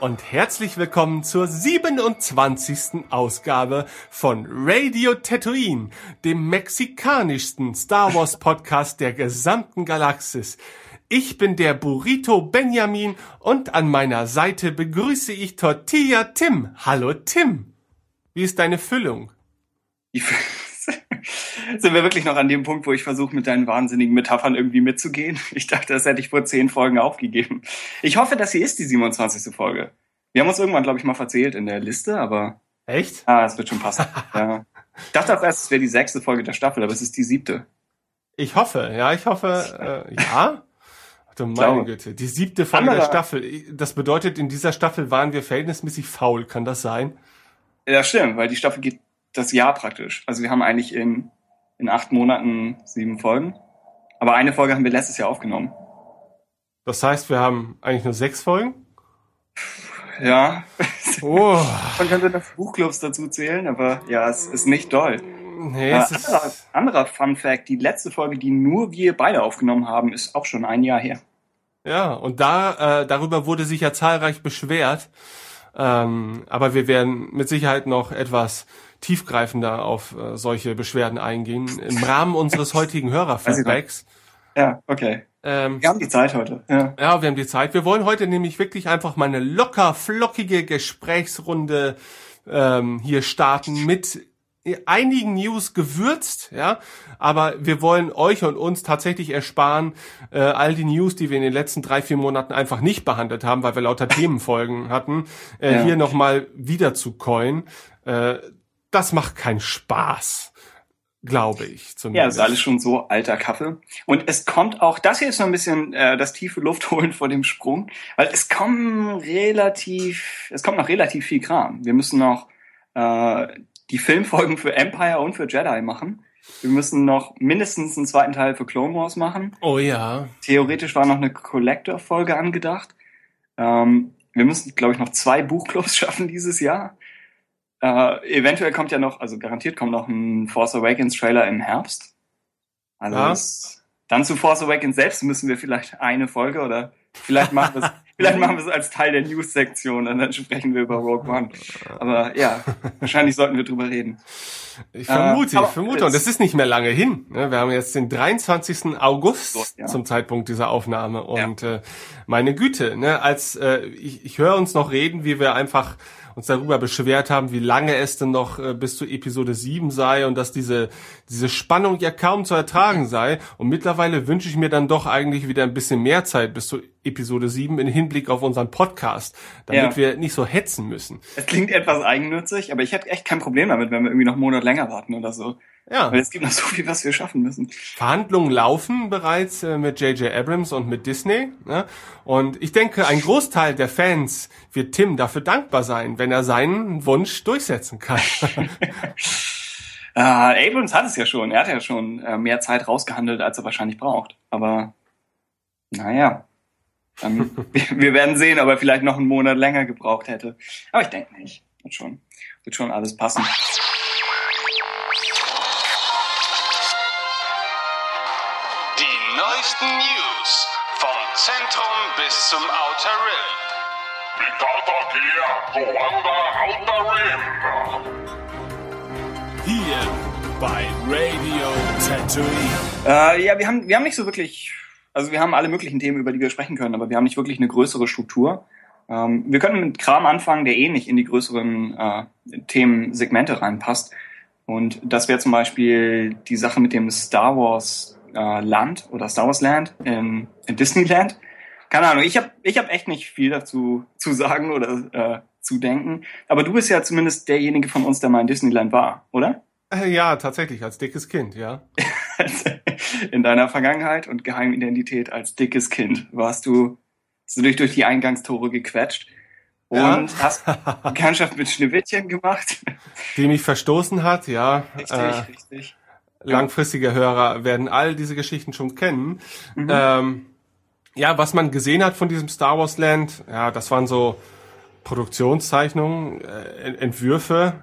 Und herzlich willkommen zur 27. Ausgabe von Radio Tatooine, dem mexikanischsten Star Wars Podcast der gesamten Galaxis. Ich bin der Burrito Benjamin und an meiner Seite begrüße ich Tortilla Tim. Hallo Tim. Wie ist deine Füllung? Sind wir wirklich noch an dem Punkt, wo ich versuche, mit deinen wahnsinnigen Metaphern irgendwie mitzugehen? Ich dachte, das hätte ich vor zehn Folgen aufgegeben. Ich hoffe, dass hier ist die 27. Folge. Wir haben uns irgendwann, glaube ich, mal verzählt in der Liste, aber. Echt? Ah, es wird schon passen. ja. Ich dachte auch erst, es wäre die sechste Folge der Staffel, aber es ist die siebte. Ich hoffe, ja, ich hoffe, äh, ja. Du meine Güte, die siebte Folge Andere. der Staffel. Das bedeutet, in dieser Staffel waren wir verhältnismäßig faul, kann das sein? Ja, stimmt, weil die Staffel geht das Jahr praktisch. Also wir haben eigentlich in, in acht Monaten sieben Folgen. Aber eine Folge haben wir letztes Jahr aufgenommen. Das heißt, wir haben eigentlich nur sechs Folgen? Ja. Oh. Man könnte noch Buchclubs dazu zählen, aber ja, es ist nicht doll. Nee, äh, anderer, anderer Fun Fact, die letzte Folge, die nur wir beide aufgenommen haben, ist auch schon ein Jahr her. Ja, und da äh, darüber wurde sich ja zahlreich beschwert. Ähm, aber wir werden mit Sicherheit noch etwas tiefgreifender auf äh, solche Beschwerden eingehen im Rahmen unseres heutigen Hörerfeedbacks. Ja, okay. Ähm, wir haben die Zeit heute. Ja. ja, wir haben die Zeit. Wir wollen heute nämlich wirklich einfach mal eine locker flockige Gesprächsrunde ähm, hier starten mit einigen News gewürzt, ja, aber wir wollen euch und uns tatsächlich ersparen, äh, all die News, die wir in den letzten drei, vier Monaten einfach nicht behandelt haben, weil wir lauter Themenfolgen hatten, äh, ja. hier nochmal wieder zu coin. Äh, das macht keinen Spaß. Glaube ich zumindest. Ja, ist alles schon so alter Kaffee. Und es kommt auch, das hier ist so ein bisschen äh, das tiefe Luft holen vor dem Sprung, weil es kommen relativ, es kommt noch relativ viel Kram. Wir müssen noch äh, die Filmfolgen für Empire und für Jedi machen. Wir müssen noch mindestens einen zweiten Teil für Clone Wars machen. Oh ja. Theoretisch war noch eine Collector-Folge angedacht. Ähm, wir müssen, glaube ich, noch zwei Buchclubs schaffen dieses Jahr. Äh, eventuell kommt ja noch, also garantiert kommt noch ein Force Awakens Trailer im Herbst. Also ja. dann zu Force Awakens selbst müssen wir vielleicht eine Folge oder vielleicht machen wir es Vielleicht machen wir es als Teil der News-Sektion und dann sprechen wir über Rogue One. Aber ja, wahrscheinlich sollten wir drüber reden. Ich vermute, äh, ich vermute. Und es ist nicht mehr lange hin. Ne? Wir haben jetzt den 23. August ja. zum Zeitpunkt dieser Aufnahme. Und ja. äh, meine Güte, ne, als äh, ich, ich höre uns noch reden, wie wir einfach uns darüber beschwert haben, wie lange es denn noch äh, bis zu Episode 7 sei und dass diese, diese Spannung ja kaum zu ertragen sei. Und mittlerweile wünsche ich mir dann doch eigentlich wieder ein bisschen mehr Zeit bis zu Episode 7 in Hinblick auf unseren Podcast, damit ja. wir nicht so hetzen müssen. Es klingt etwas eigennützig, aber ich hätte echt kein Problem damit, wenn wir irgendwie noch einen Monat länger warten oder so. Ja. Weil es gibt noch so viel, was wir schaffen müssen. Verhandlungen laufen bereits äh, mit J.J. Abrams und mit Disney. Ne? Und ich denke, ein Großteil der Fans wird Tim dafür dankbar sein, wenn er seinen Wunsch durchsetzen kann. äh, Abrams hat es ja schon. Er hat ja schon äh, mehr Zeit rausgehandelt, als er wahrscheinlich braucht. Aber naja. Dann, wir werden sehen, ob er vielleicht noch einen Monat länger gebraucht hätte. Aber ich denke nicht. Wird schon, wird schon alles passen. Neuesten News vom Zentrum bis zum Outer Rim. Outer Rim. Hier bei Radio Tatooine. Äh, ja, wir haben, wir haben nicht so wirklich, also wir haben alle möglichen Themen, über die wir sprechen können, aber wir haben nicht wirklich eine größere Struktur. Ähm, wir können mit Kram anfangen, der eh nicht in die größeren äh, Themensegmente reinpasst. Und das wäre zum Beispiel die Sache mit dem Star Wars äh, Land oder Star Wars Land in, in Disneyland. Keine Ahnung, ich habe ich hab echt nicht viel dazu zu sagen oder äh, zu denken. Aber du bist ja zumindest derjenige von uns, der mal in Disneyland war, oder? Äh, ja, tatsächlich, als dickes Kind, ja. in deiner Vergangenheit und Geheimidentität als dickes Kind warst du, hast du dich durch die Eingangstore gequetscht und ja. hast Bekanntschaft mit Schneewittchen gemacht. Die mich verstoßen hat, ja. Richtig, äh, richtig langfristige Hörer werden all diese Geschichten schon kennen. Mhm. Ähm, ja, was man gesehen hat von diesem Star Wars Land, ja, das waren so Produktionszeichnungen, äh, Entwürfe,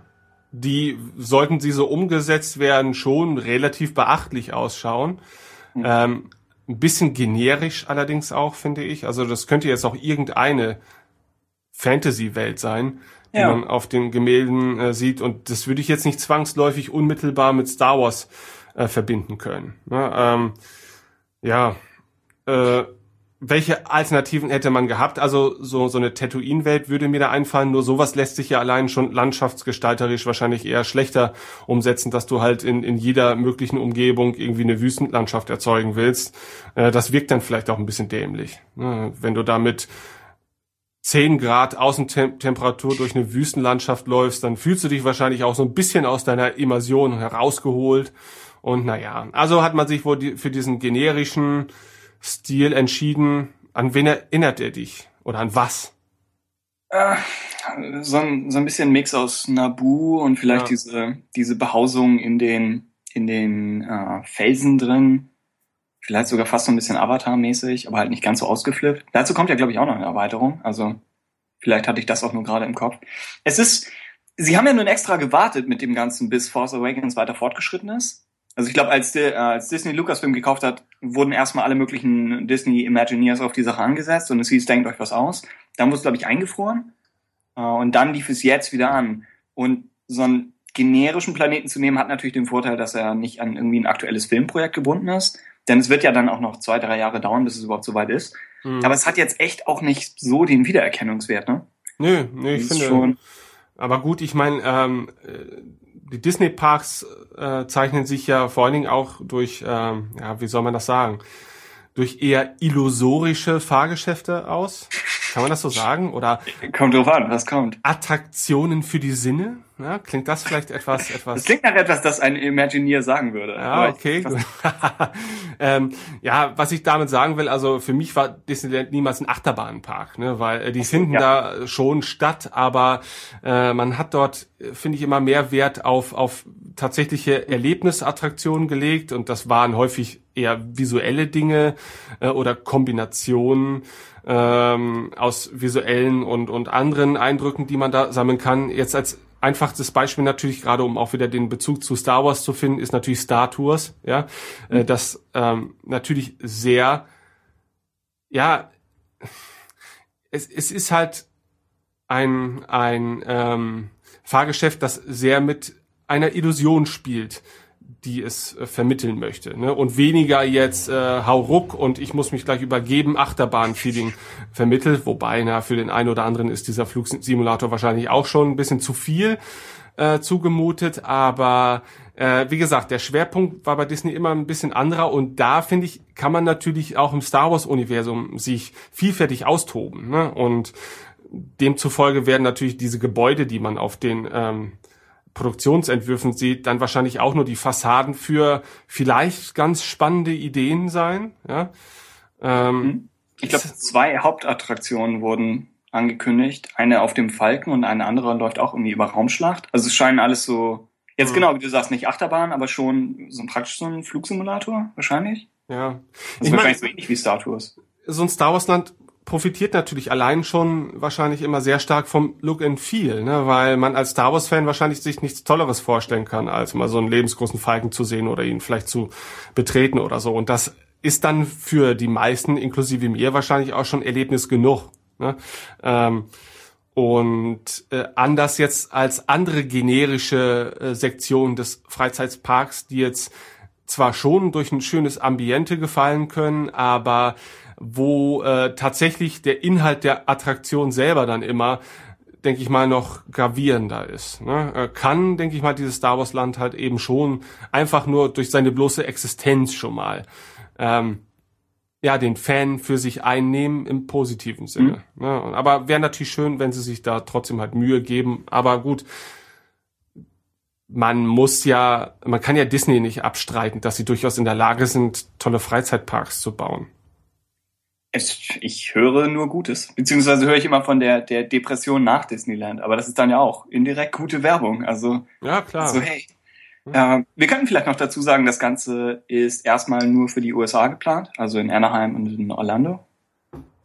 die sollten sie so umgesetzt werden, schon relativ beachtlich ausschauen. Mhm. Ähm, ein bisschen generisch allerdings auch, finde ich. Also das könnte jetzt auch irgendeine Fantasy-Welt sein, die ja. man auf den Gemälden äh, sieht. Und das würde ich jetzt nicht zwangsläufig unmittelbar mit Star Wars äh, verbinden können. Ne? Ähm, ja, äh, welche Alternativen hätte man gehabt? Also so, so eine Tatooine-Welt würde mir da einfallen, nur sowas lässt sich ja allein schon landschaftsgestalterisch wahrscheinlich eher schlechter umsetzen, dass du halt in, in jeder möglichen Umgebung irgendwie eine Wüstenlandschaft erzeugen willst. Äh, das wirkt dann vielleicht auch ein bisschen dämlich. Ne? Wenn du damit 10 Grad Außentemperatur durch eine Wüstenlandschaft läufst, dann fühlst du dich wahrscheinlich auch so ein bisschen aus deiner Immersion herausgeholt. Und naja, also hat man sich wohl die, für diesen generischen Stil entschieden. An wen erinnert er dich? Oder an was? Äh, so, ein, so ein bisschen Mix aus Nabu und vielleicht ja. diese, diese Behausung in den, in den äh, Felsen drin. Vielleicht sogar fast so ein bisschen Avatar-mäßig, aber halt nicht ganz so ausgeflippt. Dazu kommt ja, glaube ich, auch noch eine Erweiterung. Also vielleicht hatte ich das auch nur gerade im Kopf. Es ist, sie haben ja nun extra gewartet mit dem Ganzen, bis Force Awakens weiter fortgeschritten ist. Also ich glaube, als, äh, als Disney Lucasfilm gekauft hat, wurden erstmal alle möglichen Disney Imagineers auf die Sache angesetzt und es hieß, denkt euch was aus. Dann wurde es, glaube ich, eingefroren äh, und dann lief es jetzt wieder an. Und so einen generischen Planeten zu nehmen, hat natürlich den Vorteil, dass er nicht an irgendwie ein aktuelles Filmprojekt gebunden ist. Denn es wird ja dann auch noch zwei, drei Jahre dauern, bis es überhaupt soweit ist. Mhm. Aber es hat jetzt echt auch nicht so den Wiedererkennungswert, ne? Nö, nö, ich finde. Schon aber gut, ich meine, ähm, die Disney-Parks äh, zeichnen sich ja vor allen Dingen auch durch, ähm, ja, wie soll man das sagen, durch eher illusorische Fahrgeschäfte aus. Kann man das so sagen? Oder kommt drauf an, was kommt. Attraktionen für die Sinne? Ja, klingt das vielleicht etwas, etwas. Das klingt nach etwas, das ein Imagineer sagen würde. Ja, okay, gut. ähm, ja, was ich damit sagen will, also für mich war Disneyland niemals ein Achterbahnpark, ne, weil äh, die finden ja. da schon statt, aber äh, man hat dort, äh, finde ich, immer mehr Wert auf, auf tatsächliche Erlebnisattraktionen gelegt und das waren häufig eher visuelle Dinge äh, oder Kombinationen ähm, aus visuellen und, und anderen Eindrücken, die man da sammeln kann. Jetzt als einfachstes Beispiel natürlich, gerade um auch wieder den Bezug zu Star Wars zu finden, ist natürlich Star Tours, ja, äh, mhm. das ähm, natürlich sehr, ja, es, es ist halt ein, ein ähm, Fahrgeschäft, das sehr mit einer Illusion spielt die es äh, vermitteln möchte. Ne? Und weniger jetzt äh, hau ruck und ich muss mich gleich übergeben, Achterbahn-Feeling vermittelt. Wobei, na, für den einen oder anderen ist dieser Flugsimulator wahrscheinlich auch schon ein bisschen zu viel äh, zugemutet. Aber äh, wie gesagt, der Schwerpunkt war bei Disney immer ein bisschen anderer und da, finde ich, kann man natürlich auch im Star Wars-Universum sich vielfältig austoben. Ne? Und demzufolge werden natürlich diese Gebäude, die man auf den ähm, Produktionsentwürfen sieht, dann wahrscheinlich auch nur die Fassaden für vielleicht ganz spannende Ideen sein. Ja? Ähm, mhm. ich glaube, zwei Hauptattraktionen wurden angekündigt. Eine auf dem Falken und eine andere läuft auch irgendwie über Raumschlacht. Also es scheinen alles so, jetzt mhm. genau, wie du sagst, nicht Achterbahn, aber schon so praktisch so ein Flugsimulator, wahrscheinlich. Ja. Das ist wahrscheinlich so ähnlich wie Star Tours. So ein Star Wars Land profitiert natürlich allein schon wahrscheinlich immer sehr stark vom Look and Feel, ne? weil man als Star Wars-Fan wahrscheinlich sich nichts Tolleres vorstellen kann, als mal so einen lebensgroßen Falken zu sehen oder ihn vielleicht zu betreten oder so. Und das ist dann für die meisten, inklusive mir, wahrscheinlich auch schon Erlebnis genug. Ne? Ähm, und äh, anders jetzt als andere generische äh, Sektionen des Freizeitsparks, die jetzt zwar schon durch ein schönes Ambiente gefallen können, aber wo äh, tatsächlich der Inhalt der Attraktion selber dann immer denke ich mal, noch gravierender ist. Ne? Äh, kann, denke ich mal, dieses Star Wars Land halt eben schon einfach nur durch seine bloße Existenz schon mal ähm, ja den Fan für sich einnehmen im positiven Sinne. Mhm. Ne? Aber wäre natürlich schön, wenn sie sich da trotzdem halt Mühe geben. Aber gut, man muss ja, man kann ja Disney nicht abstreiten, dass sie durchaus in der Lage sind, tolle Freizeitparks zu bauen. Es, ich höre nur Gutes. Beziehungsweise höre ich immer von der, der Depression nach Disneyland. Aber das ist dann ja auch indirekt gute Werbung. Also, ja, klar. So, hey. Äh, wir könnten vielleicht noch dazu sagen, das Ganze ist erstmal nur für die USA geplant. Also in Anaheim und in Orlando.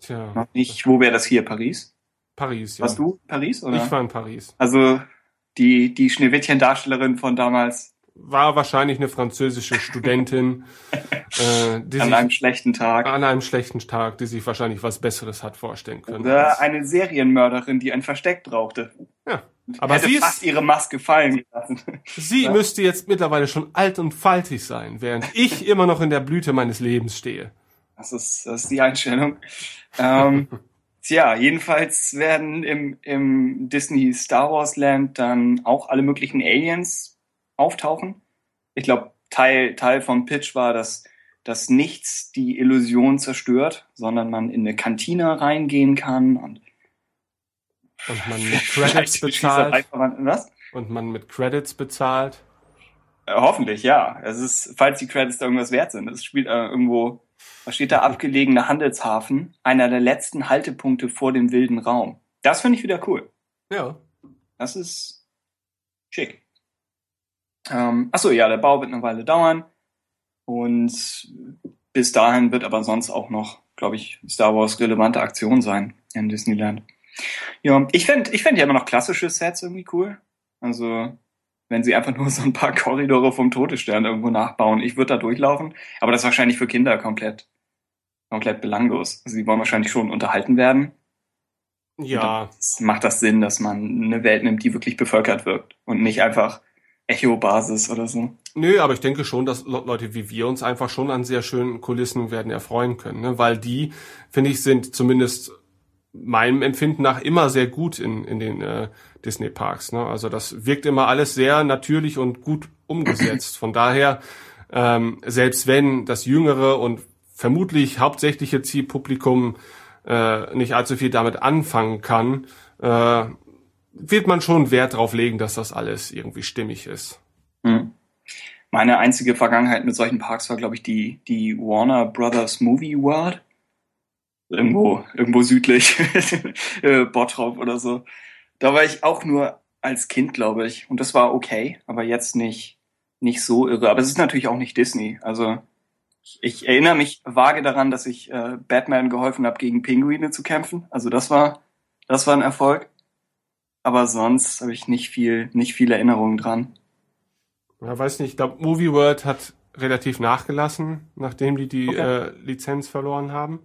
Tja. Noch nicht, wo wäre das hier? Paris? Paris, ja. Warst du Paris, oder? Ich war in Paris. Also, die, die Schneewittchen-Darstellerin von damals war wahrscheinlich eine französische Studentin. äh, die an sich, einem schlechten Tag. An einem schlechten Tag, die sich wahrscheinlich was Besseres hat vorstellen können. Oder eine Serienmörderin, die ein Versteck brauchte. Ja. Aber hätte sie ist, fast ihre Maske fallen gelassen. Sie ja. müsste jetzt mittlerweile schon alt und faltig sein, während ich immer noch in der Blüte meines Lebens stehe. Das ist, das ist die Einstellung. ähm, tja, jedenfalls werden im, im Disney Star Wars Land dann auch alle möglichen Aliens auftauchen. Ich glaube, Teil, Teil vom Pitch war, dass, dass nichts die Illusion zerstört, sondern man in eine Kantine reingehen kann und und man mit Credits bezahlt. Was? Und man mit Credits bezahlt. Äh, hoffentlich, ja. Es ist, falls die Credits da irgendwas wert sind. Es spielt äh, irgendwo, was steht da, abgelegener Handelshafen, einer der letzten Haltepunkte vor dem wilden Raum. Das finde ich wieder cool. Ja. Das ist schick. Ähm, achso, ja, der Bau wird eine Weile dauern. Und bis dahin wird aber sonst auch noch, glaube ich, Star Wars relevante Aktion sein in Disneyland. Ja, ich fände ich fänd ja immer noch klassische Sets irgendwie cool. Also, wenn sie einfach nur so ein paar Korridore vom Todesstern irgendwo nachbauen. Ich würde da durchlaufen, aber das ist wahrscheinlich für Kinder komplett, komplett belanglos. Also, sie wollen wahrscheinlich schon unterhalten werden. Ja. Macht das Sinn, dass man eine Welt nimmt, die wirklich bevölkert wirkt und nicht einfach Echo-Basis oder so. Nö, aber ich denke schon, dass Leute wie wir uns einfach schon an sehr schönen Kulissen werden erfreuen können, ne? weil die, finde ich, sind zumindest meinem Empfinden nach immer sehr gut in, in den äh, Disney Parks. Ne? Also das wirkt immer alles sehr natürlich und gut umgesetzt. Von daher, ähm, selbst wenn das jüngere und vermutlich hauptsächliche Zielpublikum äh, nicht allzu viel damit anfangen kann, äh, wird man schon Wert darauf legen, dass das alles irgendwie stimmig ist. Hm. Meine einzige Vergangenheit mit solchen Parks war, glaube ich, die, die Warner Brothers Movie World. Irgendwo, irgendwo südlich, äh, Bottrop oder so. Da war ich auch nur als Kind, glaube ich. Und das war okay, aber jetzt nicht, nicht so irre. Aber es ist natürlich auch nicht Disney. Also ich, ich erinnere mich vage daran, dass ich äh, Batman geholfen habe, gegen Pinguine zu kämpfen. Also das war, das war ein Erfolg aber sonst habe ich nicht viel, nicht viel Erinnerungen dran. Ja, weiß nicht, ich glaube, Movie World hat relativ nachgelassen, nachdem die die okay. äh, Lizenz verloren haben.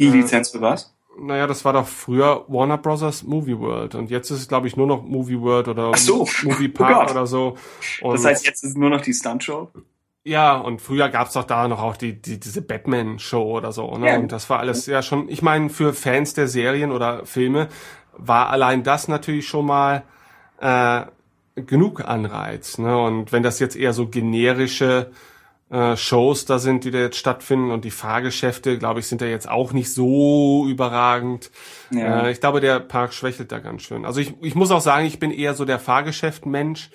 Die äh, Lizenz für was? Naja, das war doch früher Warner Bros. Movie World und jetzt ist es, glaube ich, nur noch Movie World oder so. Movie oh Park oh oder so. Und das heißt, jetzt ist es nur noch die Stunt-Show? Ja, und früher gab's doch da noch auch die, die diese Batman-Show oder so. Ne? Ja. Und das war alles ja schon, ich meine, für Fans der Serien oder Filme war allein das natürlich schon mal äh, genug Anreiz. Ne? Und wenn das jetzt eher so generische äh, Shows da sind, die da jetzt stattfinden und die Fahrgeschäfte, glaube ich, sind da jetzt auch nicht so überragend. Ja. Äh, ich glaube, der Park schwächelt da ganz schön. Also ich, ich muss auch sagen, ich bin eher so der Fahrgeschäft-Mensch.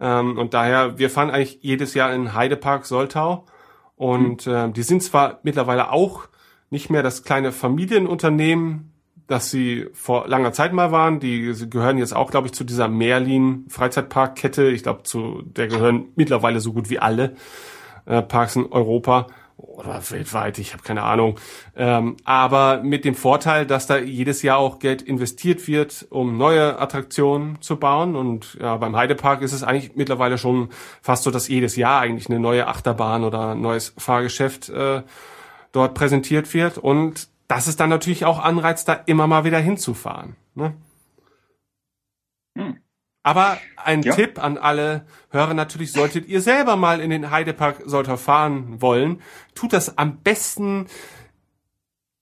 Ähm, und daher, wir fahren eigentlich jedes Jahr in Heidepark Soltau. Und mhm. äh, die sind zwar mittlerweile auch nicht mehr das kleine Familienunternehmen, dass sie vor langer Zeit mal waren. Die sie gehören jetzt auch, glaube ich, zu dieser Merlin Freizeitparkkette. Ich glaube, zu der gehören mittlerweile so gut wie alle äh, Parks in Europa oder weltweit, ich habe keine Ahnung. Ähm, aber mit dem Vorteil, dass da jedes Jahr auch Geld investiert wird, um neue Attraktionen zu bauen. Und ja, beim Heidepark ist es eigentlich mittlerweile schon fast so, dass jedes Jahr eigentlich eine neue Achterbahn oder ein neues Fahrgeschäft äh, dort präsentiert wird. Und das ist dann natürlich auch Anreiz, da immer mal wieder hinzufahren. Ne? Hm. Aber ein ja. Tipp an alle Hörer natürlich, solltet ihr selber mal in den Heidepark Soltau fahren wollen, tut das am besten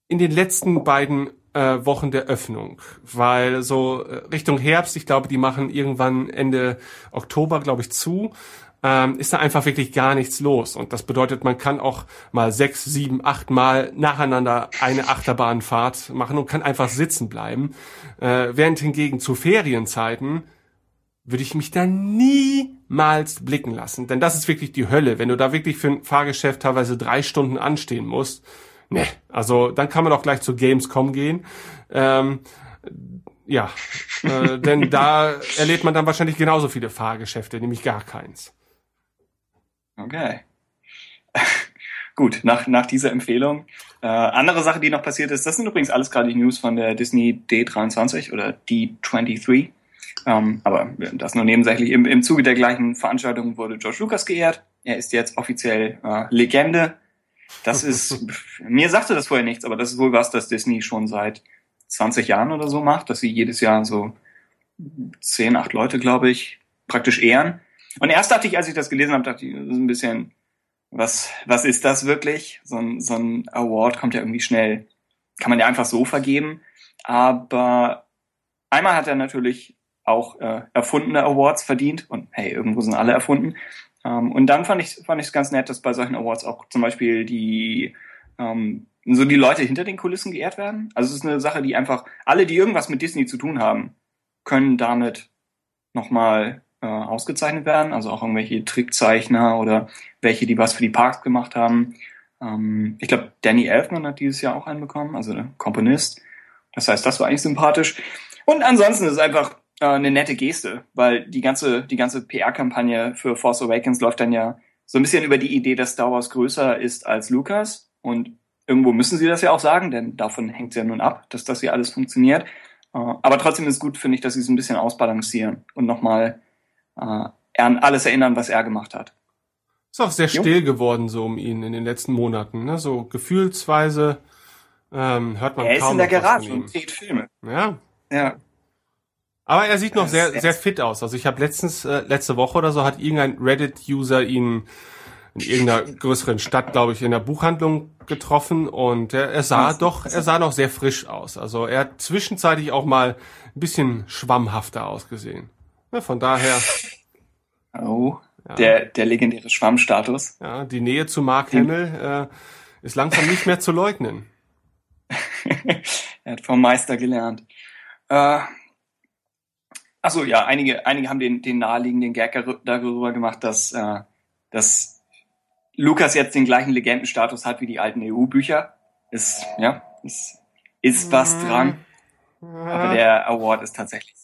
in den letzten beiden äh, Wochen der Öffnung, weil so äh, Richtung Herbst, ich glaube, die machen irgendwann Ende Oktober, glaube ich, zu ähm, ist da einfach wirklich gar nichts los. Und das bedeutet, man kann auch mal sechs, sieben, acht Mal nacheinander eine Achterbahnfahrt machen und kann einfach sitzen bleiben. Äh, während hingegen zu Ferienzeiten würde ich mich da niemals blicken lassen. Denn das ist wirklich die Hölle. Wenn du da wirklich für ein Fahrgeschäft teilweise drei Stunden anstehen musst, ne, also dann kann man auch gleich zu Gamescom gehen. Ähm, ja, äh, denn da erlebt man dann wahrscheinlich genauso viele Fahrgeschäfte, nämlich gar keins. Okay. Gut, nach, nach dieser Empfehlung. Äh, andere Sache, die noch passiert ist, das sind übrigens alles gerade die News von der Disney D23 oder D23. Ähm, aber das nur nebensächlich. Im, Im Zuge der gleichen Veranstaltung wurde George Lucas geehrt. Er ist jetzt offiziell äh, Legende. Das ist, mir sagte das vorher nichts, aber das ist wohl was, das Disney schon seit 20 Jahren oder so macht, dass sie jedes Jahr so 10, 8 Leute, glaube ich, praktisch ehren. Und erst dachte ich, als ich das gelesen habe, dachte ich, das ist ein bisschen, was, was ist das wirklich? So ein, so ein Award kommt ja irgendwie schnell, kann man ja einfach so vergeben. Aber einmal hat er natürlich auch äh, erfundene Awards verdient und hey, irgendwo sind alle erfunden. Ähm, und dann fand ich fand es ganz nett, dass bei solchen Awards auch zum Beispiel die ähm, so die Leute hinter den Kulissen geehrt werden. Also es ist eine Sache, die einfach alle, die irgendwas mit Disney zu tun haben, können damit nochmal äh, ausgezeichnet werden. Also auch irgendwelche Trickzeichner oder welche, die was für die Parks gemacht haben. Ähm, ich glaube, Danny Elfman hat dieses Jahr auch einen bekommen, also der Komponist. Das heißt, das war eigentlich sympathisch. Und ansonsten ist es einfach äh, eine nette Geste, weil die ganze, die ganze PR-Kampagne für Force Awakens läuft dann ja so ein bisschen über die Idee, dass Star Wars größer ist als Lucas. Und irgendwo müssen sie das ja auch sagen, denn davon hängt es ja nun ab, dass das hier alles funktioniert. Äh, aber trotzdem ist es gut, finde ich, dass sie es ein bisschen ausbalancieren und nochmal äh, an alles erinnern, was er gemacht hat. Ist auch sehr still geworden so um ihn in den letzten Monaten. Ne? So gefühlsweise ähm, hört man er kaum ist in der Garage und dreht Filme. Ja. Ja. Aber er sieht noch sehr, sehr fit aus. Also ich habe letztens, äh, letzte Woche oder so, hat irgendein Reddit-User ihn in irgendeiner größeren Stadt, glaube ich, in der Buchhandlung getroffen und er, er sah doch, er sah noch sehr frisch aus. Also er hat zwischenzeitlich auch mal ein bisschen schwammhafter ausgesehen. Ja, von daher. Oh, ja. der, der legendäre Schwammstatus. Ja, die Nähe zu Mark Hamill äh, ist langsam nicht mehr zu leugnen. er hat vom Meister gelernt. Äh, Achso, ja, einige, einige haben den, den naheliegenden Gag darüber gemacht, dass, äh, dass Lukas jetzt den gleichen Legendenstatus hat wie die alten EU-Bücher. Ist, ja, ist, ist was mhm. dran. Aber der Award ist tatsächlich.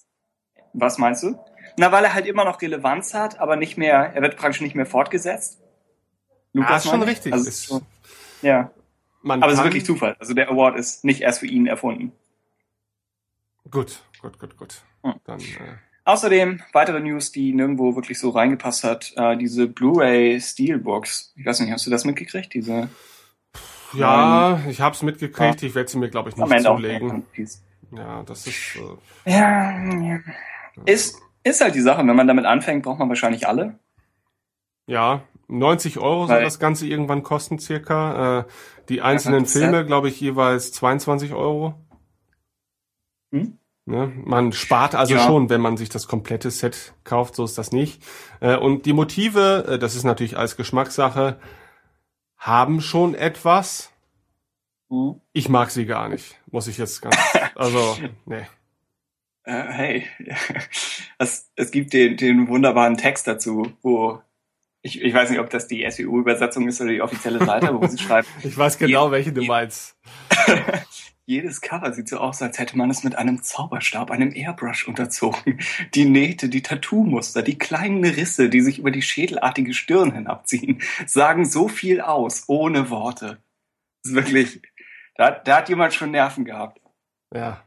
Was meinst du? Na, weil er halt immer noch Relevanz hat, aber nicht mehr, er wird praktisch nicht mehr fortgesetzt. Lukas ah, ist schon richtig. Also, ist schon, ja. aber es ist wirklich Zufall. Also der Award ist nicht erst für ihn erfunden. Gut, gut, gut, gut. Hm. Dann, äh Außerdem weitere News, die nirgendwo wirklich so reingepasst hat, äh, diese Blu-ray Steelbox. Ich weiß nicht, hast du das mitgekriegt? Diese ja, ich habe es mitgekriegt. Ja. Ich werde sie mir, glaube ich, nicht zulegen. Ja, das ist. Äh, ja, ja, ist ist halt die Sache. Wenn man damit anfängt, braucht man wahrscheinlich alle. Ja, 90 Euro soll das Ganze irgendwann kosten, circa. Äh, die einzelnen Filme, glaube ich, jeweils 22 Euro. Hm? Ne? Man spart also ja. schon, wenn man sich das komplette Set kauft, so ist das nicht. Äh, und die Motive, äh, das ist natürlich als Geschmackssache, haben schon etwas. Mhm. Ich mag sie gar nicht, muss ich jetzt ganz, also, nee. Äh, hey, es, es gibt den, den wunderbaren Text dazu, wo ich, ich weiß nicht, ob das die SEU-Übersetzung ist oder die offizielle Seite, wo sie schreibt. ich weiß genau, welche du meinst. Jedes Cover sieht so aus, als hätte man es mit einem Zauberstab, einem Airbrush unterzogen. Die Nähte, die Tattoo-Muster, die kleinen Risse, die sich über die schädelartige Stirn hinabziehen, sagen so viel aus, ohne Worte. Das ist wirklich, da, da hat jemand schon Nerven gehabt. Ja.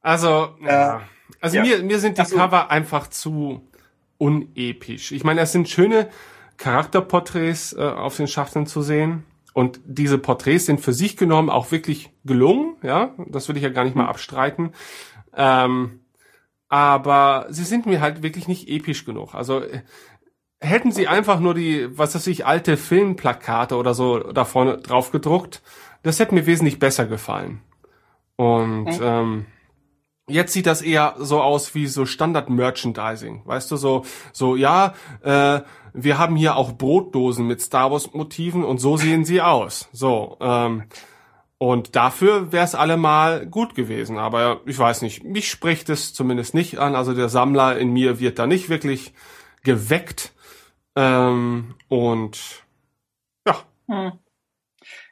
Also, äh, ja. Also ja. mir, mir sind die also, Cover einfach zu unepisch. Ich meine, es sind schöne Charakterporträts äh, auf den Schachteln zu sehen. Und diese Porträts sind für sich genommen auch wirklich gelungen, ja, das will ich ja gar nicht mal abstreiten. Ähm, aber sie sind mir halt wirklich nicht episch genug. Also äh, hätten sie einfach nur die, was weiß ich, alte Filmplakate oder so da vorne drauf gedruckt, das hätte mir wesentlich besser gefallen. Und mhm. ähm, jetzt sieht das eher so aus wie so Standard-Merchandising, weißt du, so, so, ja, äh, wir haben hier auch Brotdosen mit Star Wars Motiven und so sehen sie aus. So, ähm, und dafür wäre es allemal gut gewesen. Aber ich weiß nicht, mich spricht es zumindest nicht an. Also der Sammler in mir wird da nicht wirklich geweckt. Ähm, und ja. Hm.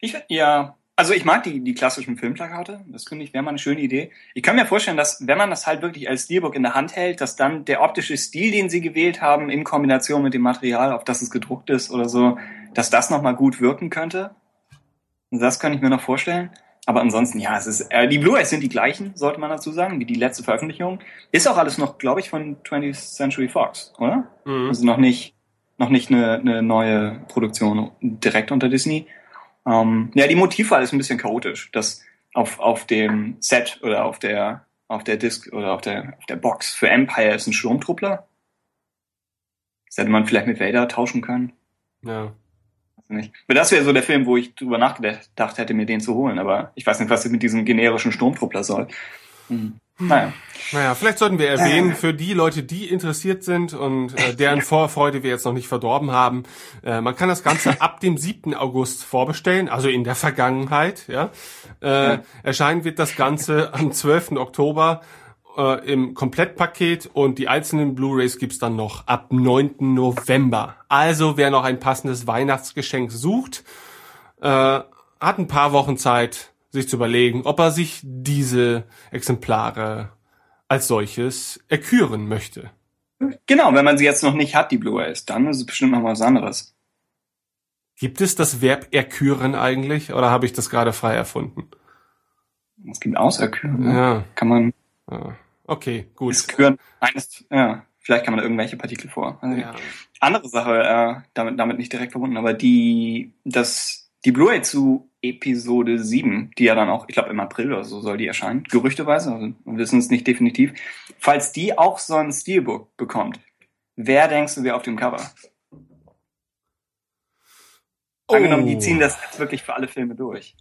Ich, ja, also ich mag die, die klassischen Filmplakate. Das finde ich wäre mal eine schöne Idee. Ich kann mir vorstellen, dass wenn man das halt wirklich als Steelbook in der Hand hält, dass dann der optische Stil, den sie gewählt haben, in Kombination mit dem Material, auf das es gedruckt ist oder so, dass das nochmal gut wirken könnte. Das kann ich mir noch vorstellen. aber ansonsten, ja, es ist, äh, die Blu-rays sind die gleichen, sollte man dazu sagen, wie die letzte Veröffentlichung. Ist auch alles noch, glaube ich, von 20th Century Fox, oder? Mhm. Also noch nicht, noch nicht eine, eine neue Produktion direkt unter Disney. Ähm, ja, die Motivwahl ist ein bisschen chaotisch. Das auf, auf dem Set oder auf der, auf der Disc oder auf der, auf der Box für Empire ist ein Sturmtruppler. Das hätte man vielleicht mit Vader tauschen können. Ja nicht. Aber das wäre so der Film, wo ich drüber nachgedacht hätte, mir den zu holen. Aber ich weiß nicht, was mit diesem generischen Sturmtruppler soll. Hm. Naja. Naja, vielleicht sollten wir erwähnen, für die Leute, die interessiert sind und äh, deren Vorfreude wir jetzt noch nicht verdorben haben, äh, man kann das Ganze ab dem 7. August vorbestellen, also in der Vergangenheit. Ja? Äh. Erscheinen wird das Ganze am 12. Oktober äh, im Komplettpaket und die einzelnen Blu-rays gibt's dann noch ab 9. November. Also wer noch ein passendes Weihnachtsgeschenk sucht, äh, hat ein paar Wochen Zeit, sich zu überlegen, ob er sich diese Exemplare als solches erküren möchte. Genau, wenn man sie jetzt noch nicht hat, die Blu-rays, dann ist es bestimmt noch was anderes. Gibt es das Verb erküren eigentlich oder habe ich das gerade frei erfunden? Es gibt auserküren. Ne? Ja. Kann man Ah, okay, gut. Es gehören eines, ja, vielleicht kann man da irgendwelche Partikel vor. Also ja. Andere Sache, äh, damit, damit nicht direkt verbunden, aber die, das, die Blu-ray zu Episode 7, die ja dann auch, ich glaube im April oder so soll die erscheinen, gerüchteweise, also wir wissen es nicht definitiv. Falls die auch so ein Steelbook bekommt, wer denkst du, wer auf dem Cover? Oh. Angenommen, die ziehen das jetzt wirklich für alle Filme durch.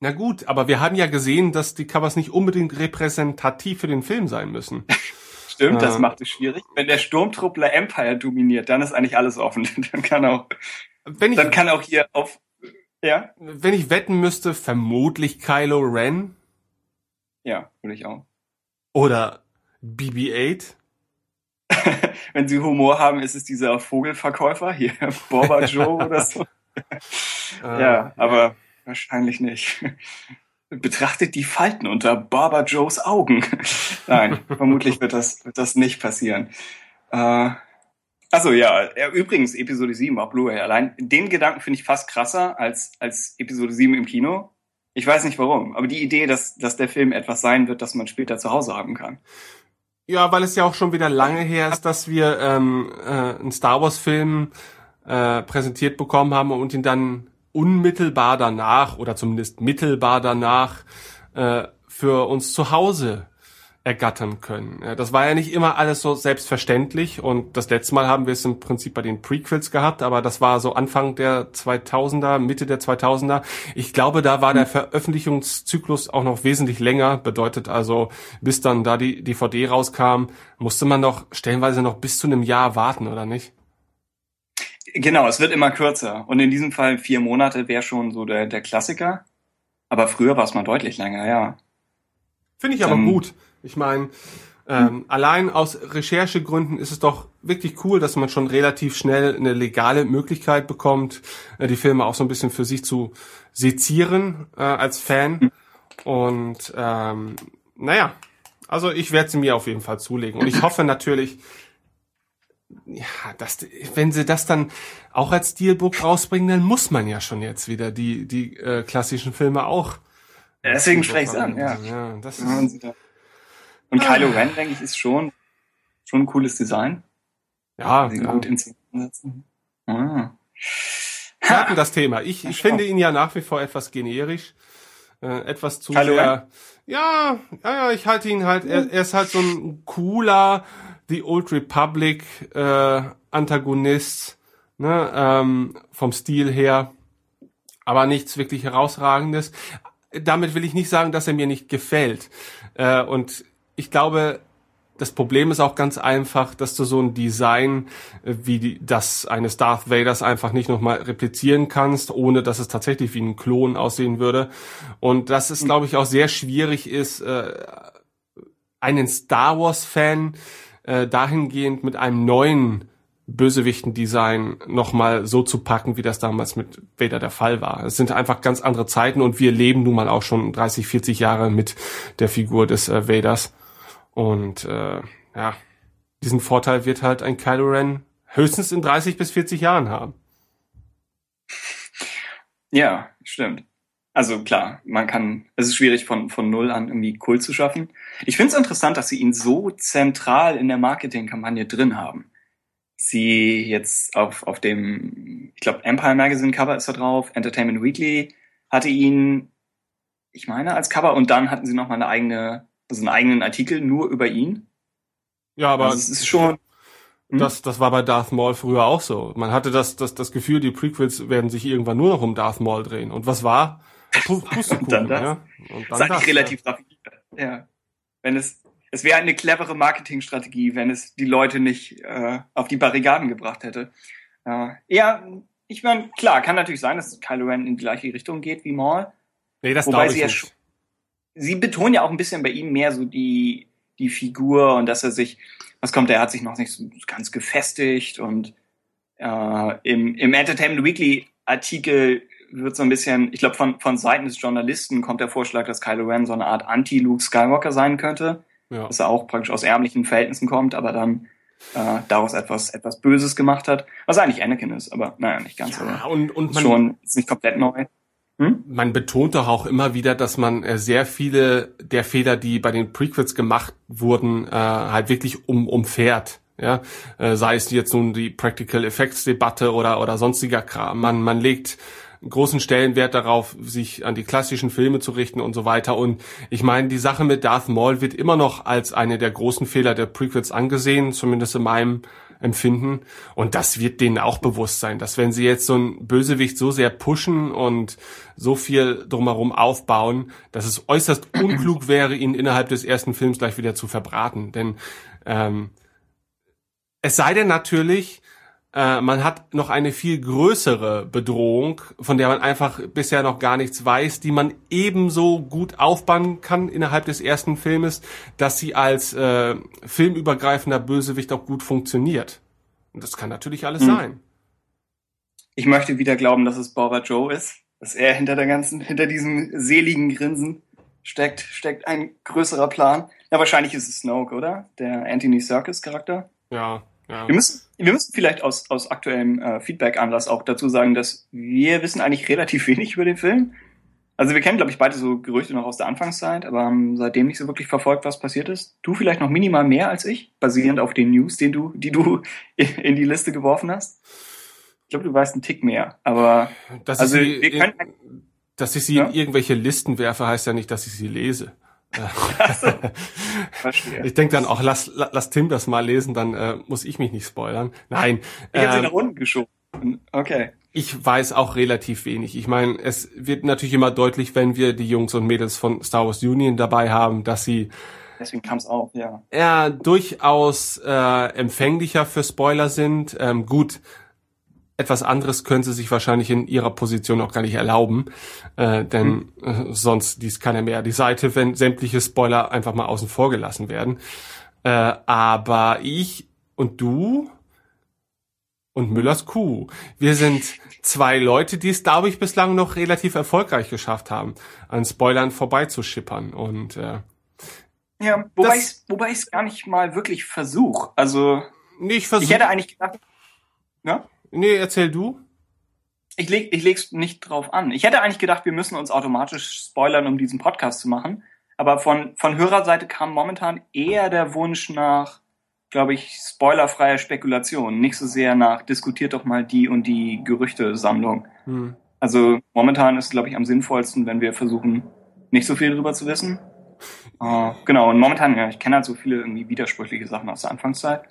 Na gut, aber wir haben ja gesehen, dass die Covers nicht unbedingt repräsentativ für den Film sein müssen. Stimmt, äh, das macht es schwierig. Wenn der Sturmtruppler Empire dominiert, dann ist eigentlich alles offen. dann kann auch, wenn ich, dann kann auch hier auf, ja? Wenn ich wetten müsste, vermutlich Kylo Ren. Ja, würde ich auch. Oder BB-8. wenn sie Humor haben, ist es dieser Vogelverkäufer hier, Boba Joe oder so. Äh, ja, aber Wahrscheinlich nicht. Betrachtet die Falten unter Barber Joes Augen. Nein, vermutlich wird das, wird das nicht passieren. Äh, also ja, übrigens Episode 7 auf Blu-ray allein. Den Gedanken finde ich fast krasser als, als Episode 7 im Kino. Ich weiß nicht warum, aber die Idee, dass, dass der Film etwas sein wird, das man später zu Hause haben kann. Ja, weil es ja auch schon wieder lange her ist, dass wir ähm, äh, einen Star Wars-Film äh, präsentiert bekommen haben und ihn dann unmittelbar danach oder zumindest mittelbar danach äh, für uns zu Hause ergattern können. Das war ja nicht immer alles so selbstverständlich und das letzte Mal haben wir es im Prinzip bei den Prequels gehabt, aber das war so Anfang der 2000er, Mitte der 2000er. Ich glaube, da war der Veröffentlichungszyklus auch noch wesentlich länger, bedeutet also, bis dann da die DVD rauskam, musste man noch stellenweise noch bis zu einem Jahr warten, oder nicht? Genau, es wird immer kürzer. Und in diesem Fall vier Monate wäre schon so der, der Klassiker. Aber früher war es mal deutlich länger, ja. Finde ich aber ähm, gut. Ich meine, ähm, allein aus Recherchegründen ist es doch wirklich cool, dass man schon relativ schnell eine legale Möglichkeit bekommt, äh, die Filme auch so ein bisschen für sich zu sezieren äh, als Fan. Mhm. Und ähm, naja, also ich werde sie mir auf jeden Fall zulegen. Und ich hoffe natürlich, ja, das, wenn sie das dann auch als Steelbook rausbringen, dann muss man ja schon jetzt wieder die, die äh, klassischen Filme auch. Ja, deswegen spreche ich an, ja. ja das ist, Und Kylo Ren, denke ich, ist schon, schon ein cooles Design. Ja. Sie ja. gut in setzen. Ah. Wir hatten das Thema. Ich, ich finde ihn ja nach wie vor etwas generisch. Äh, etwas zu Kylo sehr. Ren? Ja, ja, ja, ich halte ihn halt, er, er ist halt so ein cooler, The Old Republic äh, Antagonist, ne, ähm, vom Stil her, aber nichts wirklich herausragendes. Damit will ich nicht sagen, dass er mir nicht gefällt. Äh, und ich glaube, das Problem ist auch ganz einfach, dass du so ein Design äh, wie die, das eines Darth Vaders einfach nicht nochmal replizieren kannst, ohne dass es tatsächlich wie ein Klon aussehen würde. Und dass es, glaube ich, auch sehr schwierig ist, äh, einen Star Wars Fan äh, dahingehend mit einem neuen Bösewichten-Design nochmal so zu packen, wie das damals mit Vader der Fall war. Es sind einfach ganz andere Zeiten und wir leben nun mal auch schon 30, 40 Jahre mit der Figur des äh, Vaders. Und äh, ja, diesen Vorteil wird halt ein Kylo Ren höchstens in 30 bis 40 Jahren haben. Ja, stimmt. Also klar, man kann, es ist schwierig von, von null an irgendwie Kult zu schaffen. Ich finde es interessant, dass sie ihn so zentral in der Marketingkampagne drin haben. Sie jetzt auf, auf dem, ich glaube, Empire Magazine Cover ist da drauf, Entertainment Weekly hatte ihn, ich meine, als Cover und dann hatten sie noch mal eine eigene, also einen eigenen Artikel nur über ihn. Ja, aber also es ist schon. Hm? Das, das war bei Darth Maul früher auch so. Man hatte das, das, das Gefühl, die Prequels werden sich irgendwann nur noch um Darth Maul drehen. Und was war? und dann das. Ja? Und dann das, relativ ja. raffiniert. Ja. Wenn es, es wäre eine clevere Marketingstrategie, wenn es die Leute nicht äh, auf die Barrikaden gebracht hätte. Äh, ja, ich meine, klar, kann natürlich sein, dass Kylo Ren in die gleiche Richtung geht wie Maul. Nee, das glaube ich nicht. Sie betonen ja auch ein bisschen bei ihm mehr so die, die Figur und dass er sich, was kommt, er hat sich noch nicht so ganz gefestigt und äh, im, im Entertainment Weekly Artikel wird so ein bisschen, ich glaube, von, von Seiten des Journalisten kommt der Vorschlag, dass Kylo Ren so eine Art Anti-Luke Skywalker sein könnte. Ja. Dass er auch praktisch aus ärmlichen Verhältnissen kommt, aber dann äh, daraus etwas, etwas Böses gemacht hat. Was eigentlich Anakin ist, aber naja, nicht ganz. Ja, und, und man, schon ist nicht komplett neu. Hm? Man betont doch auch immer wieder, dass man äh, sehr viele der Fehler, die bei den Prequels gemacht wurden, äh, halt wirklich um, umfährt. Ja, äh, sei es jetzt nun die Practical Effects Debatte oder oder sonstiger Kram. Man man legt großen Stellenwert darauf, sich an die klassischen Filme zu richten und so weiter. Und ich meine, die Sache mit Darth Maul wird immer noch als eine der großen Fehler der Prequels angesehen, zumindest in meinem Empfinden. Und das wird denen auch bewusst sein, dass wenn sie jetzt so ein Bösewicht so sehr pushen und so viel drumherum aufbauen, dass es äußerst unklug wäre, ihn innerhalb des ersten Films gleich wieder zu verbraten. Denn ähm, es sei denn natürlich, äh, man hat noch eine viel größere Bedrohung, von der man einfach bisher noch gar nichts weiß, die man ebenso gut aufbauen kann innerhalb des ersten Filmes, dass sie als äh, filmübergreifender Bösewicht auch gut funktioniert. Und das kann natürlich alles hm. sein. Ich möchte wieder glauben, dass es Boba Joe ist, dass er hinter der ganzen, hinter diesem seligen Grinsen steckt, steckt ein größerer Plan. Ja, wahrscheinlich ist es Snoke, oder? Der Anthony Serkis Charakter. Ja, ja. Wir müssen, wir müssen vielleicht aus, aus aktuellem äh, Feedback-Anlass auch dazu sagen, dass wir wissen eigentlich relativ wenig über den Film. Also wir kennen, glaube ich, beide so Gerüchte noch aus der Anfangszeit, aber haben seitdem nicht so wirklich verfolgt, was passiert ist. Du vielleicht noch minimal mehr als ich, basierend auf den News, den du, die du in die Liste geworfen hast. Ich glaube, du weißt einen Tick mehr, aber dass also ich sie, wir können, dass ich sie ja? in irgendwelche Listen werfe, heißt ja nicht, dass ich sie lese. Verstehe. Ich denke dann auch, lass, lass Tim das mal lesen, dann äh, muss ich mich nicht spoilern. Nein. Ich ähm, habe sie nach unten geschoben. Okay. Ich weiß auch relativ wenig. Ich meine, es wird natürlich immer deutlich, wenn wir die Jungs und Mädels von Star Wars Union dabei haben, dass sie Deswegen kam es auch, ja. Ja, durchaus äh, empfänglicher für Spoiler sind. Ähm, gut, etwas anderes können sie sich wahrscheinlich in ihrer Position auch gar nicht erlauben, äh, denn hm. äh, sonst dies keiner mehr die Seite, wenn sämtliche Spoiler einfach mal außen vor gelassen werden. Äh, aber ich und du und Müllers Kuh, wir sind zwei Leute, die es, glaube ich, bislang noch relativ erfolgreich geschafft haben, an Spoilern vorbeizuschippern und äh, ja, wobei ich wobei ich es gar nicht mal wirklich versuche. Also nee, ich, versuch, ich hätte eigentlich gedacht, ja? Nee, erzähl du. Ich leg, ich leg's nicht drauf an. Ich hätte eigentlich gedacht, wir müssen uns automatisch spoilern, um diesen Podcast zu machen. Aber von, von Hörerseite kam momentan eher der Wunsch nach, glaube ich, spoilerfreier Spekulation. Nicht so sehr nach, diskutiert doch mal die und die Gerüchtesammlung. Hm. Also momentan ist, glaube ich, am sinnvollsten, wenn wir versuchen, nicht so viel darüber zu wissen. Uh, genau, und momentan, ja, ich kenne halt so viele irgendwie widersprüchliche Sachen aus der Anfangszeit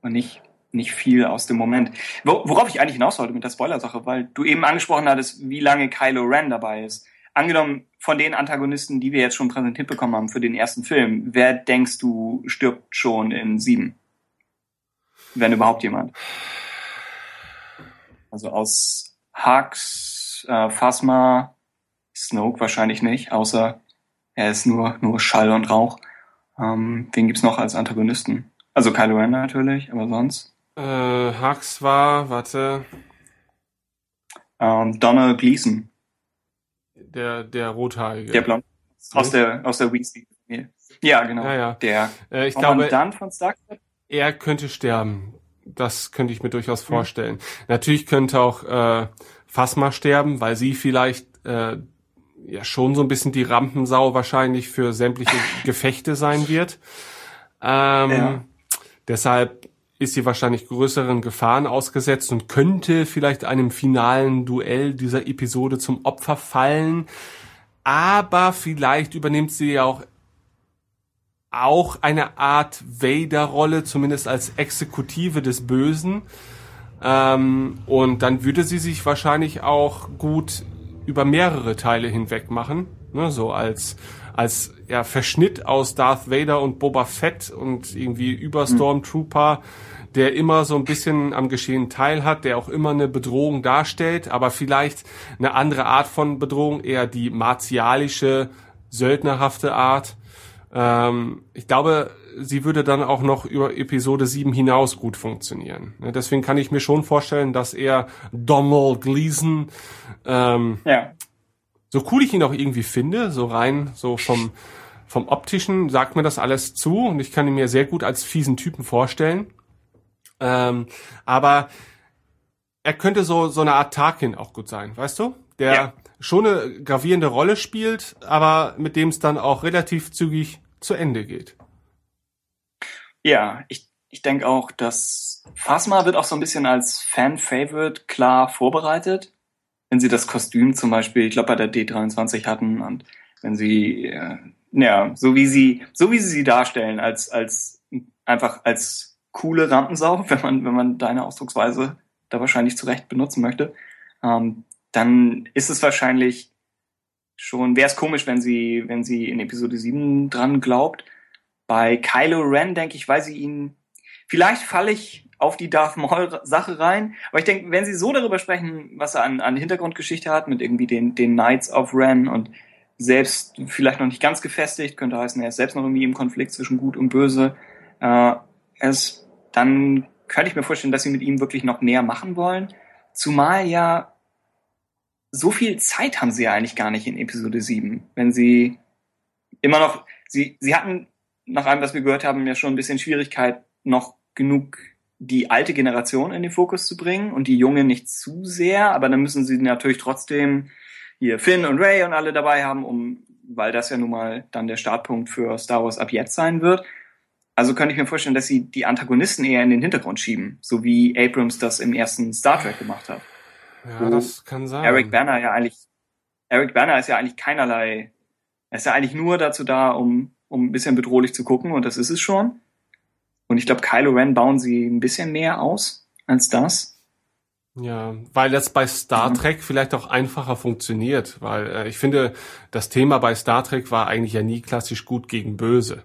und nicht nicht viel aus dem Moment. Worauf ich eigentlich hinaus wollte mit der Spoiler-Sache, weil du eben angesprochen hattest, wie lange Kylo Ren dabei ist. Angenommen, von den Antagonisten, die wir jetzt schon präsentiert bekommen haben für den ersten Film, wer denkst du stirbt schon in sieben? Wenn überhaupt jemand. Also aus Hux, äh, Phasma, Snoke wahrscheinlich nicht, außer er ist nur, nur Schall und Rauch. Ähm, wen gibt's noch als Antagonisten? Also Kylo Ren natürlich, aber sonst? Äh, Hux war, warte. Ähm, Donald Gleason. Der, der Rothaarige. Der Blond. Aus der, aus der Weasley. Ja, genau. Ja, ja. Der äh, ich glaube, von Star er könnte sterben. Das könnte ich mir durchaus hm. vorstellen. Mhm. Natürlich könnte auch äh, Phasma sterben, weil sie vielleicht äh, ja schon so ein bisschen die Rampensau wahrscheinlich für sämtliche Gefechte sein wird. Ähm, ja. Deshalb ist sie wahrscheinlich größeren Gefahren ausgesetzt und könnte vielleicht einem finalen Duell dieser Episode zum Opfer fallen. Aber vielleicht übernimmt sie ja auch auch eine Art Vader-Rolle, zumindest als Exekutive des Bösen. Ähm, und dann würde sie sich wahrscheinlich auch gut über mehrere Teile hinweg machen. Ne, so als, als ja, Verschnitt aus Darth Vader und Boba Fett und irgendwie über hm. Stormtrooper, der immer so ein bisschen am Geschehen teilhat, der auch immer eine Bedrohung darstellt, aber vielleicht eine andere Art von Bedrohung, eher die martialische, söldnerhafte Art. Ähm, ich glaube, sie würde dann auch noch über Episode 7 hinaus gut funktionieren. Ne, deswegen kann ich mir schon vorstellen, dass er Donald Gleason, ähm, ja. so cool ich ihn auch irgendwie finde, so rein, so vom, vom optischen sagt mir das alles zu und ich kann ihn mir sehr gut als fiesen Typen vorstellen. Ähm, aber er könnte so, so eine Art Tarkin auch gut sein, weißt du? Der, ja schon eine gravierende Rolle spielt, aber mit dem es dann auch relativ zügig zu Ende geht. Ja, ich, ich denke auch, dass Phasma wird auch so ein bisschen als Fan-Favorite klar vorbereitet. Wenn sie das Kostüm zum Beispiel, ich glaube, bei der D23 hatten und wenn sie, äh, ja, so wie sie, so wie sie sie darstellen, als, als, einfach als coole Rampensau, wenn man, wenn man deine Ausdrucksweise da wahrscheinlich zurecht benutzen möchte, ähm, dann ist es wahrscheinlich schon, wäre es komisch, wenn sie, wenn sie in Episode 7 dran glaubt. Bei Kylo Ren denke ich, weil sie ihn, vielleicht falle ich auf die Darth Maul Sache rein, aber ich denke, wenn sie so darüber sprechen, was er an, an Hintergrundgeschichte hat, mit irgendwie den, den Knights of Ren und selbst vielleicht noch nicht ganz gefestigt, könnte heißen, er ist selbst noch irgendwie im Konflikt zwischen Gut und Böse, äh, es, dann könnte ich mir vorstellen, dass sie mit ihm wirklich noch mehr machen wollen. Zumal ja so viel Zeit haben sie ja eigentlich gar nicht in Episode 7, wenn sie immer noch, sie, sie hatten nach allem, was wir gehört haben, ja schon ein bisschen Schwierigkeit, noch genug die alte Generation in den Fokus zu bringen und die junge nicht zu sehr, aber dann müssen sie natürlich trotzdem hier Finn und Ray und alle dabei haben, um, weil das ja nun mal dann der Startpunkt für Star Wars ab jetzt sein wird. Also könnte ich mir vorstellen, dass sie die Antagonisten eher in den Hintergrund schieben, so wie Abrams das im ersten Star Trek gemacht hat. Ja, das kann sein. Eric Banner ja eigentlich, Eric Banner ist ja eigentlich keinerlei, er ist ja eigentlich nur dazu da, um, um ein bisschen bedrohlich zu gucken und das ist es schon. Und ich glaube, Kylo Ren bauen sie ein bisschen mehr aus als das. Ja, weil das bei Star Trek vielleicht auch einfacher funktioniert, weil äh, ich finde, das Thema bei Star Trek war eigentlich ja nie klassisch gut gegen böse.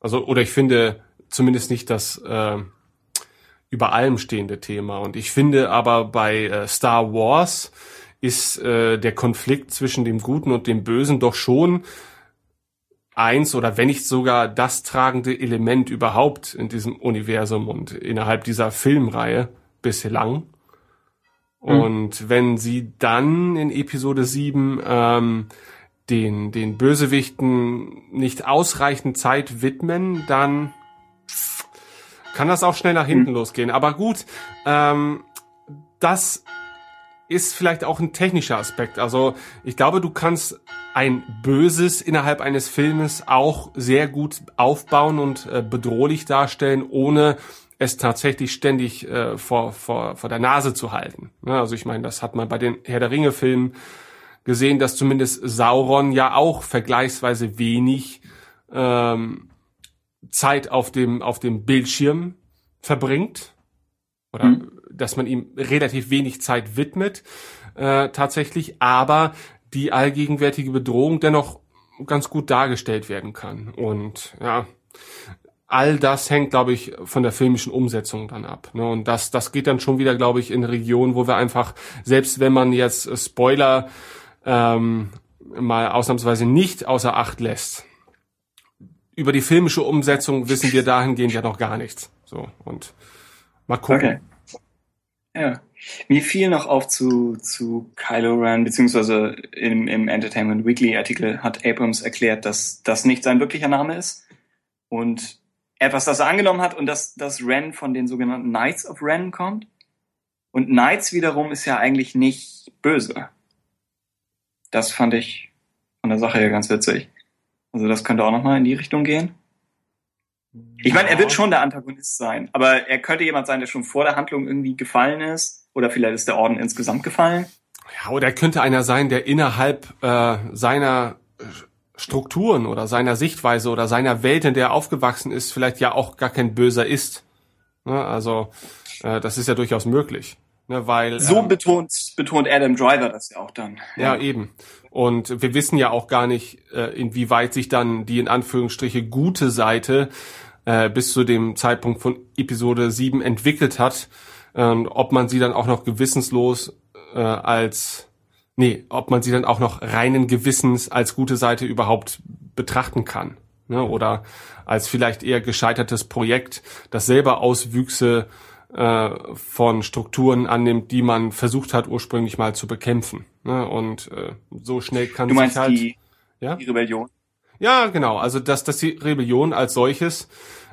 Also, oder ich finde zumindest nicht das äh, über allem stehende Thema. Und ich finde aber bei äh, Star Wars ist äh, der Konflikt zwischen dem Guten und dem Bösen doch schon eins oder wenn nicht sogar das tragende Element überhaupt in diesem Universum und innerhalb dieser Filmreihe bislang. Mhm. Und wenn sie dann in Episode 7 ähm, den, den Bösewichten nicht ausreichend Zeit widmen, dann kann das auch schnell nach hinten mhm. losgehen. Aber gut, ähm, das ist vielleicht auch ein technischer Aspekt. Also ich glaube, du kannst ein Böses innerhalb eines Filmes auch sehr gut aufbauen und äh, bedrohlich darstellen, ohne es tatsächlich ständig äh, vor, vor, vor der Nase zu halten. Ja, also ich meine, das hat man bei den Herr der Ringe-Filmen gesehen, dass zumindest Sauron ja auch vergleichsweise wenig ähm, Zeit auf dem, auf dem Bildschirm verbringt oder mhm. dass man ihm relativ wenig Zeit widmet äh, tatsächlich, aber die allgegenwärtige Bedrohung dennoch ganz gut dargestellt werden kann. Und ja, all das hängt, glaube ich, von der filmischen Umsetzung dann ab. Ne? Und das, das geht dann schon wieder, glaube ich, in Regionen, wo wir einfach, selbst wenn man jetzt Spoiler ähm, mal ausnahmsweise nicht außer Acht lässt, über die filmische Umsetzung wissen wir dahingehend ja noch gar nichts. So, und mal gucken. Okay. Ja. Mir fiel noch auf zu, zu Kylo Ren, beziehungsweise im, im Entertainment Weekly Artikel hat Abrams erklärt, dass das nicht sein wirklicher Name ist. Und etwas, das er angenommen hat und dass das Ren von den sogenannten Knights of Ren kommt. Und Knights wiederum ist ja eigentlich nicht böse. Das fand ich von der Sache her ganz witzig. Also das könnte auch nochmal in die Richtung gehen. Ich meine, er wird schon der Antagonist sein, aber er könnte jemand sein, der schon vor der Handlung irgendwie gefallen ist. Oder vielleicht ist der Orden insgesamt gefallen. Ja, oder er könnte einer sein, der innerhalb äh, seiner äh, Strukturen oder seiner Sichtweise oder seiner Welt, in der er aufgewachsen ist, vielleicht ja auch gar kein Böser ist. Ne? Also äh, das ist ja durchaus möglich. Ne, weil, so ähm, betont, betont Adam Driver das ja auch dann. Ja, ja, eben. Und wir wissen ja auch gar nicht, äh, inwieweit sich dann die in Anführungsstriche gute Seite äh, bis zu dem Zeitpunkt von Episode 7 entwickelt hat. Ähm, ob man sie dann auch noch gewissenslos äh, als nee, ob man sie dann auch noch reinen Gewissens als gute Seite überhaupt betrachten kann. Ne? Oder als vielleicht eher gescheitertes Projekt, das selber Auswüchse äh, von Strukturen annimmt, die man versucht hat ursprünglich mal zu bekämpfen. Ne? Und äh, so schnell kann du meinst sich halt die, ja? die Rebellion. Ja, genau. Also dass, dass die Rebellion als solches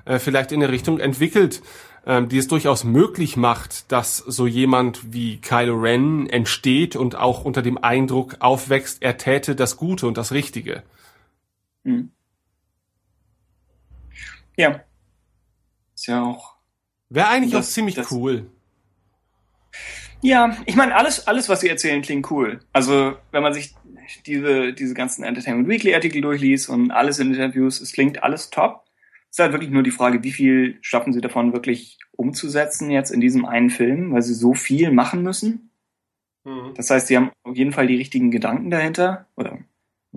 äh, vielleicht in eine Richtung entwickelt, ähm, die es durchaus möglich macht, dass so jemand wie Kylo Ren entsteht und auch unter dem Eindruck aufwächst, er täte das Gute und das Richtige. Hm. Ja. Ist ja auch Wäre eigentlich das, auch ziemlich das, cool. Ja, ich meine, alles, alles, was sie erzählen, klingt cool. Also, wenn man sich diese, diese ganzen Entertainment Weekly Artikel durchliest und alles in Interviews, es klingt alles top. Es ist halt wirklich nur die Frage, wie viel schaffen sie davon wirklich umzusetzen jetzt in diesem einen Film, weil sie so viel machen müssen. Mhm. Das heißt, sie haben auf jeden Fall die richtigen Gedanken dahinter, oder wenn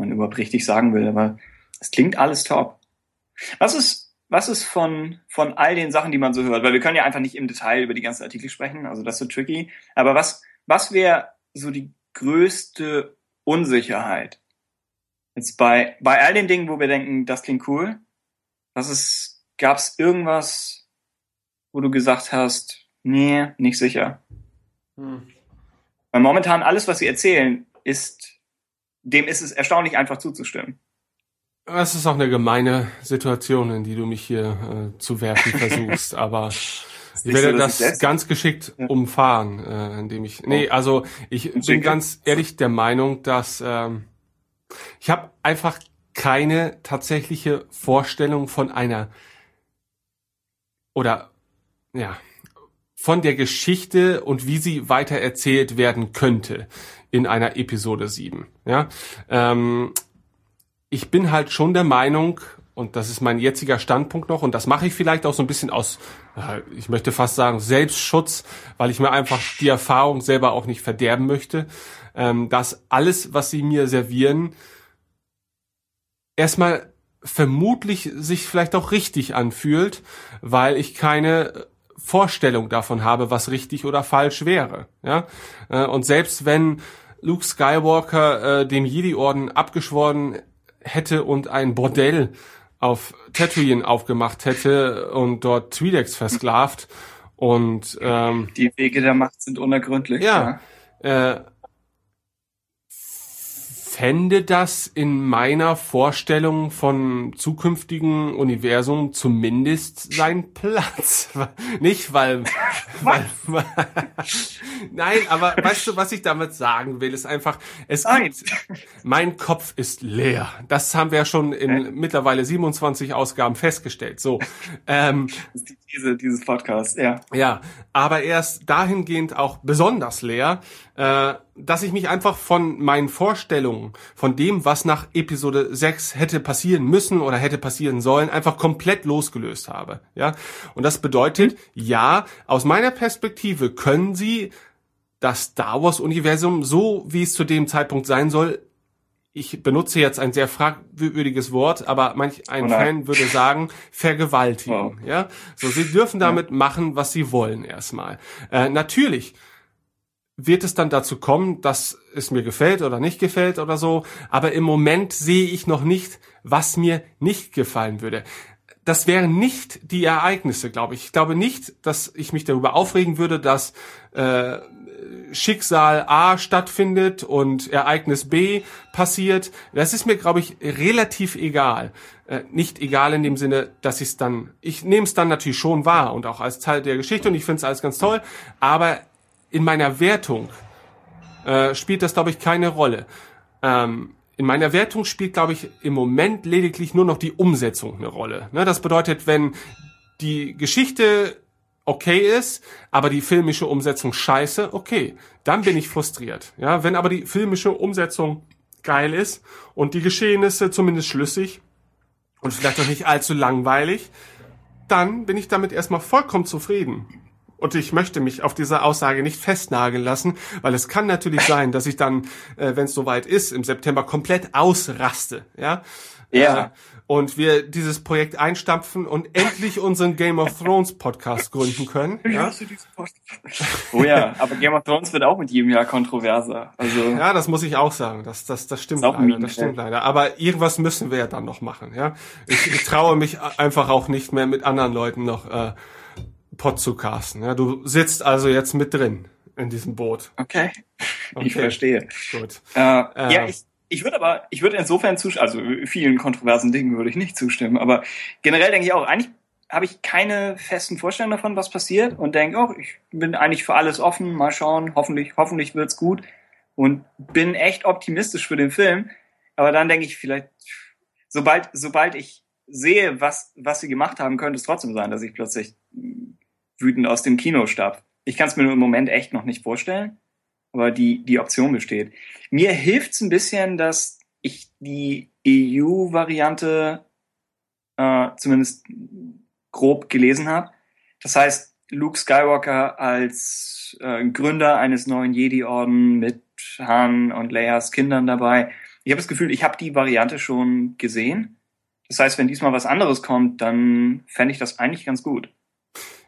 man überhaupt richtig sagen will, aber es klingt alles top. Was ist was ist von, von all den Sachen, die man so hört? Weil wir können ja einfach nicht im Detail über die ganzen Artikel sprechen, also das ist so tricky. Aber was, was wäre so die größte Unsicherheit? Jetzt bei, bei all den Dingen, wo wir denken, das klingt cool, was ist, gab's irgendwas, wo du gesagt hast, nee, nicht sicher? Hm. Weil momentan alles, was sie erzählen, ist, dem ist es erstaunlich einfach zuzustimmen. Es ist auch eine gemeine Situation, in die du mich hier äh, zu werfen versuchst, aber ich werde so, das ganz geschickt ja. umfahren, äh, indem ich. Nee, oh. also ich bin ganz ehrlich der Meinung, dass ähm, ich habe einfach keine tatsächliche Vorstellung von einer oder ja von der Geschichte und wie sie weiter erzählt werden könnte in einer Episode 7. Ja, ähm, ich bin halt schon der Meinung, und das ist mein jetziger Standpunkt noch, und das mache ich vielleicht auch so ein bisschen aus, äh, ich möchte fast sagen, Selbstschutz, weil ich mir einfach die Erfahrung selber auch nicht verderben möchte, ähm, dass alles, was sie mir servieren, erstmal vermutlich sich vielleicht auch richtig anfühlt, weil ich keine Vorstellung davon habe, was richtig oder falsch wäre. Ja? Äh, und selbst wenn Luke Skywalker äh, dem Jedi-Orden abgeschworen hätte und ein Bordell auf Tatooine aufgemacht hätte und dort Twi'leks versklavt und ähm, die Wege der Macht sind unergründlich. Ja, ja. Äh, fände das in meiner Vorstellung von zukünftigen Universum zumindest seinen Platz. Nicht, weil, weil, weil nein, aber weißt du, was ich damit sagen will, ist einfach, es nein. gibt, mein Kopf ist leer. Das haben wir ja schon in äh? mittlerweile 27 Ausgaben festgestellt. So, ähm, These dieses Podcasts, ja. Ja, aber er ist dahingehend auch besonders leer, äh, dass ich mich einfach von meinen Vorstellungen, von dem, was nach Episode 6 hätte passieren müssen oder hätte passieren sollen, einfach komplett losgelöst habe. Ja, und das bedeutet, ja, aus meiner Perspektive können sie das Star Wars Universum so, wie es zu dem Zeitpunkt sein soll, ich benutze jetzt ein sehr fragwürdiges Wort, aber manch ein oh Fan würde sagen, vergewaltigen. Wow. Ja, so sie dürfen damit machen, was sie wollen erstmal. Äh, natürlich wird es dann dazu kommen, dass es mir gefällt oder nicht gefällt oder so. Aber im Moment sehe ich noch nicht, was mir nicht gefallen würde. Das wären nicht die Ereignisse, glaube ich. Ich glaube nicht, dass ich mich darüber aufregen würde, dass äh, Schicksal A stattfindet und Ereignis B passiert. Das ist mir, glaube ich, relativ egal. Äh, nicht egal in dem Sinne, dass ich es dann, ich nehme es dann natürlich schon wahr und auch als Teil der Geschichte und ich finde es alles ganz toll. Aber in meiner Wertung äh, spielt das, glaube ich, keine Rolle. Ähm, in meiner Wertung spielt, glaube ich, im Moment lediglich nur noch die Umsetzung eine Rolle. Ne, das bedeutet, wenn die Geschichte okay ist, aber die filmische Umsetzung scheiße, okay, dann bin ich frustriert. Ja, wenn aber die filmische Umsetzung geil ist und die Geschehnisse zumindest schlüssig und vielleicht auch nicht allzu langweilig, dann bin ich damit erstmal vollkommen zufrieden. Und ich möchte mich auf diese Aussage nicht festnageln lassen, weil es kann natürlich sein, dass ich dann, äh, wenn es soweit ist, im September komplett ausraste. Ja. Ja. Äh, und wir dieses Projekt einstampfen und endlich unseren Game of Thrones Podcast gründen können. Ja? Oh ja, aber Game of Thrones wird auch mit jedem Jahr kontroverser. Also ja, das muss ich auch sagen. Das, das, das stimmt leider. Das stimmt leider. Aber irgendwas müssen wir ja dann noch machen. Ja, ich, ich traue mich einfach auch nicht mehr mit anderen Leuten noch äh, Pod zu casten. Ja, du sitzt also jetzt mit drin in diesem Boot. Okay, okay. ich verstehe. Gut. Äh, äh, ja, ich, ich würde aber, ich würde insofern zustimmen, also vielen kontroversen Dingen würde ich nicht zustimmen, aber generell denke ich auch, eigentlich habe ich keine festen Vorstellungen davon, was passiert und denke, oh, ich bin eigentlich für alles offen, mal schauen, hoffentlich, hoffentlich wird's gut und bin echt optimistisch für den Film, aber dann denke ich vielleicht, sobald, sobald ich sehe, was, was sie gemacht haben, könnte es trotzdem sein, dass ich plötzlich wütend aus dem Kino starb. Ich kann es mir nur im Moment echt noch nicht vorstellen aber die, die Option besteht. Mir hilft es ein bisschen, dass ich die EU-Variante äh, zumindest grob gelesen habe. Das heißt, Luke Skywalker als äh, Gründer eines neuen Jedi-Orden mit Han und Leias Kindern dabei. Ich habe das Gefühl, ich habe die Variante schon gesehen. Das heißt, wenn diesmal was anderes kommt, dann fände ich das eigentlich ganz gut.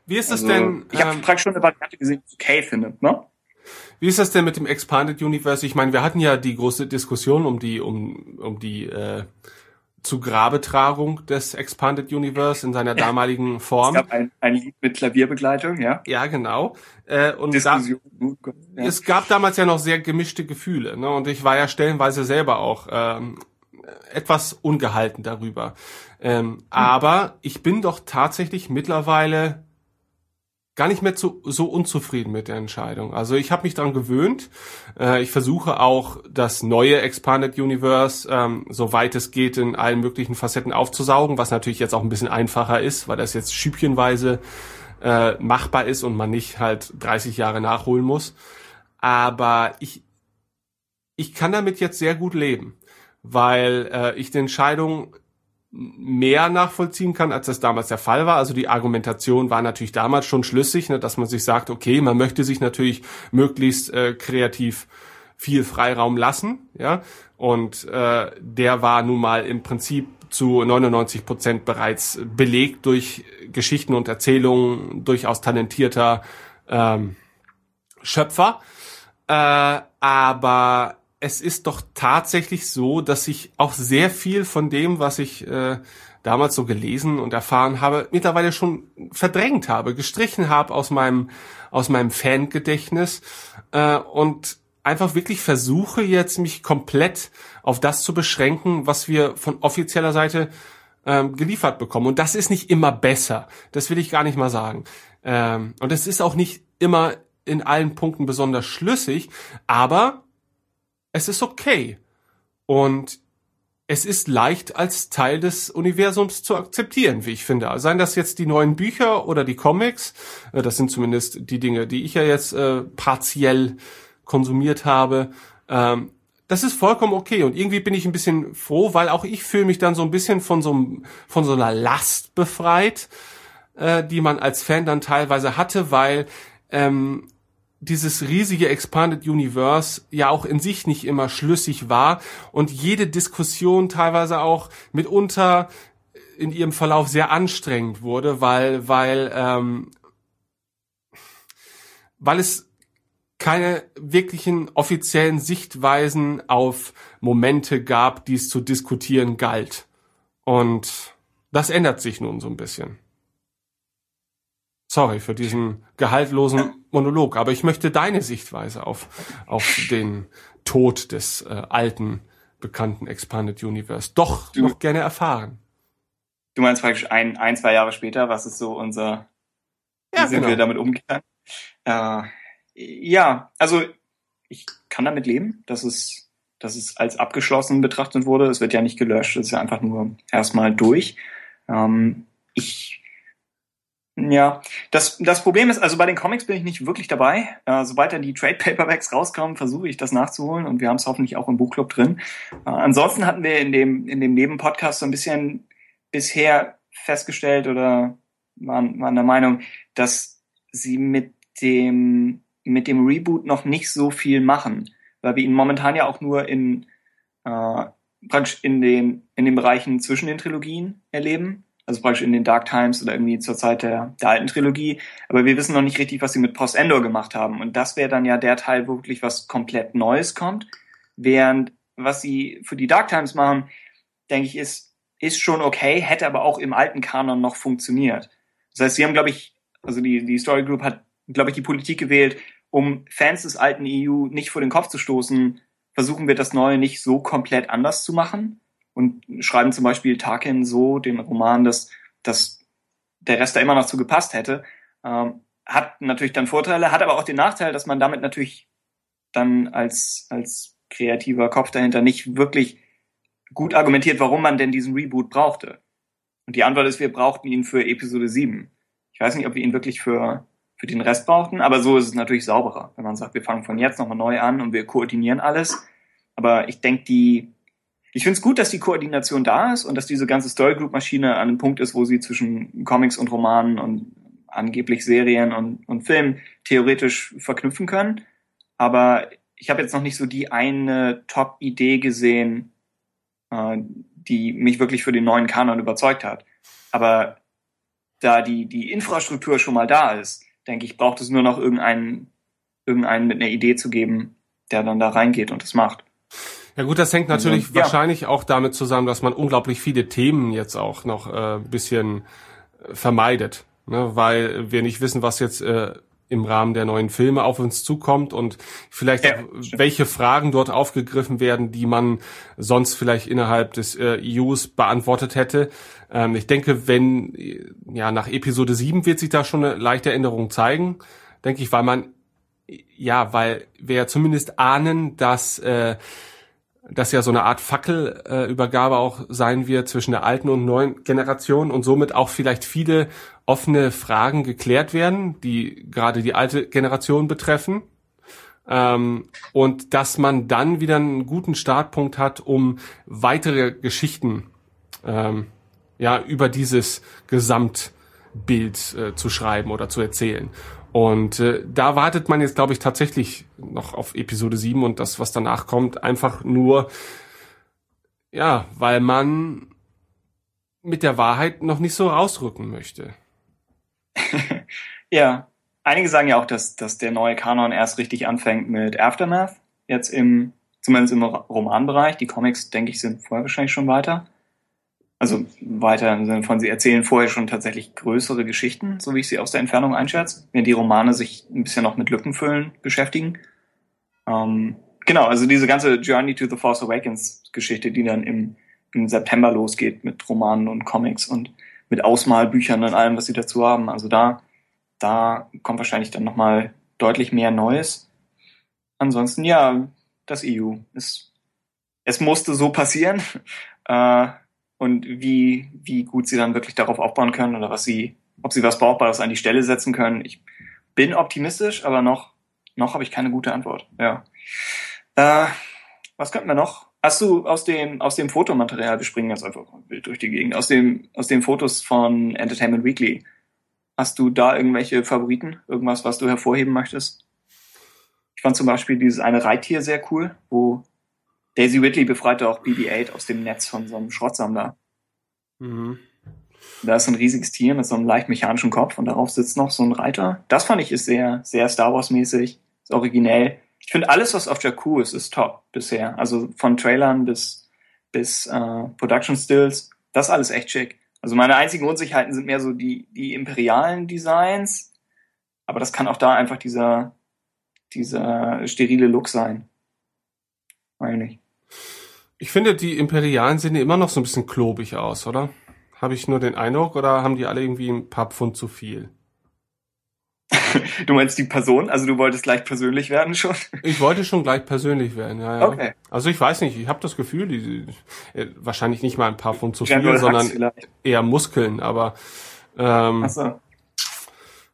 Wie ist es also, denn? Ich habe ähm, praktisch schon eine Variante gesehen, die okay finde. Ne? Wie ist das denn mit dem Expanded Universe? Ich meine, wir hatten ja die große Diskussion um die um um die äh, zu Grabetragung des Expanded Universe in seiner damaligen Form. Es gab ein, ein Lied mit Klavierbegleitung, ja. Ja, genau. Äh, und Diskussion. Da, ja. es gab damals ja noch sehr gemischte Gefühle, ne? Und ich war ja stellenweise selber auch ähm, etwas ungehalten darüber. Ähm, hm. Aber ich bin doch tatsächlich mittlerweile gar nicht mehr zu, so unzufrieden mit der Entscheidung. Also ich habe mich daran gewöhnt. Äh, ich versuche auch das neue Expanded Universe, ähm, soweit es geht, in allen möglichen Facetten aufzusaugen, was natürlich jetzt auch ein bisschen einfacher ist, weil das jetzt schübchenweise äh, machbar ist und man nicht halt 30 Jahre nachholen muss. Aber ich, ich kann damit jetzt sehr gut leben, weil äh, ich die Entscheidung mehr nachvollziehen kann, als das damals der Fall war. Also die Argumentation war natürlich damals schon schlüssig, ne, dass man sich sagt, okay, man möchte sich natürlich möglichst äh, kreativ viel Freiraum lassen, ja, und äh, der war nun mal im Prinzip zu 99 Prozent bereits belegt durch Geschichten und Erzählungen durchaus talentierter ähm, Schöpfer. Äh, aber es ist doch tatsächlich so, dass ich auch sehr viel von dem, was ich äh, damals so gelesen und erfahren habe, mittlerweile schon verdrängt habe, gestrichen habe aus meinem aus meinem Fangedächtnis äh, und einfach wirklich versuche jetzt mich komplett auf das zu beschränken, was wir von offizieller Seite ähm, geliefert bekommen. Und das ist nicht immer besser. Das will ich gar nicht mal sagen. Ähm, und es ist auch nicht immer in allen Punkten besonders schlüssig, aber es ist okay. Und es ist leicht als Teil des Universums zu akzeptieren, wie ich finde. Seien das jetzt die neuen Bücher oder die Comics, äh, das sind zumindest die Dinge, die ich ja jetzt äh, partiell konsumiert habe. Ähm, das ist vollkommen okay und irgendwie bin ich ein bisschen froh, weil auch ich fühle mich dann so ein bisschen von so, von so einer Last befreit, äh, die man als Fan dann teilweise hatte, weil ähm, dieses riesige Expanded Universe ja auch in sich nicht immer schlüssig war und jede Diskussion teilweise auch mitunter in ihrem Verlauf sehr anstrengend wurde, weil weil ähm, weil es keine wirklichen offiziellen Sichtweisen auf Momente gab, die es zu diskutieren galt. Und das ändert sich nun so ein bisschen. Sorry für diesen gehaltlosen Monolog, aber ich möchte deine Sichtweise auf, auf den Tod des äh, alten, bekannten Expanded Universe doch du, noch gerne erfahren. Du meinst praktisch ein, ein, zwei Jahre später, was ist so unser, wie ja, sind genau. wir damit umgegangen? Äh, ja, also ich kann damit leben, dass es, dass es als abgeschlossen betrachtet wurde. Es wird ja nicht gelöscht, es ist ja einfach nur erstmal durch. Ähm, ich ja, das, das Problem ist, also bei den Comics bin ich nicht wirklich dabei. Äh, sobald dann die Trade Paperbacks rauskommen, versuche ich das nachzuholen und wir haben es hoffentlich auch im Buchclub drin. Äh, ansonsten hatten wir in dem, in dem Nebenpodcast so ein bisschen bisher festgestellt oder waren, waren der Meinung, dass sie mit dem, mit dem Reboot noch nicht so viel machen, weil wir ihn momentan ja auch nur in, äh, praktisch in den, in den Bereichen zwischen den Trilogien erleben also praktisch in den Dark Times oder irgendwie zur Zeit der, der alten Trilogie. Aber wir wissen noch nicht richtig, was sie mit Post Endor gemacht haben. Und das wäre dann ja der Teil, wo wirklich was komplett Neues kommt. Während was sie für die Dark Times machen, denke ich, ist, ist schon okay, hätte aber auch im alten Kanon noch funktioniert. Das heißt, sie haben, glaube ich, also die, die Story Group hat, glaube ich, die Politik gewählt, um Fans des alten EU nicht vor den Kopf zu stoßen, versuchen wir das Neue nicht so komplett anders zu machen, und schreiben zum Beispiel Tarkin so, den Roman, dass, dass der Rest da immer noch zu gepasst hätte. Ähm, hat natürlich dann Vorteile, hat aber auch den Nachteil, dass man damit natürlich dann als, als kreativer Kopf dahinter nicht wirklich gut argumentiert, warum man denn diesen Reboot brauchte. Und die Antwort ist, wir brauchten ihn für Episode 7. Ich weiß nicht, ob wir ihn wirklich für, für den Rest brauchten, aber so ist es natürlich sauberer, wenn man sagt, wir fangen von jetzt nochmal neu an und wir koordinieren alles. Aber ich denke, die, ich finde es gut, dass die Koordination da ist und dass diese ganze Story Group Maschine an einem Punkt ist, wo sie zwischen Comics und Romanen und angeblich Serien und, und Filmen theoretisch verknüpfen können. Aber ich habe jetzt noch nicht so die eine Top-Idee gesehen, äh, die mich wirklich für den neuen Kanon überzeugt hat. Aber da die, die Infrastruktur schon mal da ist, denke ich, braucht es nur noch irgendeinen, irgendeinen mit einer Idee zu geben, der dann da reingeht und das macht. Ja gut, das hängt natürlich ja. wahrscheinlich auch damit zusammen, dass man unglaublich viele Themen jetzt auch noch äh, bisschen äh, vermeidet, ne? weil wir nicht wissen, was jetzt äh, im Rahmen der neuen Filme auf uns zukommt und vielleicht ja, auch, welche Fragen dort aufgegriffen werden, die man sonst vielleicht innerhalb des äh, EUs beantwortet hätte. Ähm, ich denke, wenn, ja, nach Episode 7 wird sich da schon eine leichte Änderung zeigen, denke ich, weil man, ja, weil wir ja zumindest ahnen, dass äh, das ja so eine Art Fackelübergabe äh, auch sein wird zwischen der alten und neuen Generation und somit auch vielleicht viele offene Fragen geklärt werden, die gerade die alte Generation betreffen. Ähm, und dass man dann wieder einen guten Startpunkt hat, um weitere Geschichten ähm, ja über dieses Gesamtbild äh, zu schreiben oder zu erzählen. Und äh, da wartet man jetzt, glaube ich, tatsächlich noch auf Episode 7 und das, was danach kommt, einfach nur, ja, weil man mit der Wahrheit noch nicht so rausrücken möchte. ja, einige sagen ja auch, dass, dass der neue Kanon erst richtig anfängt mit Aftermath, jetzt im, zumindest im Romanbereich. Die Comics, denke ich, sind vorher wahrscheinlich schon weiter. Also weiter im Sinne von, sie erzählen vorher schon tatsächlich größere Geschichten, so wie ich sie aus der Entfernung einschätze, während die Romane sich ein bisschen noch mit Lückenfüllen beschäftigen. Ähm, genau, also diese ganze Journey to the Force Awakens Geschichte, die dann im, im September losgeht mit Romanen und Comics und mit Ausmalbüchern und allem, was sie dazu haben. Also da, da kommt wahrscheinlich dann nochmal deutlich mehr Neues. Ansonsten, ja, das EU. Es, es musste so passieren. Äh, und wie, wie gut sie dann wirklich darauf aufbauen können oder was sie, ob sie was Brauchbares an die Stelle setzen können. Ich bin optimistisch, aber noch, noch habe ich keine gute Antwort. Ja. Äh, was könnten wir noch? Hast du aus dem, aus dem Fotomaterial, wir springen jetzt einfach wild durch die Gegend, aus dem, aus den Fotos von Entertainment Weekly, hast du da irgendwelche Favoriten? Irgendwas, was du hervorheben möchtest? Ich fand zum Beispiel dieses eine Reittier sehr cool, wo Daisy Ridley befreite auch BB-8 aus dem Netz von so einem Schrottsammler. Mhm. Da ist ein riesiges Tier mit so einem leicht mechanischen Kopf und darauf sitzt noch so ein Reiter. Das fand ich ist sehr, sehr Star Wars-mäßig, ist originell. Ich finde alles, was auf Jakku ist, ist top bisher. Also von Trailern bis, bis äh, Production Stills, das alles echt schick. Also meine einzigen Unsicherheiten sind mehr so die, die imperialen Designs, aber das kann auch da einfach dieser, dieser sterile Look sein. Meine ich. Ich finde, die Imperialen sehen immer noch so ein bisschen klobig aus, oder? Habe ich nur den Eindruck oder haben die alle irgendwie ein paar Pfund zu viel? Du meinst die Person? Also du wolltest gleich persönlich werden schon? Ich wollte schon gleich persönlich werden, ja, ja. Okay. Also ich weiß nicht, ich habe das Gefühl, die, äh, wahrscheinlich nicht mal ein paar Pfund zu viel, sondern eher Muskeln, aber ähm, so.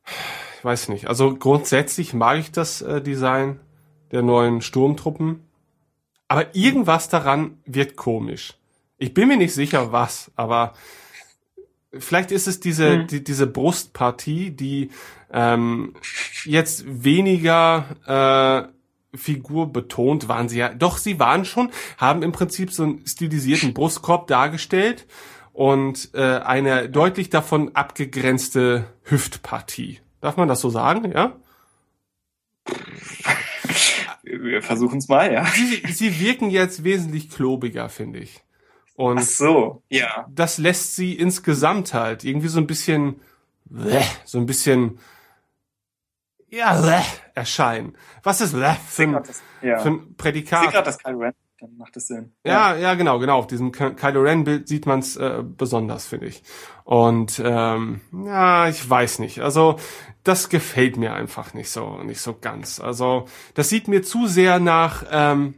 ich weiß nicht. Also grundsätzlich mag ich das äh, Design der neuen Sturmtruppen, aber irgendwas daran wird komisch. Ich bin mir nicht sicher, was, aber vielleicht ist es diese, hm. die, diese Brustpartie, die ähm, jetzt weniger äh, Figur betont waren sie ja. Doch, sie waren schon, haben im Prinzip so einen stilisierten Brustkorb dargestellt und äh, eine deutlich davon abgegrenzte Hüftpartie. Darf man das so sagen, ja? Wir versuchen es mal, ja. Sie, sie wirken jetzt wesentlich klobiger, finde ich. Und Ach so, ja. Das lässt sie insgesamt halt irgendwie so ein bisschen, so ein bisschen, ja, erscheinen. Was ist für, ein, ja. für ein Prädikat? Ich sehe das Kylo Ren, dann macht das Sinn. Ja, ja, ja genau, genau. Auf diesem Kylo Ren Bild sieht man es äh, besonders, finde ich. Und ähm, ja, ich weiß nicht. Also das gefällt mir einfach nicht so, nicht so ganz. Also das sieht mir zu sehr nach ähm,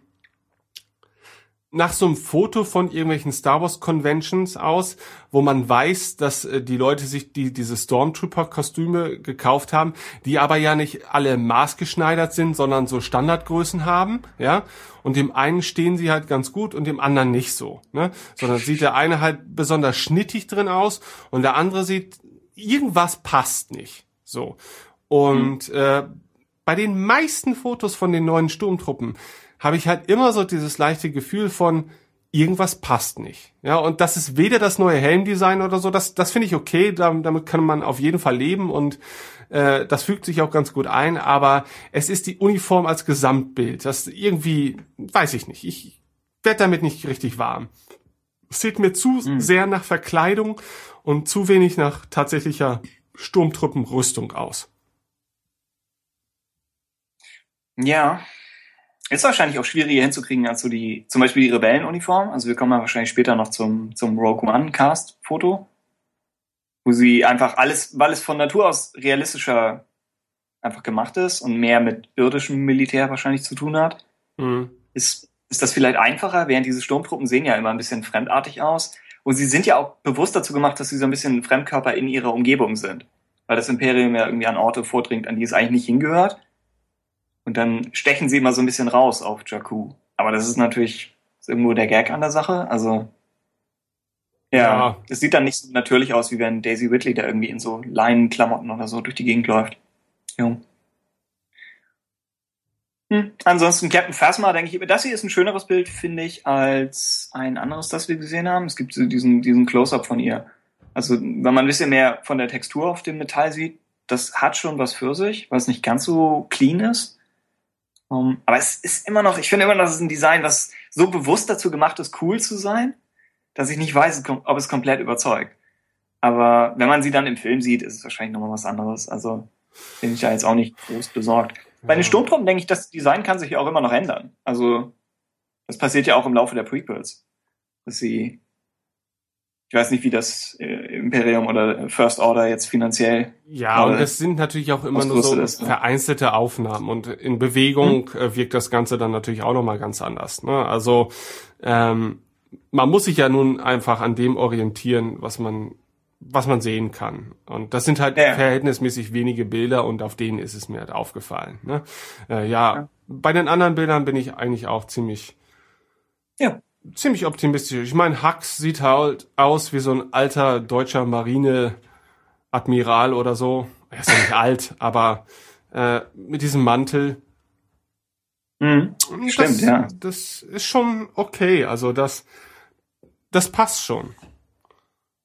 nach so einem Foto von irgendwelchen Star Wars Conventions aus, wo man weiß, dass äh, die Leute sich die diese Stormtrooper Kostüme gekauft haben, die aber ja nicht alle maßgeschneidert sind, sondern so Standardgrößen haben, ja? Und dem einen stehen sie halt ganz gut und dem anderen nicht so, ne? Sondern sieht der eine halt besonders schnittig drin aus und der andere sieht irgendwas passt nicht, so. Und mhm. äh, bei den meisten Fotos von den neuen Sturmtruppen habe ich halt immer so dieses leichte Gefühl von, irgendwas passt nicht. Ja, und das ist weder das neue Helmdesign oder so, das, das finde ich okay, damit kann man auf jeden Fall leben und äh, das fügt sich auch ganz gut ein, aber es ist die Uniform als Gesamtbild. Das irgendwie, weiß ich nicht, ich werde damit nicht richtig warm. Es sieht mir zu mhm. sehr nach Verkleidung und zu wenig nach tatsächlicher Sturmtruppenrüstung aus. Ja, ist wahrscheinlich auch schwieriger hinzukriegen als so die, zum Beispiel die Rebellenuniform. Also wir kommen ja wahrscheinlich später noch zum, zum Rogue One Cast Foto, wo sie einfach alles, weil es von Natur aus realistischer einfach gemacht ist und mehr mit irdischem Militär wahrscheinlich zu tun hat, mhm. ist, ist das vielleicht einfacher, während diese Sturmtruppen sehen ja immer ein bisschen fremdartig aus. Und sie sind ja auch bewusst dazu gemacht, dass sie so ein bisschen Fremdkörper in ihrer Umgebung sind. Weil das Imperium ja irgendwie an Orte vordringt, an die es eigentlich nicht hingehört. Und dann stechen sie immer so ein bisschen raus auf Jakku. Aber das ist natürlich irgendwo der Gag an der Sache. Also, ja, ja, es sieht dann nicht so natürlich aus, wie wenn Daisy Whitley da irgendwie in so Leinenklamotten oder so durch die Gegend läuft. Ja. Hm. Ansonsten Captain Phasma, denke ich, das hier ist ein schöneres Bild, finde ich, als ein anderes, das wir gesehen haben. Es gibt so diesen, diesen Close-Up von ihr. Also, wenn man ein bisschen mehr von der Textur auf dem Metall sieht, das hat schon was für sich, weil es nicht ganz so clean ist. Um, aber es ist immer noch, ich finde immer noch, das ist ein Design, was so bewusst dazu gemacht ist, cool zu sein, dass ich nicht weiß, ob es komplett überzeugt. Aber wenn man sie dann im Film sieht, ist es wahrscheinlich nochmal was anderes. Also bin ich da jetzt auch nicht groß besorgt. Ja. Bei den Sturmtruppen denke ich, das Design kann sich ja auch immer noch ändern. Also das passiert ja auch im Laufe der Prequels. Dass sie ich weiß nicht, wie das äh, Imperium oder First Order jetzt finanziell. Ja, und das sind natürlich auch immer nur so ist, ne? vereinzelte Aufnahmen und in Bewegung hm. wirkt das Ganze dann natürlich auch nochmal ganz anders. Ne? Also ähm, man muss sich ja nun einfach an dem orientieren, was man was man sehen kann. Und das sind halt ja. verhältnismäßig wenige Bilder und auf denen ist es mir halt aufgefallen. Ne? Äh, ja, ja, bei den anderen Bildern bin ich eigentlich auch ziemlich ja ziemlich optimistisch. Ich meine, Hux sieht halt aus wie so ein alter deutscher Marine-Admiral oder so. Er ist ja nicht alt, aber äh, mit diesem Mantel. Mhm. Das, Stimmt, ja. Das ist schon okay. Also das, das passt schon.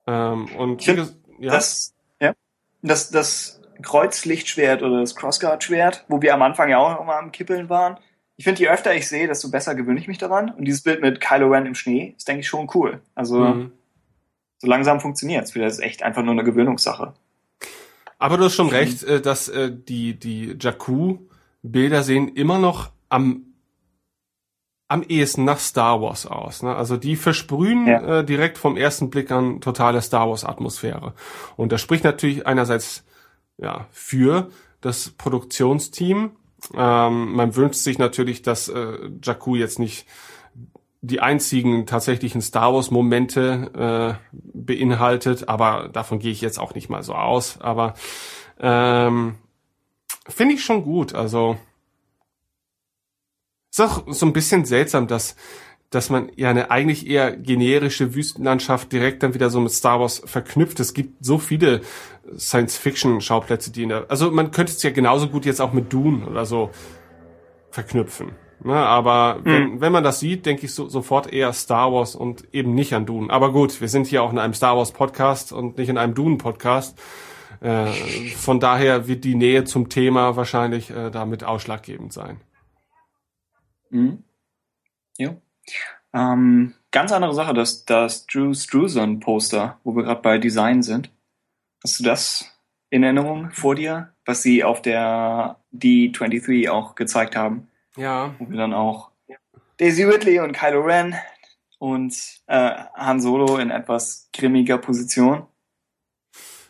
Ähm, und ich find, ja. das, ja, das, das Kreuzlichtschwert oder das Crossguard-Schwert, wo wir am Anfang ja auch noch mal am Kippeln waren, ich finde, je öfter ich sehe, desto besser gewöhne ich mich daran. Und dieses Bild mit Kylo Ren im Schnee ist, denke ich, schon cool. Also mhm. so langsam funktioniert es. Das ist echt einfach nur eine Gewöhnungssache. Aber du hast schon recht, äh, dass äh, die, die Jakku-Bilder sehen immer noch am am ehesten nach Star Wars aus. Ne? Also die versprühen ja. äh, direkt vom ersten Blick an totale Star Wars Atmosphäre. Und das spricht natürlich einerseits ja für das Produktionsteam. Ähm, man wünscht sich natürlich, dass äh, Jakku jetzt nicht die einzigen tatsächlichen Star Wars Momente äh, beinhaltet, aber davon gehe ich jetzt auch nicht mal so aus. Aber ähm, finde ich schon gut. Also ist auch so ein bisschen seltsam, dass dass man ja eine eigentlich eher generische Wüstenlandschaft direkt dann wieder so mit Star Wars verknüpft. Es gibt so viele Science-Fiction-Schauplätze, die in der, also man könnte es ja genauso gut jetzt auch mit Dune oder so verknüpfen. Ne, aber wenn, mhm. wenn man das sieht, denke ich so, sofort eher Star Wars und eben nicht an Dune. Aber gut, wir sind hier auch in einem Star Wars Podcast und nicht in einem Dune Podcast. Äh, von daher wird die Nähe zum Thema wahrscheinlich äh, damit ausschlaggebend sein. Mhm. Ja. Ähm, ganz andere Sache, das, das Drew Struzan Poster, wo wir gerade bei Design sind. Hast du das in Erinnerung vor dir, was sie auf der D23 auch gezeigt haben? Ja. Wo wir dann auch Daisy Ridley und Kylo Ren und äh, Han Solo in etwas grimmiger Position.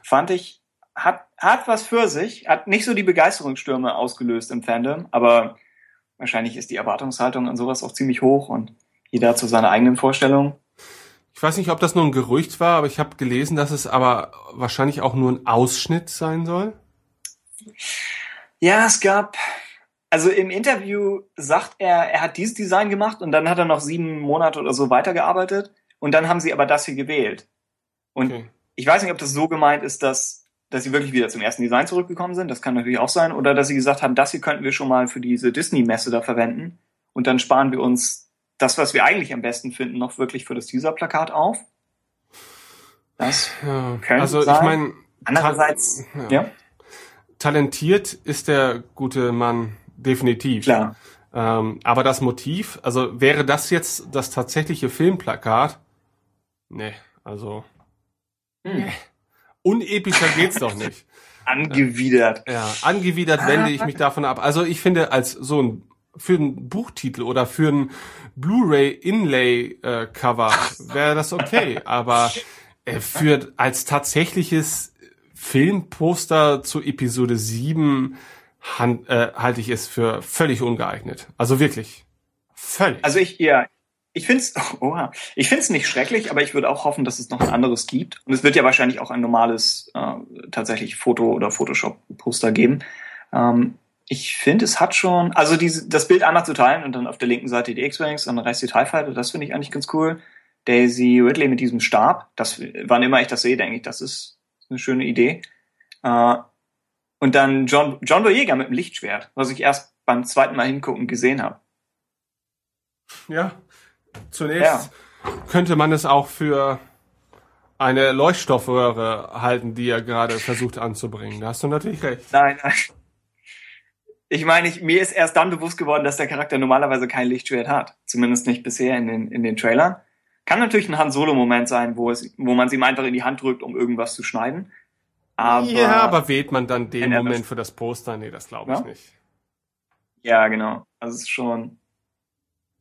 Fand ich, hat, hat was für sich, hat nicht so die Begeisterungsstürme ausgelöst im Fandom, aber wahrscheinlich ist die Erwartungshaltung an sowas auch ziemlich hoch und jeder hat so seine eigenen Vorstellungen. Ich weiß nicht, ob das nur ein Gerücht war, aber ich habe gelesen, dass es aber wahrscheinlich auch nur ein Ausschnitt sein soll. Ja, es gab also im Interview sagt er, er hat dieses Design gemacht und dann hat er noch sieben Monate oder so weitergearbeitet und dann haben sie aber das hier gewählt. Und okay. ich weiß nicht, ob das so gemeint ist, dass, dass sie wirklich wieder zum ersten Design zurückgekommen sind. Das kann natürlich auch sein. Oder dass sie gesagt haben, das hier könnten wir schon mal für diese Disney-Messe da verwenden. Und dann sparen wir uns das, was wir eigentlich am besten finden, noch wirklich für das Teaser-Plakat auf. Das ja, könnte also sein. ich meine, andererseits, ja. ja. Talentiert ist der gute Mann definitiv. Klar. Ähm, aber das Motiv, also wäre das jetzt das tatsächliche Filmplakat? Nee, also. Hm. Unepischer geht's doch nicht. Angewidert. Ja, angewidert wende ich mich davon ab. Also ich finde, als so ein für einen Buchtitel oder für ein Blu-ray Inlay äh, Cover wäre das okay, aber äh, für als tatsächliches Filmposter zu Episode 7 hand, äh, halte ich es für völlig ungeeignet. Also wirklich. Völlig. Also ich, ja, ich finde es oh, ich find's nicht schrecklich, aber ich würde auch hoffen, dass es noch ein anderes gibt. Und es wird ja wahrscheinlich auch ein normales äh, tatsächlich Foto- oder Photoshop-Poster geben. Ähm, ich finde, es hat schon, also diese, das Bild einmal zu teilen und dann auf der linken Seite die X-Wings und dann rechts die TIE Fighter, das finde ich eigentlich ganz cool. Daisy Ridley mit diesem Stab, das, wann immer ich das sehe, denke ich, das ist eine schöne Idee. Äh, und dann John, John Boyega mit dem Lichtschwert, was ich erst beim zweiten Mal hingucken gesehen habe. Ja, zunächst ja. könnte man es auch für eine Leuchtstoffröhre halten, die er gerade versucht anzubringen. Da hast du natürlich recht. Nein, nein. Ich meine, ich, mir ist erst dann bewusst geworden, dass der Charakter normalerweise kein Lichtschwert hat. Zumindest nicht bisher in den, in den Trailern. Kann natürlich ein Han Solo-Moment sein, wo, es, wo man es ihm einfach in die Hand drückt, um irgendwas zu schneiden. Aber ja, aber wählt man dann den Moment für das Poster? Nee, das glaube ich ja? nicht. Ja, genau. Also es ist schon.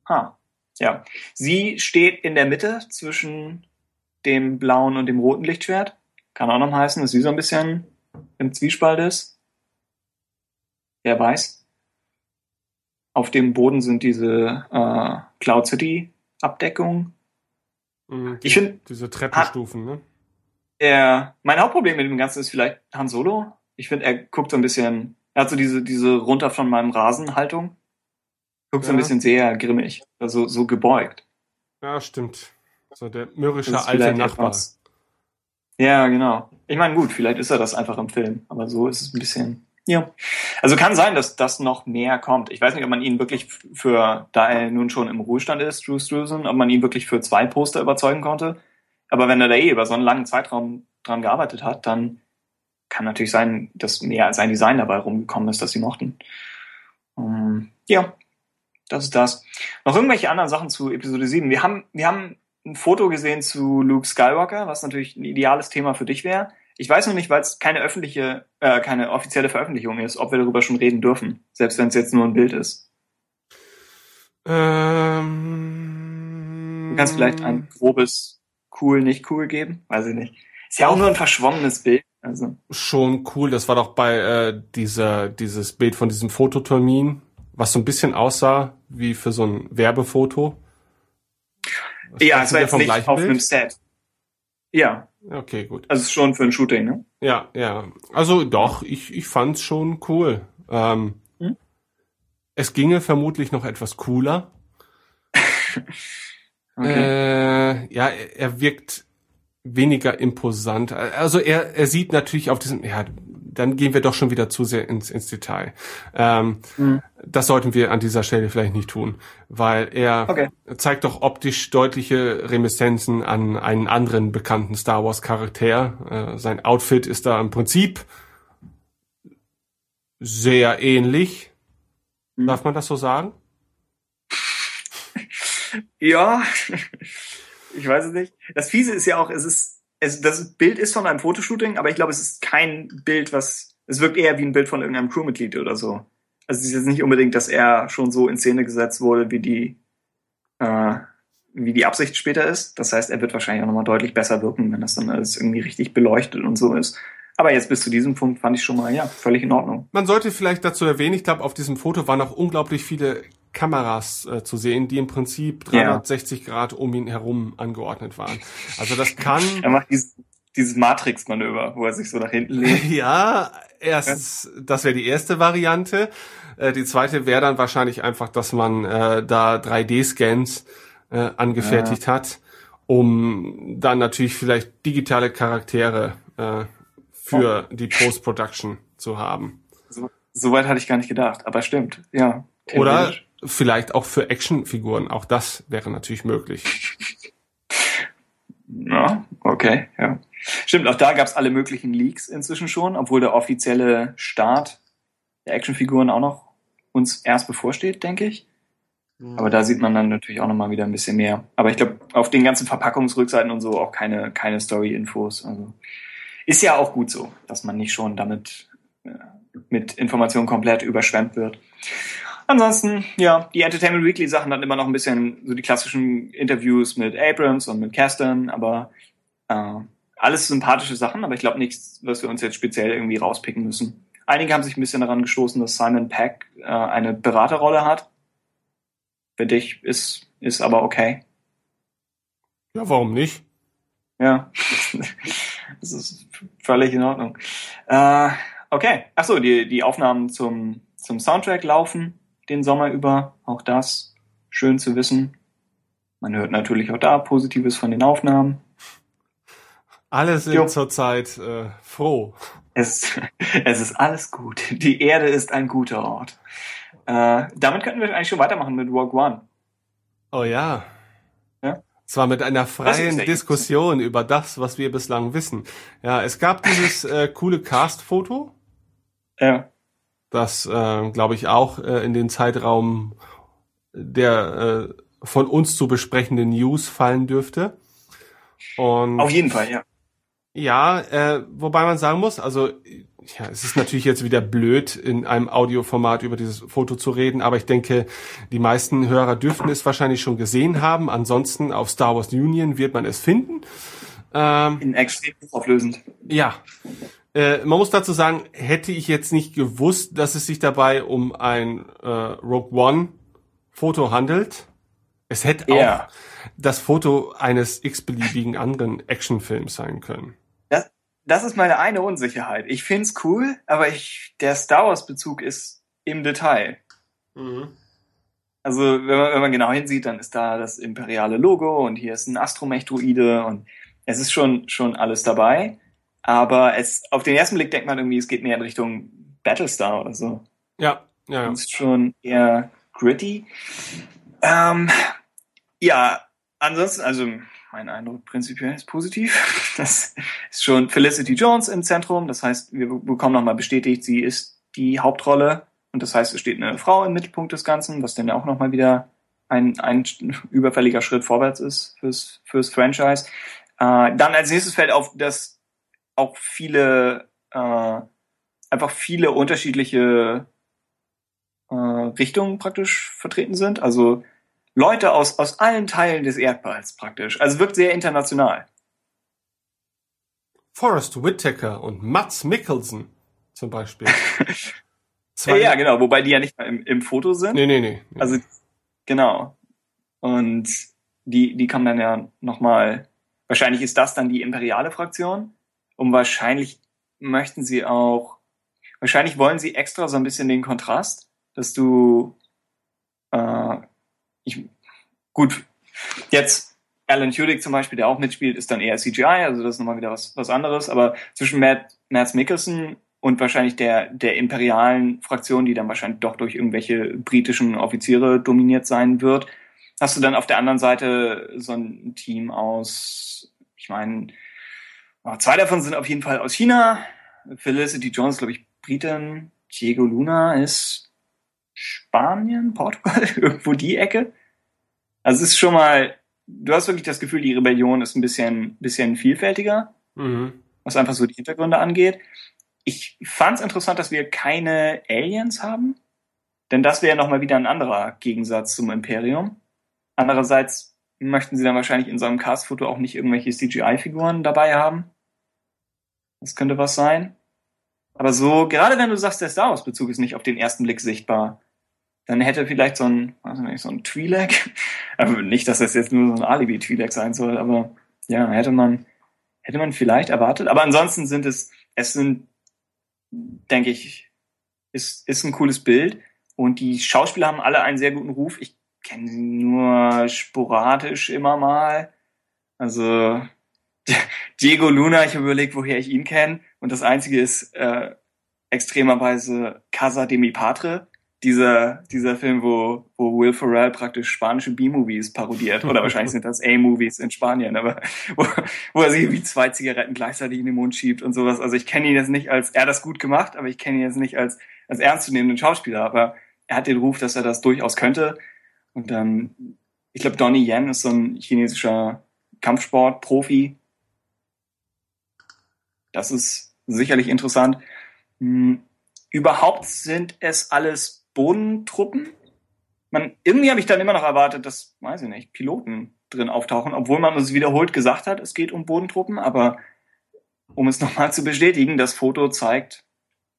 Ha. Ja. Sie steht in der Mitte zwischen dem blauen und dem roten Lichtschwert. Kann auch noch heißen, dass sie so ein bisschen im Zwiespalt ist. Wer weiß. Auf dem Boden sind diese äh, Cloud City Abdeckungen. Mhm, die, ich finde diese Treppenstufen, ne? Der, mein Hauptproblem mit dem Ganzen ist vielleicht Han Solo. Ich finde, er guckt so ein bisschen, er hat so diese, diese runter von meinem Rasen Haltung. Guckt ja. so ein bisschen sehr grimmig, also so gebeugt. Ja, stimmt. So der mürrische alte Nachbar. Etwas. Ja, genau. Ich meine, gut, vielleicht ist er das einfach im Film, aber so ist es ein bisschen. Ja. Also kann sein, dass das noch mehr kommt. Ich weiß nicht, ob man ihn wirklich für, da er nun schon im Ruhestand ist, Drew Struzan, ob man ihn wirklich für zwei Poster überzeugen konnte. Aber wenn er da eh über so einen langen Zeitraum dran gearbeitet hat, dann kann natürlich sein, dass mehr als ein Design dabei rumgekommen ist, das sie mochten. Um, ähm, ja, das ist das. Noch irgendwelche anderen Sachen zu Episode 7. Wir haben, wir haben ein Foto gesehen zu Luke Skywalker, was natürlich ein ideales Thema für dich wäre. Ich weiß noch nicht, weil es keine öffentliche, äh, keine offizielle Veröffentlichung ist, ob wir darüber schon reden dürfen, selbst wenn es jetzt nur ein Bild ist. Ähm, du kannst vielleicht ein grobes cool, nicht cool geben? Weiß ich nicht. Ist ja auch nur ein verschwommenes Bild. Also. Schon cool. Das war doch bei äh, dieser, dieses Bild von diesem Fototermin, was so ein bisschen aussah wie für so ein Werbefoto. Was ja, es war jetzt nicht auf Bild? einem Set. Ja. Okay, gut. Also schon für ein Shooting, ne? Ja, ja. Also doch, ich, ich fand's schon cool. Ähm, hm? Es ginge vermutlich noch etwas cooler. okay. Äh, ja, er wirkt weniger imposant. Also er, er sieht natürlich auf diesem, ja, dann gehen wir doch schon wieder zu sehr ins, ins Detail. Ähm, mhm. Das sollten wir an dieser Stelle vielleicht nicht tun, weil er okay. zeigt doch optisch deutliche Reminiszenzen an einen anderen bekannten Star Wars Charakter. Äh, sein Outfit ist da im Prinzip sehr ähnlich. Mhm. Darf man das so sagen? ja, ich weiß es nicht. Das Fiese ist ja auch, es ist, es, das Bild ist von einem Fotoshooting, aber ich glaube, es ist kein Bild, was, es wirkt eher wie ein Bild von irgendeinem Crewmitglied oder so. Also es ist jetzt nicht unbedingt, dass er schon so in Szene gesetzt wurde, wie die, äh, wie die Absicht später ist. Das heißt, er wird wahrscheinlich auch nochmal deutlich besser wirken, wenn das dann alles irgendwie richtig beleuchtet und so ist. Aber jetzt bis zu diesem Punkt fand ich schon mal, ja, völlig in Ordnung. Man sollte vielleicht dazu erwähnen, ich glaube, auf diesem Foto waren auch unglaublich viele Kameras äh, zu sehen, die im Prinzip 360 ja. Grad um ihn herum angeordnet waren. Also das kann. Er macht dieses, dieses Matrix-Manöver, wo er sich so nach hinten legt. ja, erstens, ja. das wäre die erste Variante. Äh, die zweite wäre dann wahrscheinlich einfach, dass man äh, da 3D-Scans äh, angefertigt ja. hat, um dann natürlich vielleicht digitale Charaktere äh, für oh. die Post-Production zu haben. So, so weit hatte ich gar nicht gedacht, aber stimmt, ja. Oder vielleicht auch für Actionfiguren. Auch das wäre natürlich möglich. Ja, okay, ja. Stimmt, auch da gab es alle möglichen Leaks inzwischen schon, obwohl der offizielle Start der Actionfiguren auch noch uns erst bevorsteht, denke ich. Mhm. Aber da sieht man dann natürlich auch nochmal wieder ein bisschen mehr. Aber ich glaube, auf den ganzen Verpackungsrückseiten und so auch keine, keine Story-Infos. Also ist ja auch gut so, dass man nicht schon damit äh, mit Informationen komplett überschwemmt wird. Ansonsten, ja, die Entertainment Weekly Sachen dann immer noch ein bisschen so die klassischen Interviews mit Abrams und mit Kasten, aber äh, alles sympathische Sachen, aber ich glaube nichts, was wir uns jetzt speziell irgendwie rauspicken müssen. Einige haben sich ein bisschen daran gestoßen, dass Simon Peck äh, eine Beraterrolle hat. Für dich ist, ist aber okay. Ja, warum nicht? Ja, das ist völlig in Ordnung. Äh, okay, achso, die, die Aufnahmen zum, zum Soundtrack laufen den Sommer über. Auch das schön zu wissen. Man hört natürlich auch da Positives von den Aufnahmen. Alle sind jo. zurzeit äh, froh. Es, es ist alles gut. Die Erde ist ein guter Ort. Äh, damit könnten wir eigentlich schon weitermachen mit Rogue One. Oh ja. Ja? Zwar mit einer freien Diskussion über das, was wir bislang wissen. Ja, es gab dieses äh, coole Cast-Foto. Ja das, äh, glaube ich, auch äh, in den Zeitraum der äh, von uns zu besprechenden News fallen dürfte. Und Auf jeden Fall, ja. Ja, äh, wobei man sagen muss, also ja, es ist natürlich jetzt wieder blöd, in einem Audioformat über dieses Foto zu reden, aber ich denke, die meisten Hörer dürften es wahrscheinlich schon gesehen haben. Ansonsten auf Star Wars Union wird man es finden. Ähm, in extrem auflösend. Ja. Äh, man muss dazu sagen, hätte ich jetzt nicht gewusst, dass es sich dabei um ein äh, Rogue One Foto handelt. Es hätte ja. auch das Foto eines x-beliebigen anderen Actionfilms sein können. Das, das ist meine eine Unsicherheit. Ich find's cool, aber ich, der Star Wars Bezug ist im Detail. Mhm. Also, wenn man, wenn man genau hinsieht, dann ist da das imperiale Logo und hier ist ein Astromech-Druide und es ist schon, schon alles dabei. Aber es, auf den ersten Blick denkt man irgendwie, es geht mehr in Richtung Battlestar oder so. Ja, ja. ja. ist schon eher gritty. Ähm, ja, ansonsten, also mein Eindruck prinzipiell ist positiv. Das ist schon Felicity Jones im Zentrum. Das heißt, wir bekommen nochmal bestätigt, sie ist die Hauptrolle. Und das heißt, es steht eine Frau im Mittelpunkt des Ganzen, was dann ja auch nochmal wieder ein, ein überfälliger Schritt vorwärts ist fürs, fürs Franchise. Äh, dann als nächstes fällt auf, dass auch viele, äh, einfach viele unterschiedliche äh, Richtungen praktisch vertreten sind. Also Leute aus, aus allen Teilen des Erdballs praktisch. Also wirkt sehr international. Forrest Whitaker und Mats Mikkelsen zum Beispiel. Zwei ja, genau, wobei die ja nicht mal im, im Foto sind. Nee, nee, nee, nee. Also, genau. Und die, die kommen dann ja nochmal, wahrscheinlich ist das dann die imperiale Fraktion. Und wahrscheinlich möchten sie auch, wahrscheinlich wollen sie extra so ein bisschen den Kontrast, dass du, äh, ich, gut, jetzt Alan Tudyk zum Beispiel, der auch mitspielt, ist dann eher CGI, also das ist nochmal wieder was, was anderes, aber zwischen Matt, Matt Mickelson und wahrscheinlich der, der imperialen Fraktion, die dann wahrscheinlich doch durch irgendwelche britischen Offiziere dominiert sein wird, hast du dann auf der anderen Seite so ein Team aus, ich meine, zwei davon sind auf jeden Fall aus China. Felicity Jones, glaube ich, Britin. Diego Luna ist Spanien, Portugal, irgendwo die Ecke. Also es ist schon mal, du hast wirklich das Gefühl, die Rebellion ist ein bisschen, bisschen vielfältiger, mhm. was einfach so die Hintergründe angeht. Ich fand es interessant, dass wir keine Aliens haben, denn das wäre nochmal wieder ein anderer Gegensatz zum Imperium. Andererseits möchten sie dann wahrscheinlich in so einem Cast-Foto auch nicht irgendwelche CGI-Figuren dabei haben. Das könnte was sein. Aber so, gerade wenn du sagst, der Star Wars-Bezug ist nicht auf den ersten Blick sichtbar, dann hätte vielleicht so ein, weiß nicht, so ein Twi'lek, also nicht, dass das jetzt nur so ein Alibi-Twi'lek sein soll, aber ja, hätte man, hätte man vielleicht erwartet. Aber ansonsten sind es, es sind, denke ich, ist, ist ein cooles Bild und die Schauspieler haben alle einen sehr guten Ruf. Ich kenne sie nur sporadisch immer mal. Also Diego Luna, ich habe überlegt, woher ich ihn kenne. Und das Einzige ist äh, extremerweise Casa de mi Padre, dieser, dieser Film, wo, wo Will Ferrell praktisch spanische B-Movies parodiert. Oder wahrscheinlich sind das A-Movies in Spanien, aber wo, wo er sich wie zwei Zigaretten gleichzeitig in den Mund schiebt und sowas. Also ich kenne ihn jetzt nicht als, er hat das gut gemacht, aber ich kenne ihn jetzt nicht als, als ernstzunehmenden Schauspieler. Aber er hat den Ruf, dass er das durchaus könnte. Und dann, ich glaube, Donnie Yen ist so ein chinesischer Kampfsport-Profi. Das ist sicherlich interessant. Hm, überhaupt sind es alles Bodentruppen. Man, irgendwie habe ich dann immer noch erwartet, dass, weiß ich nicht, Piloten drin auftauchen, obwohl man es wiederholt gesagt hat, es geht um Bodentruppen, aber um es nochmal zu bestätigen, das Foto zeigt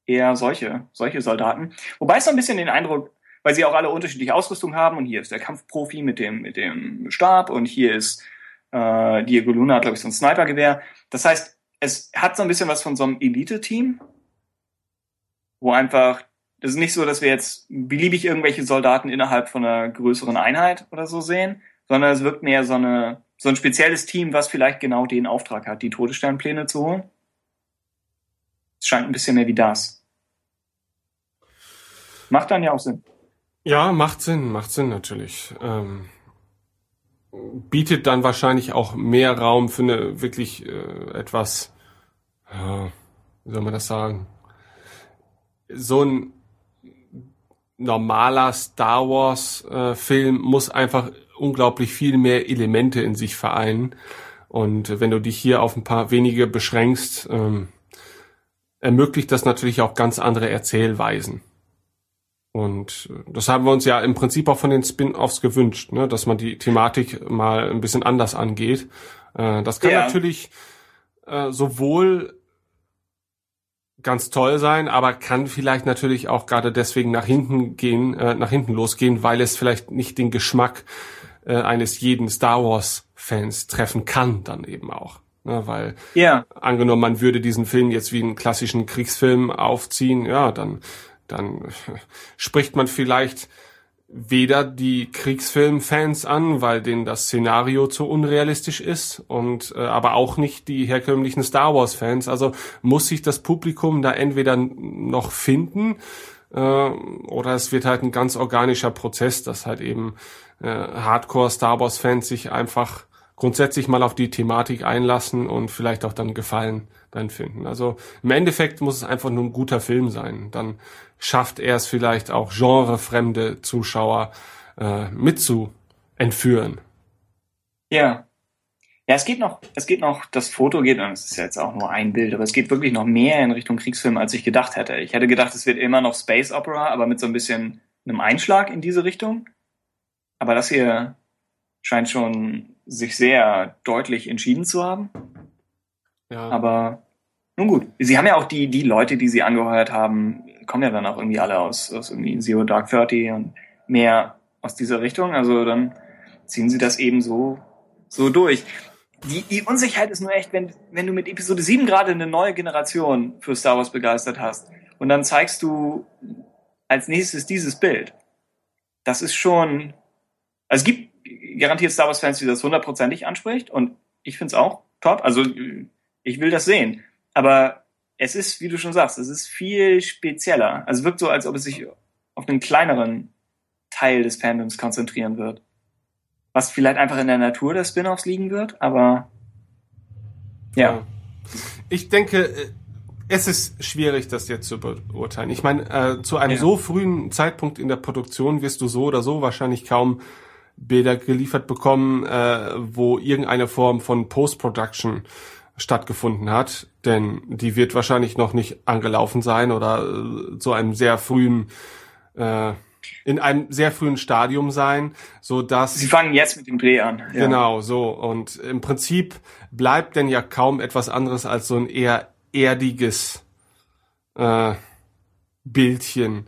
eher solche, solche Soldaten. Wobei es so ein bisschen den Eindruck weil sie auch alle unterschiedliche Ausrüstung haben. Und hier ist der Kampfprofi mit dem, mit dem Stab und hier ist äh, Diego Luna glaube ich, so ein Snipergewehr. Das heißt, es hat so ein bisschen was von so einem Elite-Team, wo einfach, das ist nicht so, dass wir jetzt beliebig irgendwelche Soldaten innerhalb von einer größeren Einheit oder so sehen, sondern es wirkt mehr so eine, so ein spezielles Team, was vielleicht genau den Auftrag hat, die Todessternpläne zu holen. Es scheint ein bisschen mehr wie das. Macht dann ja auch Sinn. Ja, macht Sinn, macht Sinn natürlich. Ähm, bietet dann wahrscheinlich auch mehr Raum für eine wirklich äh, etwas, ja, wie soll man das sagen? So ein normaler Star Wars äh, Film muss einfach unglaublich viel mehr Elemente in sich vereinen. Und wenn du dich hier auf ein paar wenige beschränkst, ähm, ermöglicht das natürlich auch ganz andere Erzählweisen. Und das haben wir uns ja im Prinzip auch von den Spin-offs gewünscht, ne? dass man die Thematik mal ein bisschen anders angeht. Äh, das kann ja. natürlich äh, sowohl ganz toll sein, aber kann vielleicht natürlich auch gerade deswegen nach hinten gehen, äh, nach hinten losgehen, weil es vielleicht nicht den Geschmack äh, eines jeden Star Wars Fans treffen kann, dann eben auch. Ne, weil ja. angenommen, man würde diesen Film jetzt wie einen klassischen Kriegsfilm aufziehen, ja, dann dann spricht man vielleicht weder die Kriegsfilmfans an, weil denen das Szenario zu unrealistisch ist und äh, aber auch nicht die herkömmlichen Star Wars Fans. Also muss sich das Publikum da entweder noch finden äh, oder es wird halt ein ganz organischer Prozess, dass halt eben äh, Hardcore Star Wars Fans sich einfach grundsätzlich mal auf die Thematik einlassen und vielleicht auch dann Gefallen dann finden. Also im Endeffekt muss es einfach nur ein guter Film sein. Dann schafft er es vielleicht auch genrefremde Zuschauer äh, mit zu entführen. Ja. Ja, es geht noch, es geht noch, das Foto geht, und es ist ja jetzt auch nur ein Bild, aber es geht wirklich noch mehr in Richtung Kriegsfilm, als ich gedacht hätte. Ich hätte gedacht, es wird immer noch Space Opera, aber mit so ein bisschen einem Einschlag in diese Richtung. Aber das hier scheint schon sich sehr deutlich entschieden zu haben. Ja. Aber Nun gut. Sie haben ja auch die, die Leute, die sie angeheuert haben, kommen ja dann auch irgendwie alle aus, aus irgendwie Zero Dark Thirty und mehr aus dieser Richtung. Also dann ziehen sie das eben so, so durch. Die, die Unsicherheit ist nur echt, wenn, wenn du mit Episode 7 gerade eine neue Generation für Star Wars begeistert hast und dann zeigst du als nächstes dieses Bild. Das ist schon, also es gibt garantiert Star Wars Fans, die das hundertprozentig anspricht und ich finde es auch top. Also ich will das sehen. Aber es ist, wie du schon sagst, es ist viel spezieller. Also es wirkt so, als ob es sich auf einen kleineren Teil des Fandoms konzentrieren wird. Was vielleicht einfach in der Natur der Spin-offs liegen wird, aber ja. Ich denke, äh, es ist schwierig, das jetzt zu beurteilen. Ich meine, äh, zu einem ja. so frühen Zeitpunkt in der Produktion wirst du so oder so wahrscheinlich kaum Bilder geliefert bekommen, äh, wo irgendeine Form von Post-Production stattgefunden hat, denn die wird wahrscheinlich noch nicht angelaufen sein oder äh, zu einem sehr frühen äh, in einem sehr frühen Stadium sein, so dass Sie fangen jetzt mit dem Dreh an. Ja. Genau, so und im Prinzip bleibt denn ja kaum etwas anderes als so ein eher erdiges äh, Bildchen,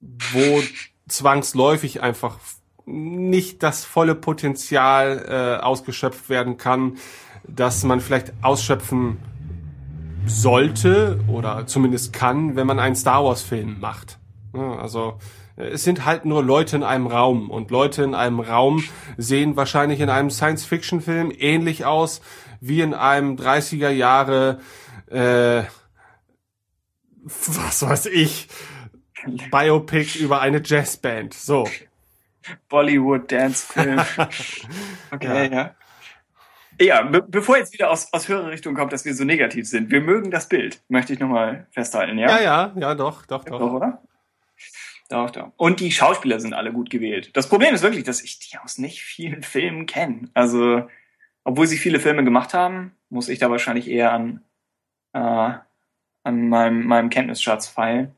wo zwangsläufig einfach nicht das volle Potenzial äh, ausgeschöpft werden kann, dass man vielleicht ausschöpfen sollte oder zumindest kann, wenn man einen Star Wars Film macht. Also es sind halt nur Leute in einem Raum und Leute in einem Raum sehen wahrscheinlich in einem Science-Fiction-Film ähnlich aus wie in einem 30er Jahre äh, was weiß ich Biopic über eine Jazzband. So. Bollywood Dance Film. Okay, ja. ja. Ja, be bevor jetzt wieder aus, aus höherer Richtung kommt, dass wir so negativ sind, wir mögen das Bild, möchte ich nochmal festhalten, ja? Ja, ja, ja, doch, doch, doch. Doch, oder? Doch, doch. Und die Schauspieler sind alle gut gewählt. Das Problem ist wirklich, dass ich die aus nicht vielen Filmen kenne. Also, obwohl sie viele Filme gemacht haben, muss ich da wahrscheinlich eher an, äh, an meinem, meinem Kenntnisschatz feilen.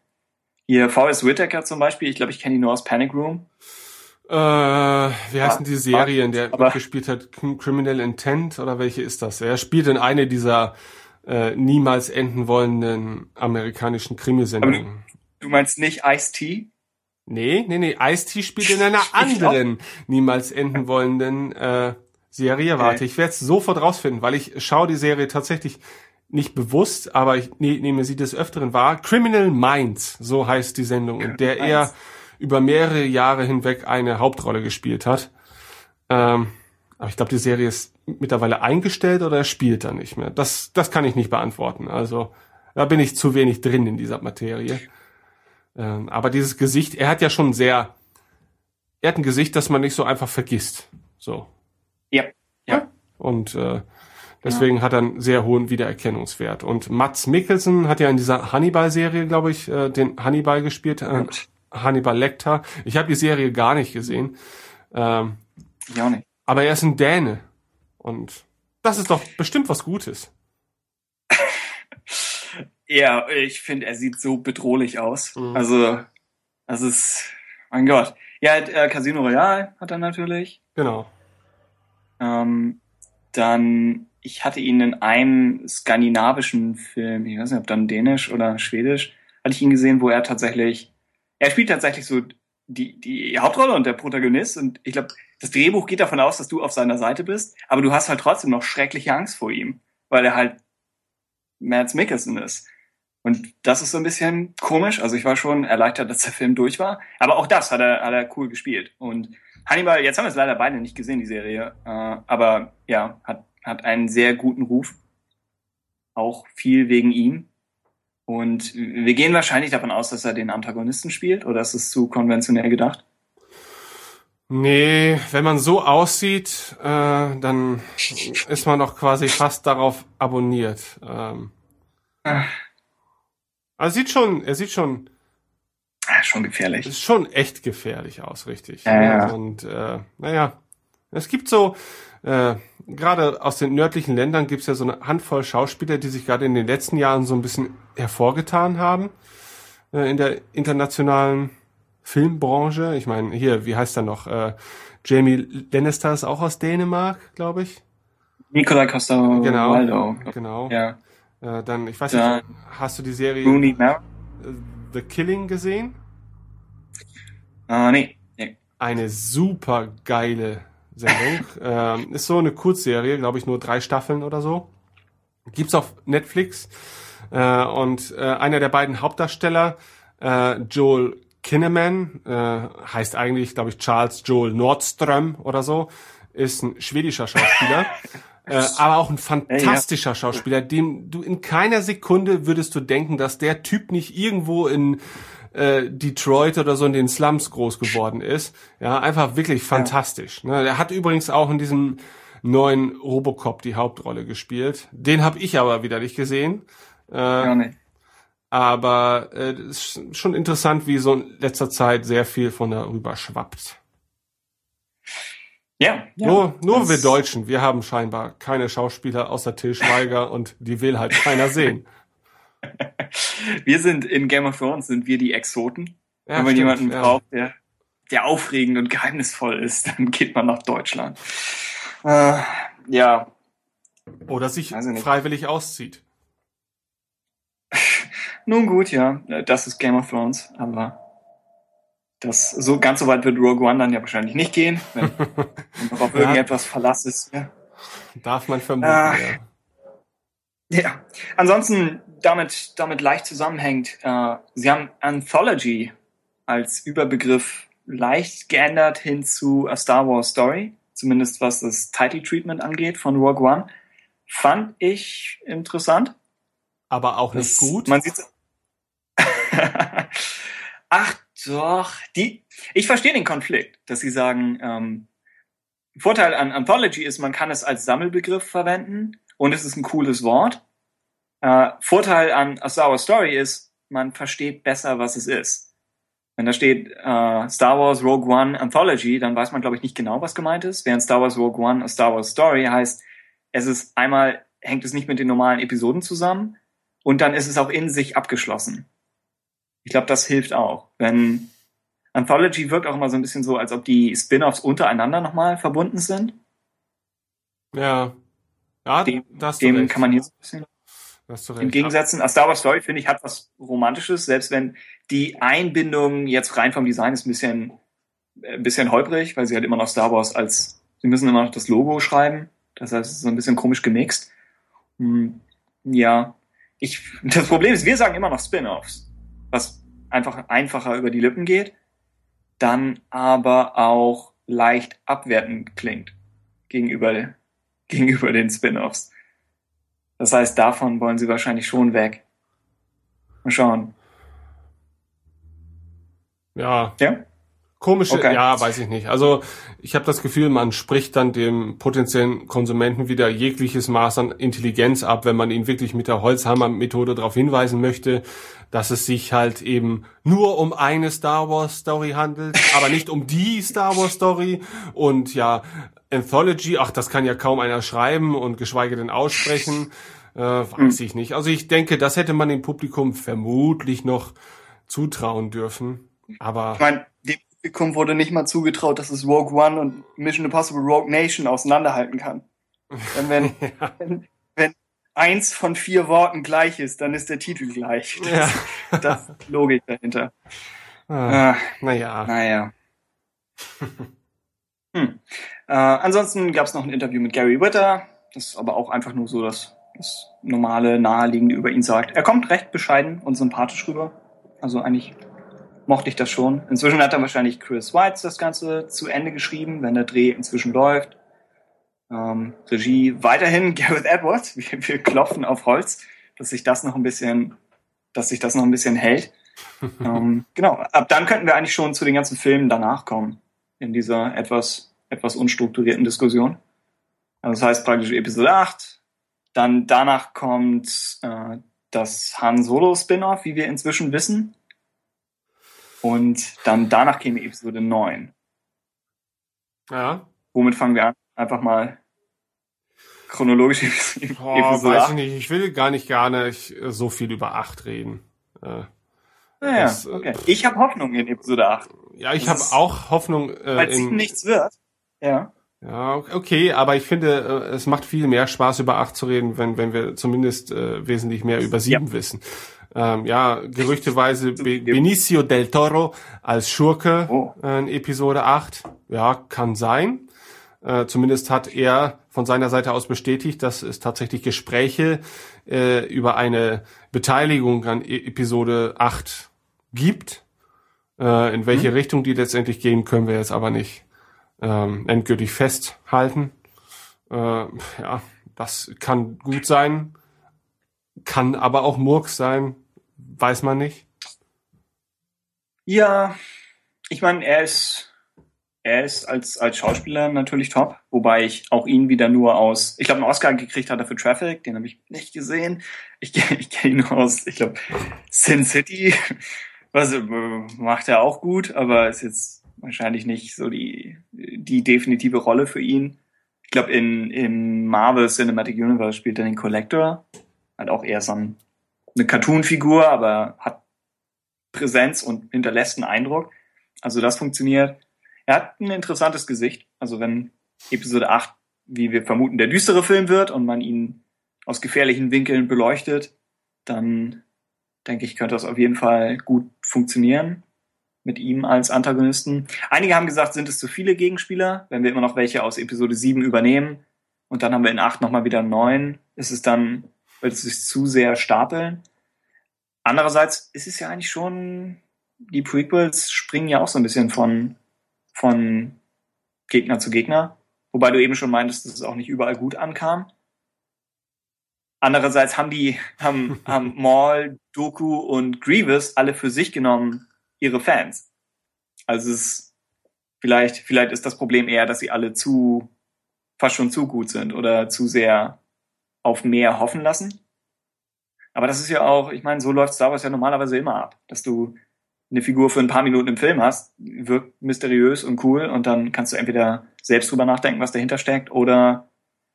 Hier, Forrest Whitaker zum Beispiel, ich glaube, ich kenne ihn nur aus Panic Room. Äh, wie heißt denn die Serie, in der er gespielt hat? Criminal Intent oder welche ist das? Er spielt in eine dieser äh, niemals enden wollenden amerikanischen Krimisendungen. Du, meinst nicht Ice-T? Nee, nee, nee. Ice-T spielt in einer anderen niemals enden wollenden äh, Serie. Warte, ich werde es sofort rausfinden, weil ich schaue die Serie tatsächlich nicht bewusst, aber ich ne, nehme sie des Öfteren wahr. Criminal Minds, so heißt die Sendung, in der er über mehrere Jahre hinweg eine Hauptrolle gespielt hat. Ähm, aber ich glaube, die Serie ist mittlerweile eingestellt oder er spielt da nicht mehr. Das, das kann ich nicht beantworten. Also da bin ich zu wenig drin in dieser Materie. Ähm, aber dieses Gesicht, er hat ja schon sehr, er hat ein Gesicht, das man nicht so einfach vergisst. So. Ja. Ja. Und äh, deswegen ja. hat er einen sehr hohen Wiedererkennungswert. Und Mats Mikkelsen hat ja in dieser Hannibal-Serie, glaube ich, äh, den Hannibal gespielt. Äh, Hannibal Lecter. Ich habe die Serie gar nicht gesehen. Ähm, ich auch nicht. Aber er ist ein Däne. Und das ist doch bestimmt was Gutes. ja, ich finde, er sieht so bedrohlich aus. Mhm. Also, das ist, mein Gott. Ja, äh, Casino Royale hat er natürlich. Genau. Ähm, dann, ich hatte ihn in einem skandinavischen Film, ich weiß nicht, ob dann dänisch oder schwedisch, hatte ich ihn gesehen, wo er tatsächlich er spielt tatsächlich so die, die Hauptrolle und der Protagonist. Und ich glaube, das Drehbuch geht davon aus, dass du auf seiner Seite bist, aber du hast halt trotzdem noch schreckliche Angst vor ihm, weil er halt Mads Mikkelsen ist. Und das ist so ein bisschen komisch. Also ich war schon erleichtert, dass der Film durch war. Aber auch das hat er, hat er cool gespielt. Und Hannibal, jetzt haben wir es leider beide nicht gesehen, die Serie. Äh, aber ja, hat, hat einen sehr guten Ruf. Auch viel wegen ihm. Und wir gehen wahrscheinlich davon aus, dass er den Antagonisten spielt, oder ist es zu konventionell gedacht? Nee, wenn man so aussieht, äh, dann ist man doch quasi fast darauf abonniert. Ähm, also sieht schon, er sieht schon ah, schon gefährlich. Ist schon echt gefährlich aus, richtig. Ja, ja. Und äh, naja, es gibt so äh, gerade aus den nördlichen Ländern gibt es ja so eine Handvoll Schauspieler, die sich gerade in den letzten Jahren so ein bisschen hervorgetan haben äh, in der internationalen Filmbranche. Ich meine, hier, wie heißt er noch? Äh, Jamie Lannister ist auch aus Dänemark, glaube ich. Nikolai Costa genau, Waldo. Genau. Ja. Äh, dann, ich weiß ja. nicht, hast du die Serie Rooney Mara? The Killing gesehen? Uh, nee, nee. Eine super geile Sendung. ähm, ist so eine Kurzserie, glaube ich, nur drei Staffeln oder so. Gibt's auf Netflix. Äh, und äh, einer der beiden Hauptdarsteller, äh, Joel Kinnaman, äh, heißt eigentlich, glaube ich, Charles Joel Nordström oder so, ist ein schwedischer Schauspieler. äh, aber auch ein fantastischer Schauspieler, dem du in keiner Sekunde würdest du denken, dass der Typ nicht irgendwo in äh, Detroit oder so in den Slums groß geworden ist. Ja, einfach wirklich fantastisch. Ja. Ne? Er hat übrigens auch in diesem neuen Robocop die Hauptrolle gespielt. Den habe ich aber wieder nicht gesehen. Äh, ja, nee. Aber äh, es ist schon interessant, wie so in letzter Zeit sehr viel von darüber schwappt. Ja, ja nur, nur wir Deutschen, wir haben scheinbar keine Schauspieler außer Till Schweiger und die will halt keiner sehen. wir sind in Game of Thrones sind wir die Exoten. Ja, Wenn man stimmt, jemanden ja. braucht, der, der aufregend und geheimnisvoll ist, dann geht man nach Deutschland. Äh, ja. Oder sich freiwillig auszieht. Nun gut, ja, das ist Game of Thrones, aber das so ganz so weit wird Rogue One dann ja wahrscheinlich nicht gehen, wenn man auf irgendetwas Verlass ist. Ja. Darf man vermuten, äh, ja. Ja, ansonsten damit, damit leicht zusammenhängt, äh, sie haben Anthology als Überbegriff leicht geändert hin zu A Star Wars Story, zumindest was das Title Treatment angeht von Rogue One. Fand ich interessant. Aber auch nicht das, gut. Man sieht Ach doch, die. Ich verstehe den Konflikt, dass sie sagen, ähm, Vorteil an Anthology ist, man kann es als Sammelbegriff verwenden und es ist ein cooles Wort. Äh, Vorteil an A Star Wars Story ist, man versteht besser, was es ist. Wenn da steht äh, Star Wars Rogue One Anthology, dann weiß man, glaube ich, nicht genau, was gemeint ist. Während Star Wars Rogue One A Star Wars Story heißt, es ist einmal, hängt es nicht mit den normalen Episoden zusammen und dann ist es auch in sich abgeschlossen. Ich glaube, das hilft auch. Wenn Anthology wirkt auch immer so ein bisschen so, als ob die Spin-offs untereinander nochmal verbunden sind. Ja. Ja, dem, dem kann man hier so ein bisschen im Gegensatz A Star Wars Story, finde ich, hat was Romantisches, selbst wenn die Einbindung jetzt rein vom Design ist ein bisschen, ein bisschen holprig, weil sie halt immer noch Star Wars als, sie müssen immer noch das Logo schreiben. Das heißt, es ist so ein bisschen komisch gemixt. Hm, ja. Ich, das Problem ist, wir sagen immer noch Spin-offs was einfach einfacher über die Lippen geht, dann aber auch leicht abwertend klingt gegenüber, gegenüber den Spin-offs. Das heißt, davon wollen sie wahrscheinlich schon weg. Mal schauen. Ja. Ja? Komische, okay. ja, weiß ich nicht. Also ich habe das Gefühl, man spricht dann dem potenziellen Konsumenten wieder jegliches Maß an Intelligenz ab, wenn man ihn wirklich mit der Holzhammer-Methode darauf hinweisen möchte, dass es sich halt eben nur um eine Star Wars Story handelt, aber nicht um die Star Wars Story. Und ja, Anthology, ach, das kann ja kaum einer schreiben und geschweige denn aussprechen, äh, weiß ich nicht. Also ich denke, das hätte man dem Publikum vermutlich noch zutrauen dürfen. Aber ich mein, Publikum wurde nicht mal zugetraut, dass es Rogue One und Mission Impossible Rogue Nation auseinanderhalten kann. Denn wenn, ja. wenn, wenn eins von vier Worten gleich ist, dann ist der Titel gleich. Das, ja. das ist Logik dahinter. Ah, ah, naja. Naja. hm. Äh, ansonsten gab es noch ein Interview mit Gary Witter, das aber auch einfach nur so das, das normale, naheliegende über ihn sagt. Er kommt recht bescheiden und sympathisch rüber. Also eigentlich mochte ich das schon. Inzwischen hat dann wahrscheinlich Chris Weitz das Ganze zu Ende geschrieben, wenn der Dreh inzwischen läuft. Ähm, Regie weiterhin Gareth Edwards. Wir, wir klopfen auf Holz, dass sich das noch ein bisschen, dass sich das noch ein bisschen hält. ähm, genau. Ab dann könnten wir eigentlich schon zu den ganzen Filmen danach kommen. In dieser etwas, etwas unstrukturierten Diskussion. Also das heißt praktisch Episode 8. Dann danach kommt äh, das Han Solo Spin-off, wie wir inzwischen wissen. Und dann danach käme Episode 9. Ja. Womit fangen wir an? Einfach mal chronologisch oh, Episode weiß 8. Ich, nicht. ich will gar nicht gerne so viel über 8 reden. Äh, naja, das, äh, okay. Ich habe Hoffnung in Episode 8. Ja, ich habe auch Hoffnung. Äh, Weil es nichts wird. Ja. Ja, okay, aber ich finde, äh, es macht viel mehr Spaß, über acht zu reden, wenn, wenn wir zumindest äh, wesentlich mehr über sieben ja. wissen. Ähm, ja, gerüchteweise Benicio del Toro als Schurke oh. äh, in Episode 8. Ja, kann sein. Äh, zumindest hat er von seiner Seite aus bestätigt, dass es tatsächlich Gespräche äh, über eine Beteiligung an e Episode 8 gibt. Äh, in welche hm. Richtung die letztendlich gehen, können wir jetzt aber nicht ähm, endgültig festhalten. Äh, ja, das kann gut sein, kann aber auch Murks sein, weiß man nicht. Ja, ich meine, er ist er ist als als Schauspieler natürlich top, wobei ich auch ihn wieder nur aus, ich glaube, einen Oscar gekriegt hat er für Traffic, den habe ich nicht gesehen. Ich, ich kenne ihn nur aus, ich glaube, Sin City, was äh, macht er auch gut, aber ist jetzt wahrscheinlich nicht so die, die definitive Rolle für ihn. Ich glaube, in, in Marvel Cinematic Universe spielt er den Collector. Hat auch eher so ein, eine Cartoon-Figur, aber hat Präsenz und hinterlässt einen Eindruck. Also das funktioniert. Er hat ein interessantes Gesicht. Also wenn Episode 8, wie wir vermuten, der düstere Film wird und man ihn aus gefährlichen Winkeln beleuchtet, dann denke ich, könnte das auf jeden Fall gut funktionieren mit ihm als Antagonisten. Einige haben gesagt, sind es zu viele Gegenspieler, wenn wir immer noch welche aus Episode 7 übernehmen und dann haben wir in 8 nochmal wieder 9, ist es dann, wird es sich zu sehr stapeln. Andererseits ist es ja eigentlich schon, die Prequels springen ja auch so ein bisschen von, von Gegner zu Gegner, wobei du eben schon meintest, dass es auch nicht überall gut ankam. Andererseits haben die, haben, haben Maul, Doku und Grievous alle für sich genommen ihre Fans. Also es ist, vielleicht, vielleicht ist das Problem eher, dass sie alle zu, fast schon zu gut sind oder zu sehr auf mehr hoffen lassen. Aber das ist ja auch, ich meine, so läuft Star Wars ja normalerweise immer ab, dass du eine Figur für ein paar Minuten im Film hast, wirkt mysteriös und cool und dann kannst du entweder selbst drüber nachdenken, was dahinter steckt, oder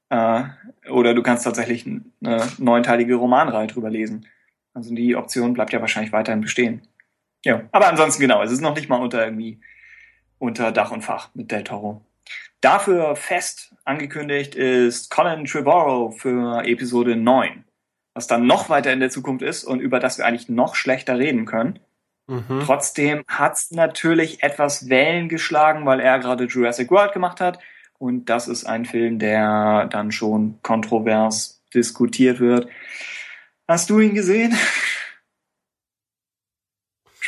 äh, oder du kannst tatsächlich eine neunteilige Romanreihe drüber lesen. Also die Option bleibt ja wahrscheinlich weiterhin bestehen. Ja, aber ansonsten genau, es ist noch nicht mal unter irgendwie unter Dach und Fach mit Del Toro. Dafür fest angekündigt ist Colin Trevorrow für Episode 9, was dann noch weiter in der Zukunft ist und über das wir eigentlich noch schlechter reden können. Mhm. Trotzdem hat's natürlich etwas Wellen geschlagen, weil er gerade Jurassic World gemacht hat. Und das ist ein Film, der dann schon kontrovers diskutiert wird. Hast du ihn gesehen?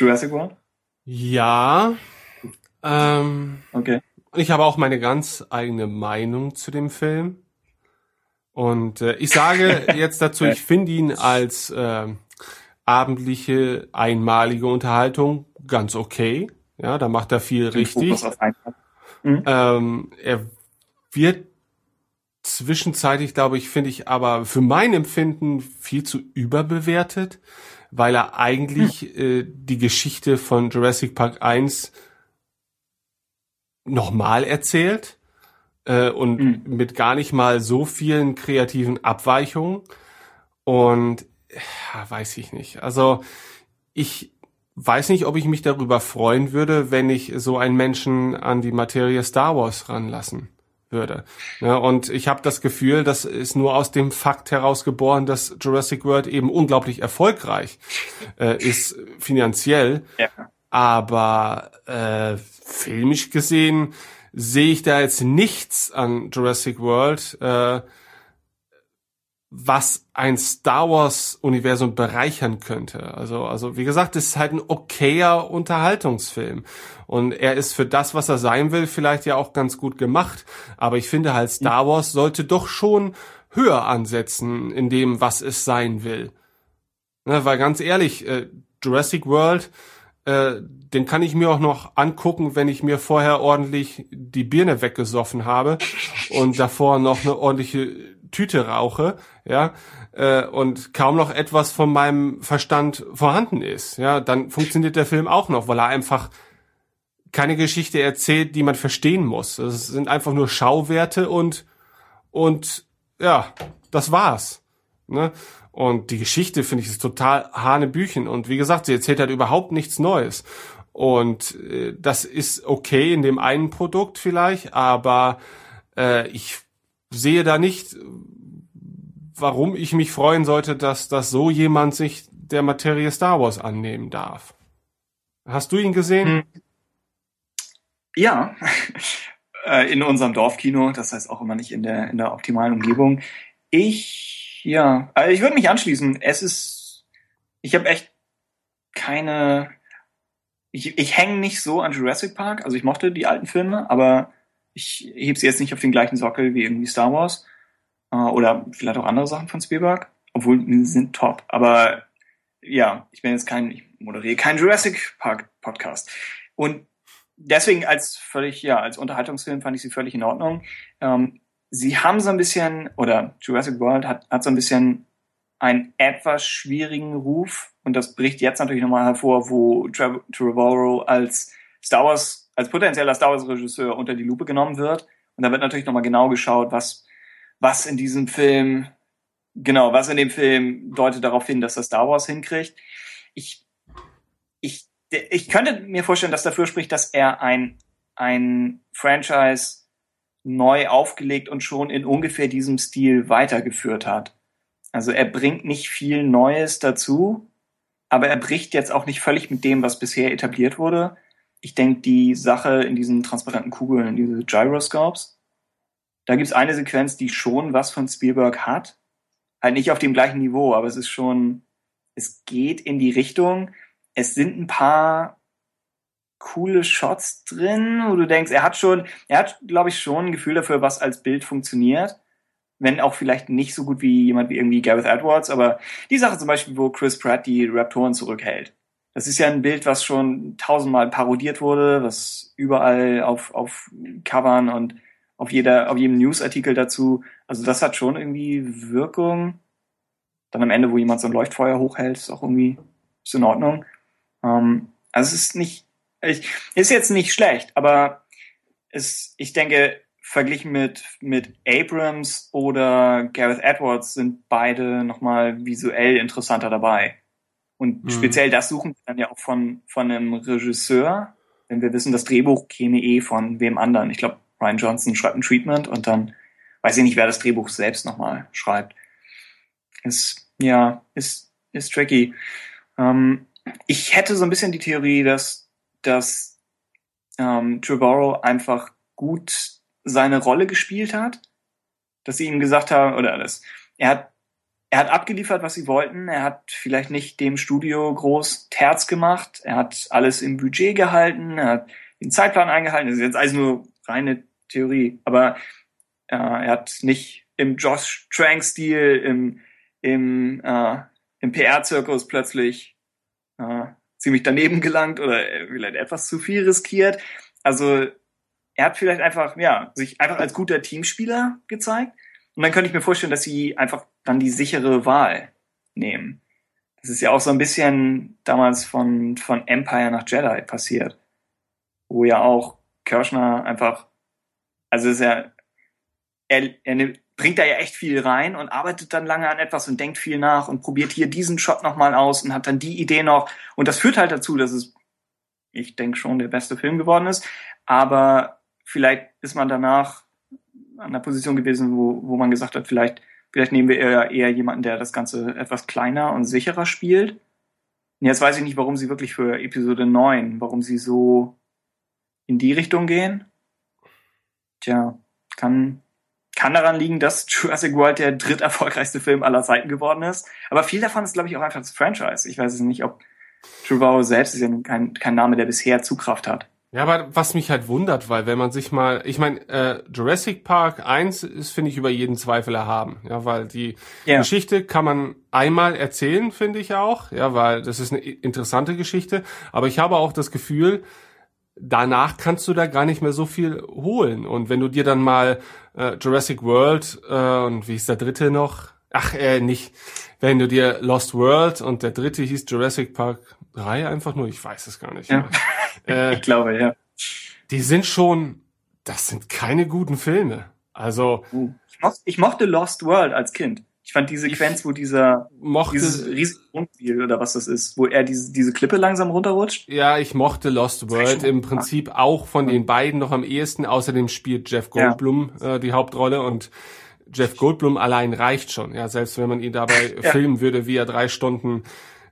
Jurassic World? Ja. Ähm, okay. Ich habe auch meine ganz eigene Meinung zu dem Film. Und äh, ich sage jetzt dazu, ich finde ihn als äh, abendliche, einmalige Unterhaltung ganz okay. Ja, da macht er viel Den richtig. Mhm. Ähm, er wird zwischenzeitlich, glaube ich, finde ich aber für mein Empfinden viel zu überbewertet weil er eigentlich hm. äh, die Geschichte von Jurassic Park 1 nochmal erzählt äh, und hm. mit gar nicht mal so vielen kreativen Abweichungen. Und ja, weiß ich nicht. Also ich weiß nicht, ob ich mich darüber freuen würde, wenn ich so einen Menschen an die Materie Star Wars ranlassen würde. Ja, und ich habe das Gefühl, das ist nur aus dem Fakt heraus geboren, dass Jurassic World eben unglaublich erfolgreich äh, ist finanziell. Ja. Aber äh, filmisch gesehen sehe ich da jetzt nichts an Jurassic World, äh, was ein Star Wars Universum bereichern könnte. Also, also wie gesagt, es ist halt ein okayer Unterhaltungsfilm. Und er ist für das, was er sein will, vielleicht ja auch ganz gut gemacht. Aber ich finde halt, Star Wars sollte doch schon höher ansetzen in dem, was es sein will. Ne, weil ganz ehrlich, äh, Jurassic World, äh, den kann ich mir auch noch angucken, wenn ich mir vorher ordentlich die Birne weggesoffen habe und davor noch eine ordentliche Tüte rauche, ja, äh, und kaum noch etwas von meinem Verstand vorhanden ist, ja, dann funktioniert der Film auch noch, weil er einfach keine Geschichte erzählt, die man verstehen muss. Es sind einfach nur Schauwerte und und ja, das war's. Ne? Und die Geschichte finde ich ist total hanebüchen. Und wie gesagt, sie erzählt halt überhaupt nichts Neues. Und äh, das ist okay in dem einen Produkt vielleicht, aber äh, ich sehe da nicht, warum ich mich freuen sollte, dass, dass so jemand sich der Materie Star Wars annehmen darf. Hast du ihn gesehen? Hm. Ja, äh, in unserem Dorfkino, das heißt auch immer nicht in der, in der optimalen Umgebung. Ich, ja, also ich würde mich anschließen. Es ist, ich habe echt keine, ich, ich hänge nicht so an Jurassic Park, also ich mochte die alten Filme, aber ich heb sie jetzt nicht auf den gleichen Sockel wie irgendwie Star Wars äh, oder vielleicht auch andere Sachen von Spielberg, obwohl die sind top. Aber ja, ich bin jetzt kein, ich moderiere keinen Jurassic Park Podcast. Und deswegen als völlig, ja, als Unterhaltungsfilm fand ich sie völlig in Ordnung. Ähm, sie haben so ein bisschen, oder Jurassic World hat, hat so ein bisschen einen etwas schwierigen Ruf und das bricht jetzt natürlich nochmal hervor, wo Trevorrow als Star Wars, als potenzieller Star Wars Regisseur unter die Lupe genommen wird. Und da wird natürlich nochmal genau geschaut, was, was in diesem Film, genau, was in dem Film deutet darauf hin, dass er Star Wars hinkriegt. Ich, ich ich könnte mir vorstellen, dass dafür spricht, dass er ein, ein Franchise neu aufgelegt und schon in ungefähr diesem Stil weitergeführt hat. Also er bringt nicht viel Neues dazu, aber er bricht jetzt auch nicht völlig mit dem, was bisher etabliert wurde. Ich denke, die Sache in diesen transparenten Kugeln, diese Gyroscopes, da gibt es eine Sequenz, die schon was von Spielberg hat. Halt nicht auf dem gleichen Niveau, aber es ist schon, es geht in die Richtung es sind ein paar coole Shots drin, wo du denkst, er hat schon, er hat, glaube ich, schon ein Gefühl dafür, was als Bild funktioniert. Wenn auch vielleicht nicht so gut wie jemand wie irgendwie Gareth Edwards, aber die Sache zum Beispiel, wo Chris Pratt die Raptoren zurückhält. Das ist ja ein Bild, was schon tausendmal parodiert wurde, was überall auf, auf Covern und auf jeder, auf jedem Newsartikel dazu. Also das hat schon irgendwie Wirkung. Dann am Ende, wo jemand so ein Leuchtfeuer hochhält, ist auch irgendwie, ist in Ordnung. Ähm, also es ist nicht, ich, ist jetzt nicht schlecht, aber es, ich denke, verglichen mit, mit Abrams oder Gareth Edwards sind beide nochmal visuell interessanter dabei. Und mhm. speziell das suchen wir dann ja auch von, von einem Regisseur, wenn wir wissen, das Drehbuch käme eh von wem anderen. Ich glaube, Ryan Johnson schreibt ein Treatment und dann weiß ich nicht, wer das Drehbuch selbst nochmal schreibt. Ist, ja, ist, ist tricky. Ähm, ich hätte so ein bisschen die Theorie, dass, dass ähm, Trevorrow einfach gut seine Rolle gespielt hat, dass sie ihm gesagt haben, oder das, er hat, er hat abgeliefert, was sie wollten, er hat vielleicht nicht dem Studio groß Terz gemacht, er hat alles im Budget gehalten, er hat den Zeitplan eingehalten, das ist jetzt alles nur reine Theorie, aber äh, er hat nicht im Josh Trank-Stil, im, im, äh, im PR-Zirkus plötzlich äh, ziemlich daneben gelangt oder vielleicht etwas zu viel riskiert. Also er hat vielleicht einfach, ja, sich einfach als guter Teamspieler gezeigt. Und dann könnte ich mir vorstellen, dass sie einfach dann die sichere Wahl nehmen. Das ist ja auch so ein bisschen damals von, von Empire nach Jedi passiert. Wo ja auch Kirschner einfach, also ist er, er, er nimmt, bringt da ja echt viel rein und arbeitet dann lange an etwas und denkt viel nach und probiert hier diesen Shot nochmal aus und hat dann die Idee noch. Und das führt halt dazu, dass es, ich denke schon, der beste Film geworden ist. Aber vielleicht ist man danach an einer Position gewesen, wo, wo man gesagt hat, vielleicht, vielleicht nehmen wir eher, eher jemanden, der das Ganze etwas kleiner und sicherer spielt. Und jetzt weiß ich nicht, warum sie wirklich für Episode 9, warum sie so in die Richtung gehen. Tja, kann, kann daran liegen, dass Jurassic World der dritterfolgreichste Film aller Zeiten geworden ist. Aber viel davon ist, glaube ich, auch einfach das Franchise. Ich weiß es nicht, ob Trevorrow selbst ist ja kein, kein Name, der bisher Zugkraft hat. Ja, aber was mich halt wundert, weil wenn man sich mal, ich meine, äh, Jurassic Park 1 ist, finde ich, über jeden Zweifel erhaben. Ja, weil die yeah. Geschichte kann man einmal erzählen, finde ich auch. Ja, weil das ist eine interessante Geschichte. Aber ich habe auch das Gefühl, danach kannst du da gar nicht mehr so viel holen. Und wenn du dir dann mal äh, Jurassic World äh, und wie ist der dritte noch? Ach, äh, nicht. Wenn du dir Lost World und der dritte hieß Jurassic Park 3 einfach nur, ich weiß es gar nicht. Ja. Äh, ich glaube, ja. Die sind schon, das sind keine guten Filme. Also. Uh, ich, mochte, ich mochte Lost World als Kind. Ich fand die Sequenz, wo dieser mochte, dieses riesige Rundspiel oder was das ist, wo er diese, diese Klippe langsam runterrutscht. Ja, ich mochte Lost World im Prinzip auch von den beiden noch am ehesten. Außerdem spielt Jeff Goldblum ja. äh, die Hauptrolle und Jeff Goldblum allein reicht schon. Ja, selbst wenn man ihn dabei ja. filmen würde, wie er drei Stunden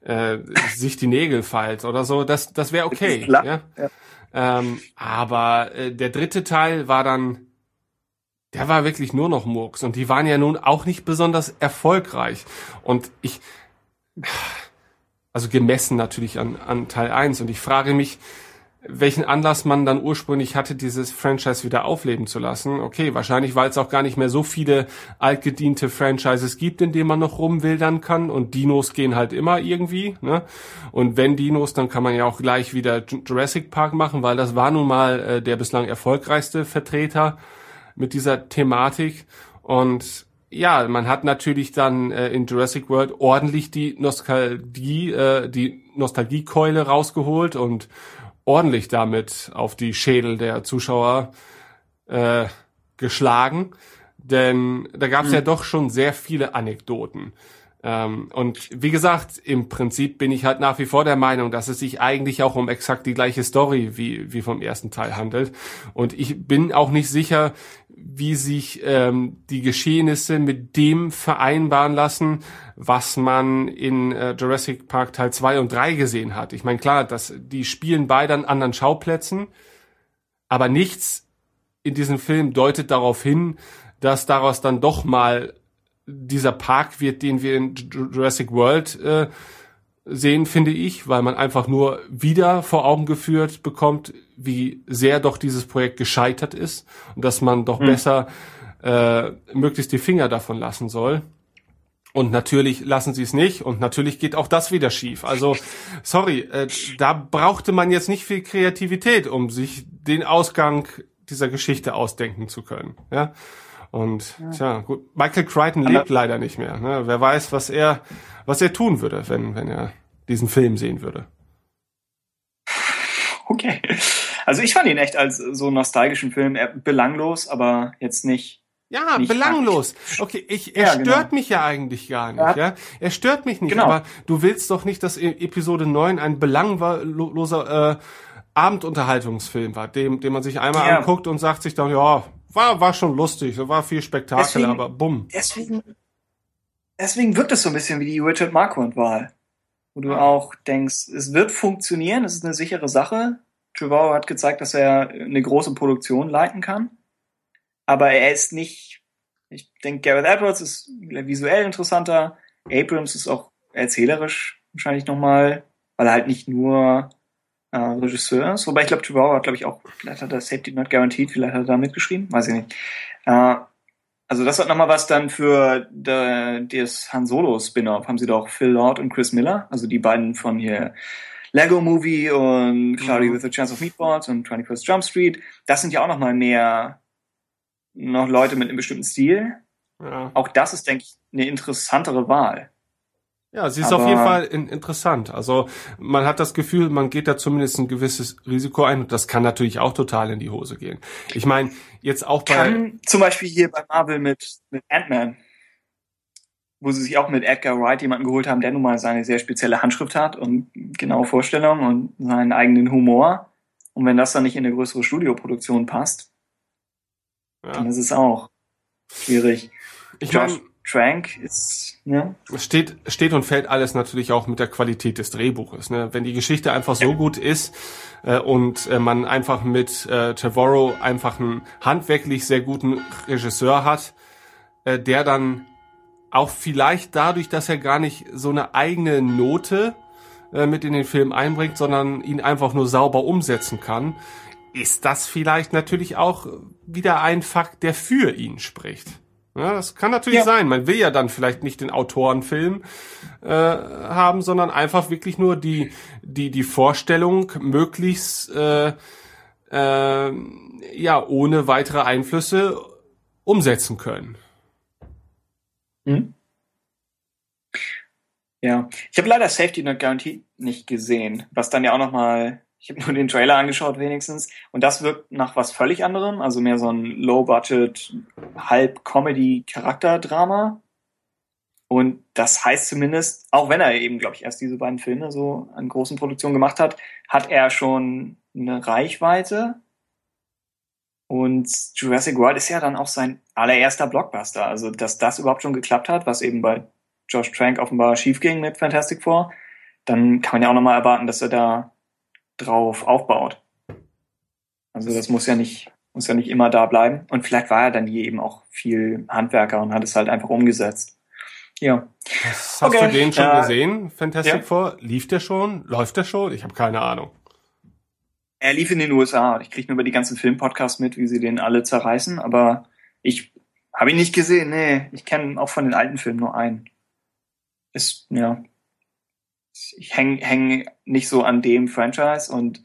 äh, sich die Nägel feilt oder so, das das wäre okay. Ja? ja. Ähm, aber äh, der dritte Teil war dann der war wirklich nur noch Murks und die waren ja nun auch nicht besonders erfolgreich. Und ich, also gemessen natürlich an, an Teil 1 und ich frage mich, welchen Anlass man dann ursprünglich hatte, dieses Franchise wieder aufleben zu lassen. Okay, wahrscheinlich, weil es auch gar nicht mehr so viele altgediente Franchises gibt, in denen man noch rumwildern kann und Dinos gehen halt immer irgendwie. Ne? Und wenn Dinos, dann kann man ja auch gleich wieder Jurassic Park machen, weil das war nun mal äh, der bislang erfolgreichste Vertreter mit dieser Thematik. Und ja, man hat natürlich dann äh, in Jurassic World ordentlich die Nostalgie, äh, die Nostalgiekeule rausgeholt und ordentlich damit auf die Schädel der Zuschauer äh, geschlagen. Denn da gab es mhm. ja doch schon sehr viele Anekdoten. Ähm, und wie gesagt, im Prinzip bin ich halt nach wie vor der Meinung, dass es sich eigentlich auch um exakt die gleiche Story wie, wie vom ersten Teil handelt. Und ich bin auch nicht sicher, wie sich ähm, die Geschehnisse mit dem vereinbaren lassen, was man in äh, Jurassic Park Teil 2 und 3 gesehen hat. Ich meine, klar, dass die spielen beide an anderen Schauplätzen, aber nichts in diesem Film deutet darauf hin, dass daraus dann doch mal dieser Park wird, den wir in Jurassic World äh, sehen, finde ich, weil man einfach nur wieder vor Augen geführt bekommt, wie sehr doch dieses Projekt gescheitert ist und dass man doch mhm. besser äh, möglichst die Finger davon lassen soll. Und natürlich lassen sie es nicht und natürlich geht auch das wieder schief. Also, sorry, äh, da brauchte man jetzt nicht viel Kreativität, um sich den Ausgang dieser Geschichte ausdenken zu können. Ja. Und ja. tja, gut, Michael Crichton lebt leider nicht mehr. Ne? Wer weiß, was er, was er tun würde, wenn, wenn er diesen Film sehen würde. Okay. Also ich fand ihn echt als so nostalgischen Film belanglos, aber jetzt nicht. Ja, nicht belanglos. Okay, ich, er ja, genau. stört mich ja eigentlich gar nicht, ja. Er stört mich nicht, genau. aber du willst doch nicht, dass e-, Episode 9 ein belangloser äh, Abendunterhaltungsfilm war, dem, dem man sich einmal ja. anguckt und sagt sich dann, ja, war, war schon lustig, war viel Spektakel, deswegen, aber bumm. Deswegen, deswegen wirkt es so ein bisschen wie die Richard Marquardt-Wahl. Wo du auch denkst, es wird funktionieren, es ist eine sichere Sache. Trevorrow hat gezeigt, dass er eine große Produktion leiten kann. Aber er ist nicht, ich denke, Gareth Edwards ist visuell interessanter. Abrams ist auch erzählerisch wahrscheinlich nochmal, weil er halt nicht nur äh, Regisseurs, wobei ich glaube, Trevor hat, glaube ich, auch, vielleicht hat er Safety Not Guaranteed, vielleicht hat er da mitgeschrieben, weiß ich nicht. Äh, also das hat nochmal was dann für das Han Solo Spin-off, haben sie doch Phil Lord und Chris Miller, also die beiden von hier Lego Movie und Cloudy mhm. with a Chance of Meatballs und 21st Jump Street. Das sind ja auch nochmal mehr noch Leute mit einem bestimmten Stil. Ja. Auch das ist, denke ich, eine interessantere Wahl. Ja, sie ist Aber auf jeden Fall in, interessant. Also man hat das Gefühl, man geht da zumindest ein gewisses Risiko ein und das kann natürlich auch total in die Hose gehen. Ich meine, jetzt auch bei... Kann zum Beispiel hier bei Marvel mit, mit Ant-Man, wo sie sich auch mit Edgar Wright jemanden geholt haben, der nun mal seine sehr spezielle Handschrift hat und genaue Vorstellungen und seinen eigenen Humor. Und wenn das dann nicht in eine größere Studioproduktion passt, ja. dann ist es auch schwierig. Ich meine, Trank ist, ja. Es steht, steht und fällt alles natürlich auch mit der Qualität des Drehbuches. Ne? Wenn die Geschichte einfach so gut ist äh, und äh, man einfach mit äh, Trevorrow einfach einen handwerklich sehr guten Regisseur hat, äh, der dann auch vielleicht dadurch, dass er gar nicht so eine eigene Note äh, mit in den Film einbringt, sondern ihn einfach nur sauber umsetzen kann, ist das vielleicht natürlich auch wieder ein Fakt, der für ihn spricht. Ja, das kann natürlich ja. sein. Man will ja dann vielleicht nicht den Autorenfilm äh, haben, sondern einfach wirklich nur die die die Vorstellung möglichst äh, äh, ja ohne weitere Einflüsse umsetzen können. Hm. Ja, ich habe leider Safety Not Guarantee nicht gesehen, was dann ja auch noch mal ich habe nur den Trailer angeschaut wenigstens und das wirkt nach was völlig anderem, also mehr so ein Low-Budget, halb Comedy-Charakterdrama. Und das heißt zumindest, auch wenn er eben, glaube ich, erst diese beiden Filme so an großen Produktionen gemacht hat, hat er schon eine Reichweite. Und Jurassic World ist ja dann auch sein allererster Blockbuster. Also, dass das überhaupt schon geklappt hat, was eben bei Josh Trank offenbar schief ging mit Fantastic Four, dann kann man ja auch nochmal erwarten, dass er da drauf aufbaut. Also das muss ja nicht, muss ja nicht immer da bleiben. Und vielleicht war er dann hier eben auch viel Handwerker und hat es halt einfach umgesetzt. Ja. Hast, okay. du den schon äh, gesehen, Fantastic ja. Four? Lief der schon? Läuft der schon? Ich habe keine Ahnung. Er lief in den USA. Ich kriege nur über die ganzen Filmpodcasts mit, wie sie den alle zerreißen, aber ich habe ihn nicht gesehen. Nee, ich kenne auch von den alten Filmen nur einen. Ist, ja. Ich hänge häng nicht so an dem Franchise und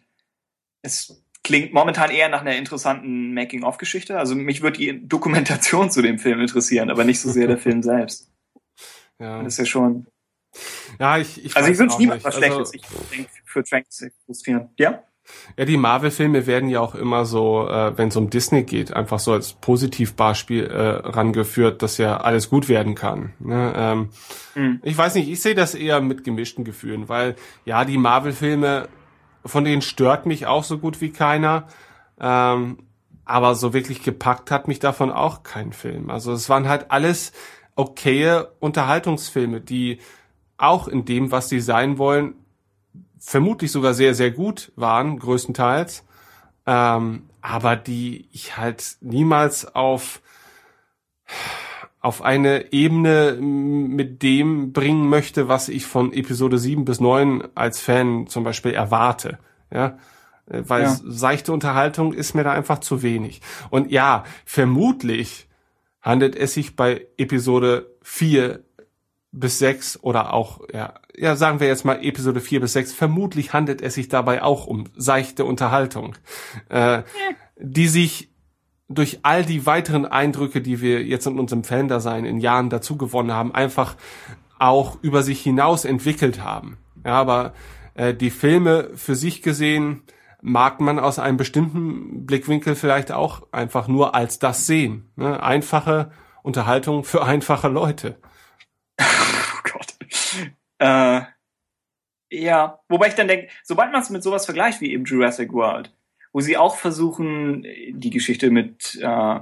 es klingt momentan eher nach einer interessanten Making-of-Geschichte. Also mich würde die Dokumentation zu dem Film interessieren, aber nicht so sehr der Film selbst. Ja. Das ist ja schon. Ja, ich, ich Also ich wünsche niemand was Schlechtes. Also, ich denke, für Tranks frustrieren. Ja? Ja, die Marvel-Filme werden ja auch immer so, äh, wenn es um Disney geht, einfach so als Positivbeispiel äh, rangeführt, dass ja alles gut werden kann. Ne? Ähm, mhm. Ich weiß nicht, ich sehe das eher mit gemischten Gefühlen, weil ja, die Marvel-Filme, von denen stört mich auch so gut wie keiner. Ähm, aber so wirklich gepackt hat mich davon auch kein Film. Also es waren halt alles okaye Unterhaltungsfilme, die auch in dem, was sie sein wollen, vermutlich sogar sehr, sehr gut waren, größtenteils. Ähm, aber die ich halt niemals auf, auf eine Ebene mit dem bringen möchte, was ich von Episode 7 bis 9 als Fan zum Beispiel erwarte. Ja, weil ja. seichte Unterhaltung ist mir da einfach zu wenig. Und ja, vermutlich handelt es sich bei Episode 4 bis 6 oder auch, ja, ja, sagen wir jetzt mal Episode 4 bis 6, vermutlich handelt es sich dabei auch um seichte Unterhaltung, äh, die sich durch all die weiteren Eindrücke, die wir jetzt in unserem Fan-Dasein in Jahren dazu gewonnen haben, einfach auch über sich hinaus entwickelt haben. Ja, aber äh, die Filme für sich gesehen mag man aus einem bestimmten Blickwinkel vielleicht auch einfach nur als das sehen. Ne? Einfache Unterhaltung für einfache Leute. Äh, ja, wobei ich dann denke, sobald man es mit sowas vergleicht wie eben Jurassic World, wo sie auch versuchen, die Geschichte mit äh,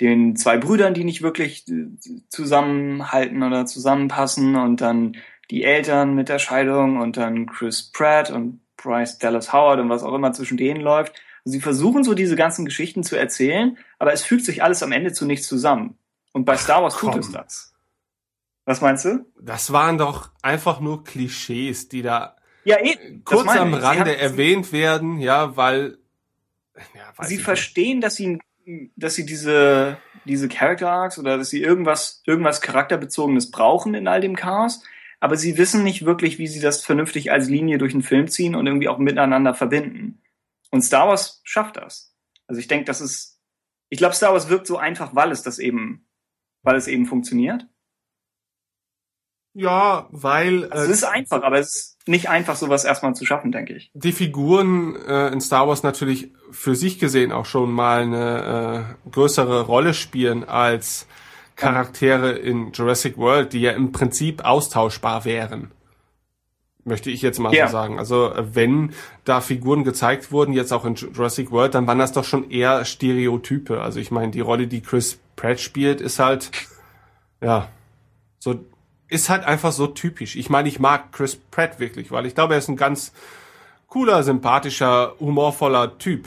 den zwei Brüdern, die nicht wirklich äh, zusammenhalten oder zusammenpassen und dann die Eltern mit der Scheidung und dann Chris Pratt und Bryce Dallas Howard und was auch immer zwischen denen läuft. Sie versuchen so diese ganzen Geschichten zu erzählen, aber es fügt sich alles am Ende zu nichts zusammen. Und bei Star Wars Ach, tut es das. Was meinst du? Das waren doch einfach nur Klischees, die da ja, eh, kurz am Rande erwähnt werden, ja, weil ja, sie verstehen, dass sie dass sie diese diese Character Arcs oder dass sie irgendwas irgendwas charakterbezogenes brauchen in all dem Chaos, aber sie wissen nicht wirklich, wie sie das vernünftig als Linie durch den Film ziehen und irgendwie auch miteinander verbinden. Und Star Wars schafft das. Also ich denke, das ist, ich glaube, Star Wars wirkt so einfach, weil es das eben, weil es eben funktioniert. Ja, weil. Also es ist einfach, aber es ist nicht einfach, sowas erstmal zu schaffen, denke ich. Die Figuren äh, in Star Wars natürlich für sich gesehen auch schon mal eine äh, größere Rolle spielen als Charaktere in Jurassic World, die ja im Prinzip austauschbar wären. Möchte ich jetzt mal ja. so sagen. Also wenn da Figuren gezeigt wurden, jetzt auch in Jurassic World, dann waren das doch schon eher Stereotype. Also ich meine, die Rolle, die Chris Pratt spielt, ist halt, ja, so, ist halt einfach so typisch. Ich meine, ich mag Chris Pratt wirklich, weil ich glaube, er ist ein ganz cooler, sympathischer, humorvoller Typ.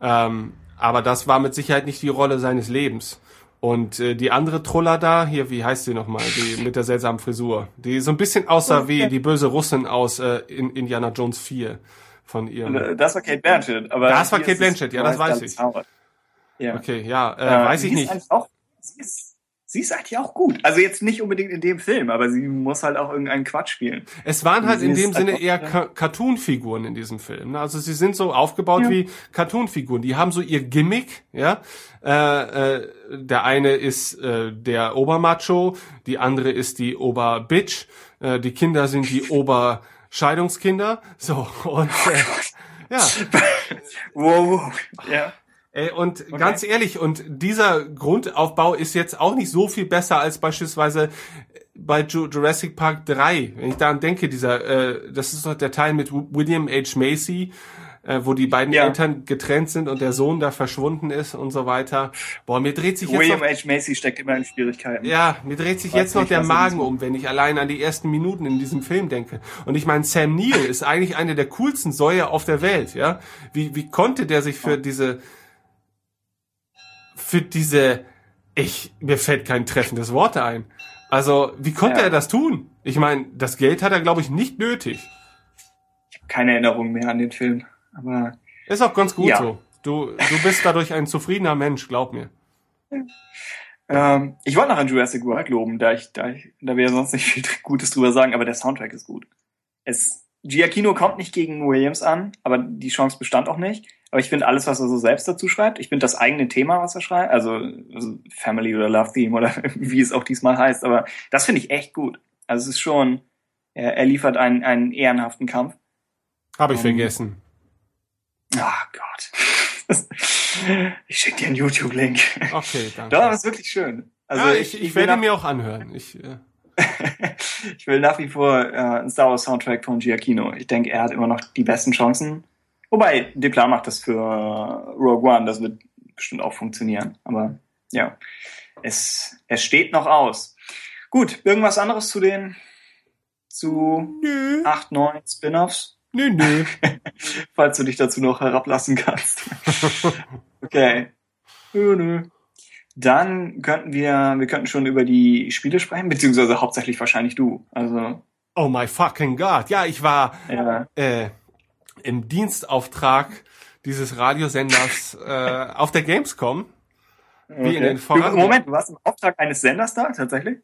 Ähm, aber das war mit Sicherheit nicht die Rolle seines Lebens. Und äh, die andere Troller da, hier, wie heißt sie nochmal, die mit der seltsamen Frisur, die so ein bisschen aussah okay. wie die böse Russin aus äh, in Indiana Jones 4 von ihr. Äh, das war Kate Blanchett. Aber das war Kate Blanchett, ja, das weiß ich. Ja. Okay, ja, äh, äh weiß ich nicht. Auch, sie ist Sie ist eigentlich auch gut. Also jetzt nicht unbedingt in dem Film, aber sie muss halt auch irgendeinen Quatsch spielen. Es waren halt in dem Sinne eher ja. Cartoon-Figuren in diesem Film. Ne? Also sie sind so aufgebaut ja. wie Cartoon-Figuren. Die haben so ihr Gimmick, ja. Äh, äh, der eine ist äh, der Obermacho, die andere ist die Oberbitch, äh, die Kinder sind die Oberscheidungskinder. So und äh, ja. wow, wow. Ja Ey, und okay. ganz ehrlich, und dieser Grundaufbau ist jetzt auch nicht so viel besser als beispielsweise bei Jurassic Park 3. Wenn ich daran denke, dieser, äh, das ist doch der Teil mit William H. Macy, äh, wo die beiden ja. Eltern getrennt sind und der Sohn da verschwunden ist und so weiter. Boah, mir dreht sich William jetzt William H. Macy steckt immer in Schwierigkeiten. Ja, mir dreht sich Weiß jetzt noch der Magen um, wenn ich allein an die ersten Minuten in diesem Film denke. Und ich meine, Sam Neill ist eigentlich eine der coolsten Säue auf der Welt, ja? Wie, wie konnte der sich für diese für diese, ich, mir fällt kein treffendes Wort ein. Also, wie konnte ja. er das tun? Ich meine, das Geld hat er, glaube ich, nicht nötig. Ich habe keine Erinnerung mehr an den Film, aber. Ist auch ganz gut ja. so. Du, du bist dadurch ein zufriedener Mensch, glaub mir. Ähm, ich wollte noch an Jurassic World loben, da ich, da ich, da wir sonst nicht viel Gutes drüber sagen, aber der Soundtrack ist gut. Es, Giacchino kommt nicht gegen Williams an, aber die Chance bestand auch nicht. Aber ich finde alles, was er so selbst dazu schreibt, ich finde das eigene Thema, was er schreibt, also, also Family oder Love Theme oder wie es auch diesmal heißt, aber das finde ich echt gut. Also es ist schon, er, er liefert einen, einen ehrenhaften Kampf. Habe ich um, vergessen. Ah oh Gott. ich schicke dir einen YouTube-Link. Okay, danke. Doch, das ist wirklich schön. Also ja, ich, ich, ich werde mir auch anhören. Ich, äh ich will nach wie vor äh, einen Star Wars Soundtrack von Giacchino. Ich denke, er hat immer noch die besten Chancen Wobei, Deplan macht das für Rogue One, das wird bestimmt auch funktionieren. Aber ja, es, es steht noch aus. Gut, irgendwas anderes zu den zu nö. 8, 9 Spin-offs? Nö, nö. Falls du dich dazu noch herablassen kannst. okay. Nö, nö. Dann könnten wir, wir könnten schon über die Spiele sprechen, beziehungsweise hauptsächlich wahrscheinlich du. Also. Oh my fucking God. Ja, ich war ja. Äh, im Dienstauftrag dieses Radiosenders äh, auf der Gamescom. Wie okay. in den voran Moment, du warst im Auftrag eines Senders da, tatsächlich?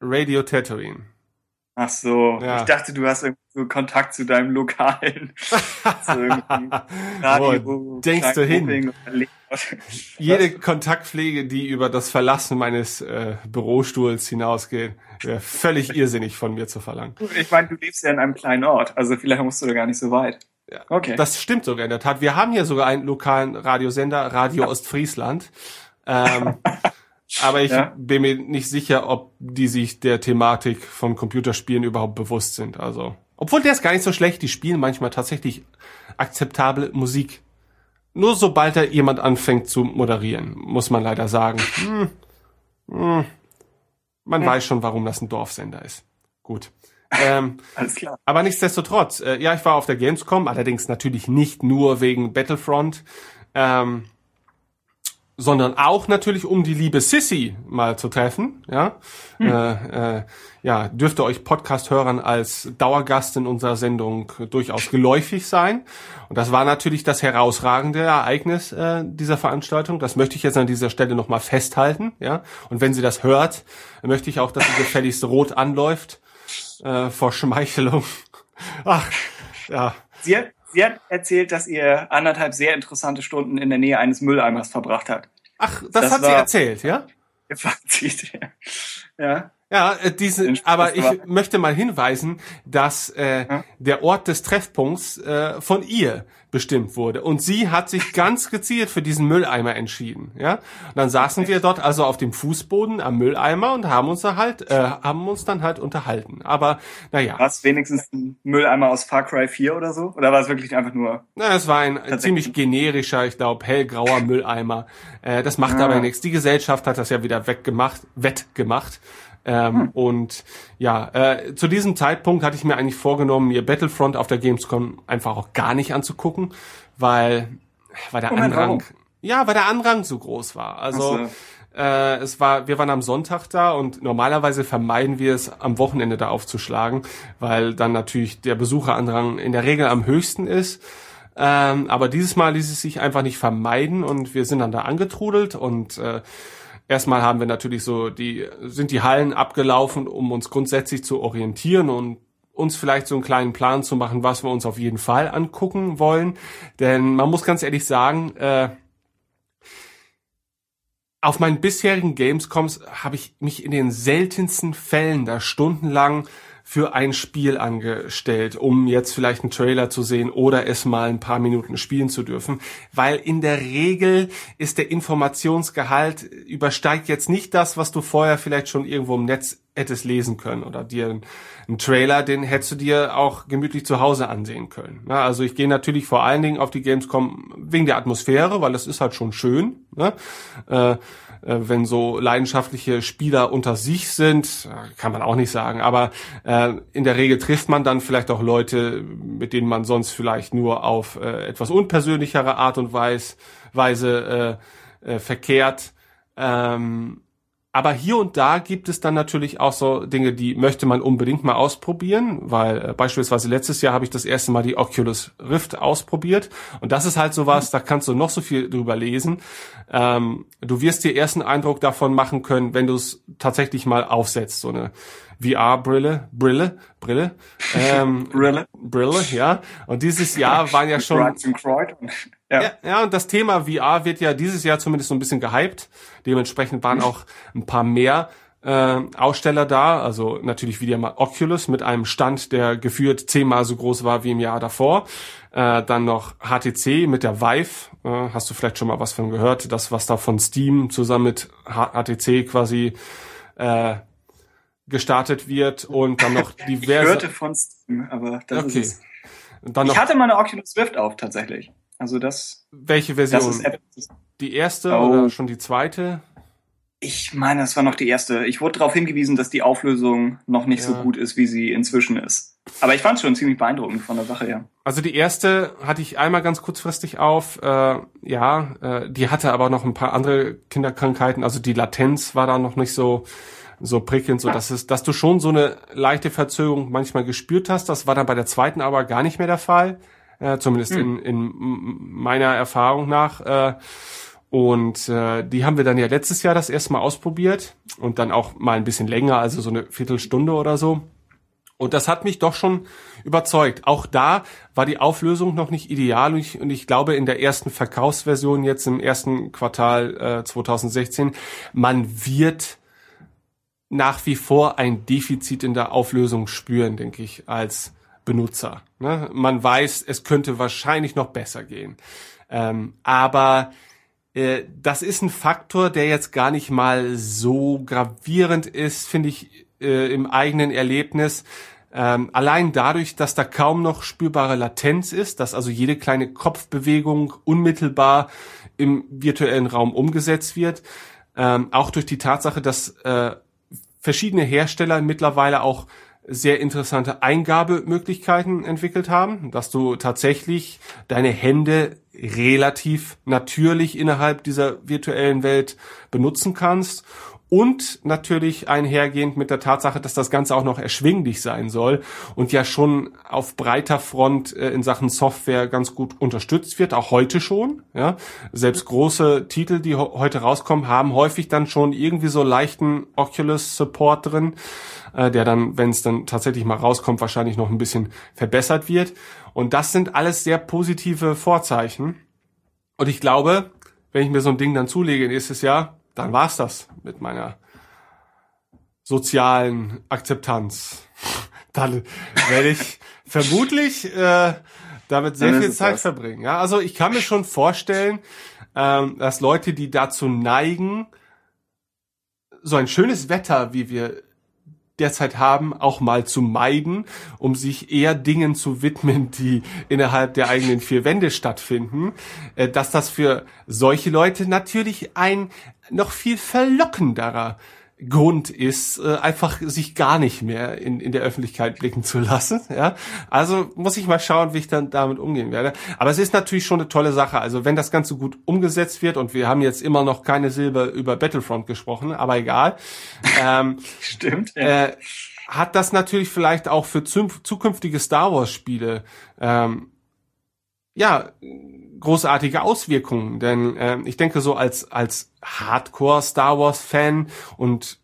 Radio Tatooine. Ach so, ja. ich dachte, du hast so Kontakt zu deinem lokalen Radio. Wo denkst du hin? Jede Kontaktpflege, die über das Verlassen meines äh, Bürostuhls hinausgeht, wäre völlig irrsinnig von mir zu verlangen. Ich meine, du lebst ja in einem kleinen Ort, also vielleicht musst du da gar nicht so weit. Ja, okay. Das stimmt sogar in der Tat. Wir haben hier sogar einen lokalen Radiosender, Radio Ostfriesland. Ähm, aber ich ja. bin mir nicht sicher, ob die sich der Thematik von Computerspielen überhaupt bewusst sind. Also, obwohl der ist gar nicht so schlecht. Die spielen manchmal tatsächlich akzeptable Musik. Nur sobald da jemand anfängt zu moderieren, muss man leider sagen. Hm, hm, man hm. weiß schon, warum das ein Dorfsender ist. Gut. Ähm, Alles klar. Aber nichtsdestotrotz, äh, ja, ich war auf der Gamescom, allerdings natürlich nicht nur wegen Battlefront. Ähm, sondern auch natürlich um die liebe Sissy mal zu treffen. Ja, hm. äh, äh, ja dürfte euch Podcast-Hörern als Dauergast in unserer Sendung durchaus geläufig sein. Und das war natürlich das herausragende Ereignis äh, dieser Veranstaltung. Das möchte ich jetzt an dieser Stelle nochmal festhalten. Ja, und wenn sie das hört, möchte ich auch, dass sie gefälligst rot anläuft äh, vor Schmeichelung. Ach, ja. Sie hat, sie hat erzählt, dass ihr anderthalb sehr interessante Stunden in der Nähe eines Mülleimers verbracht hat. Ach, das, das hat sie erzählt, ja? Fazit, ja. ja. Ja, äh, diese, aber ich möchte mal hinweisen, dass äh, ja? der Ort des Treffpunkts äh, von ihr bestimmt wurde und sie hat sich ganz gezielt für diesen Mülleimer entschieden. Ja, und dann saßen wir dort also auf dem Fußboden am Mülleimer und haben uns da halt, äh, haben uns dann halt unterhalten. Aber naja. War es wenigstens ein Mülleimer aus Far Cry 4 oder so? Oder war es wirklich einfach nur? Na, es war ein ziemlich generischer, ich glaube, hellgrauer Mülleimer. Äh, das macht ah. aber nichts. Die Gesellschaft hat das ja wieder weggemacht, wettgemacht. Ähm, hm. Und ja, äh, zu diesem Zeitpunkt hatte ich mir eigentlich vorgenommen, mir Battlefront auf der Gamescom einfach auch gar nicht anzugucken, weil, weil der Moment, Andrang, ja, weil der Andrang so groß war. Also äh, es war, wir waren am Sonntag da und normalerweise vermeiden wir es, am Wochenende da aufzuschlagen, weil dann natürlich der Besucherandrang in der Regel am höchsten ist. Ähm, aber dieses Mal ließ es sich einfach nicht vermeiden und wir sind dann da angetrudelt und äh, Erstmal haben wir natürlich so die, sind die Hallen abgelaufen, um uns grundsätzlich zu orientieren und uns vielleicht so einen kleinen Plan zu machen, was wir uns auf jeden Fall angucken wollen. Denn man muss ganz ehrlich sagen, äh, auf meinen bisherigen Gamescoms habe ich mich in den seltensten Fällen da stundenlang für ein Spiel angestellt, um jetzt vielleicht einen Trailer zu sehen oder es mal ein paar Minuten spielen zu dürfen, weil in der Regel ist der Informationsgehalt übersteigt jetzt nicht das, was du vorher vielleicht schon irgendwo im Netz hättest lesen können oder dir einen Trailer, den hättest du dir auch gemütlich zu Hause ansehen können. Ja, also ich gehe natürlich vor allen Dingen auf die Gamescom wegen der Atmosphäre, weil das ist halt schon schön. Ne? Äh, wenn so leidenschaftliche Spieler unter sich sind, äh, kann man auch nicht sagen, aber äh, in der Regel trifft man dann vielleicht auch Leute, mit denen man sonst vielleicht nur auf äh, etwas unpersönlichere Art und Weise, Weise äh, äh, verkehrt. Ähm, aber hier und da gibt es dann natürlich auch so Dinge, die möchte man unbedingt mal ausprobieren, weil äh, beispielsweise letztes Jahr habe ich das erste Mal die Oculus Rift ausprobiert und das ist halt sowas, da kannst du noch so viel drüber lesen. Ähm, du wirst dir ersten Eindruck davon machen können, wenn du es tatsächlich mal aufsetzt, so eine VR-Brille, Brille, Brille, ähm, Brille, Brille, ja. Und dieses Jahr waren ja schon ja. ja. ja, und das Thema VR wird ja dieses Jahr zumindest so ein bisschen gehypt. Dementsprechend waren auch ein paar mehr äh, Aussteller da. Also natürlich wieder mal Oculus mit einem Stand, der geführt zehnmal so groß war wie im Jahr davor. Äh, dann noch HTC mit der Vive. Äh, hast du vielleicht schon mal was von gehört? Das, was da von Steam zusammen mit HTC quasi äh, gestartet wird und dann noch diverse. Ich hörte von Steam, aber das okay. ist es. Dann noch ich hatte mal eine Oculus Rift auf tatsächlich. Also das. Welche Version? Das ist die erste oh. oder schon die zweite? Ich meine, es war noch die erste. Ich wurde darauf hingewiesen, dass die Auflösung noch nicht ja. so gut ist, wie sie inzwischen ist. Aber ich fand es schon ziemlich beeindruckend von der Sache, ja. Also die erste hatte ich einmal ganz kurzfristig auf. Äh, ja, äh, die hatte aber noch ein paar andere Kinderkrankheiten. Also die Latenz war da noch nicht so so prickelnd, so dass es, dass du schon so eine leichte Verzögerung manchmal gespürt hast. Das war dann bei der zweiten aber gar nicht mehr der Fall äh, zumindest mhm. in, in meiner Erfahrung nach. Äh, und äh, die haben wir dann ja letztes Jahr das erste Mal ausprobiert und dann auch mal ein bisschen länger, also so eine Viertelstunde oder so. Und das hat mich doch schon überzeugt. Auch da war die Auflösung noch nicht ideal und ich, und ich glaube in der ersten Verkaufsversion jetzt im ersten Quartal äh, 2016, man wird nach wie vor ein Defizit in der Auflösung spüren, denke ich, als Benutzer. Ne? Man weiß, es könnte wahrscheinlich noch besser gehen. Ähm, aber äh, das ist ein Faktor, der jetzt gar nicht mal so gravierend ist, finde ich, äh, im eigenen Erlebnis. Ähm, allein dadurch, dass da kaum noch spürbare Latenz ist, dass also jede kleine Kopfbewegung unmittelbar im virtuellen Raum umgesetzt wird, ähm, auch durch die Tatsache, dass äh, verschiedene Hersteller mittlerweile auch sehr interessante Eingabemöglichkeiten entwickelt haben, dass du tatsächlich deine Hände relativ natürlich innerhalb dieser virtuellen Welt benutzen kannst und natürlich einhergehend mit der Tatsache, dass das Ganze auch noch erschwinglich sein soll und ja schon auf breiter Front äh, in Sachen Software ganz gut unterstützt wird, auch heute schon. Ja, selbst große Titel, die heute rauskommen, haben häufig dann schon irgendwie so leichten Oculus Support drin äh, der dann, wenn es dann tatsächlich mal rauskommt, wahrscheinlich noch ein bisschen verbessert wird. Und das sind alles sehr positive Vorzeichen. Und ich glaube, wenn ich mir so ein Ding dann zulege nächstes Jahr, dann war's das mit meiner sozialen Akzeptanz. dann werde ich vermutlich äh, damit sehr viel Zeit das. verbringen. Ja, also ich kann mir schon vorstellen, ähm, dass Leute, die dazu neigen, so ein schönes Wetter, wie wir derzeit haben, auch mal zu meiden, um sich eher Dingen zu widmen, die innerhalb der eigenen vier Wände stattfinden, äh, dass das für solche Leute natürlich ein noch viel verlockenderer Grund ist, äh, einfach sich gar nicht mehr in, in der Öffentlichkeit blicken zu lassen. Ja, also muss ich mal schauen, wie ich dann damit umgehen werde. Aber es ist natürlich schon eine tolle Sache. Also wenn das Ganze gut umgesetzt wird und wir haben jetzt immer noch keine Silbe über Battlefront gesprochen, aber egal. Ähm, Stimmt. Ja. Äh, hat das natürlich vielleicht auch für zukünftige Star Wars Spiele ähm, ja großartige Auswirkungen, denn äh, ich denke so als als Hardcore Star Wars Fan und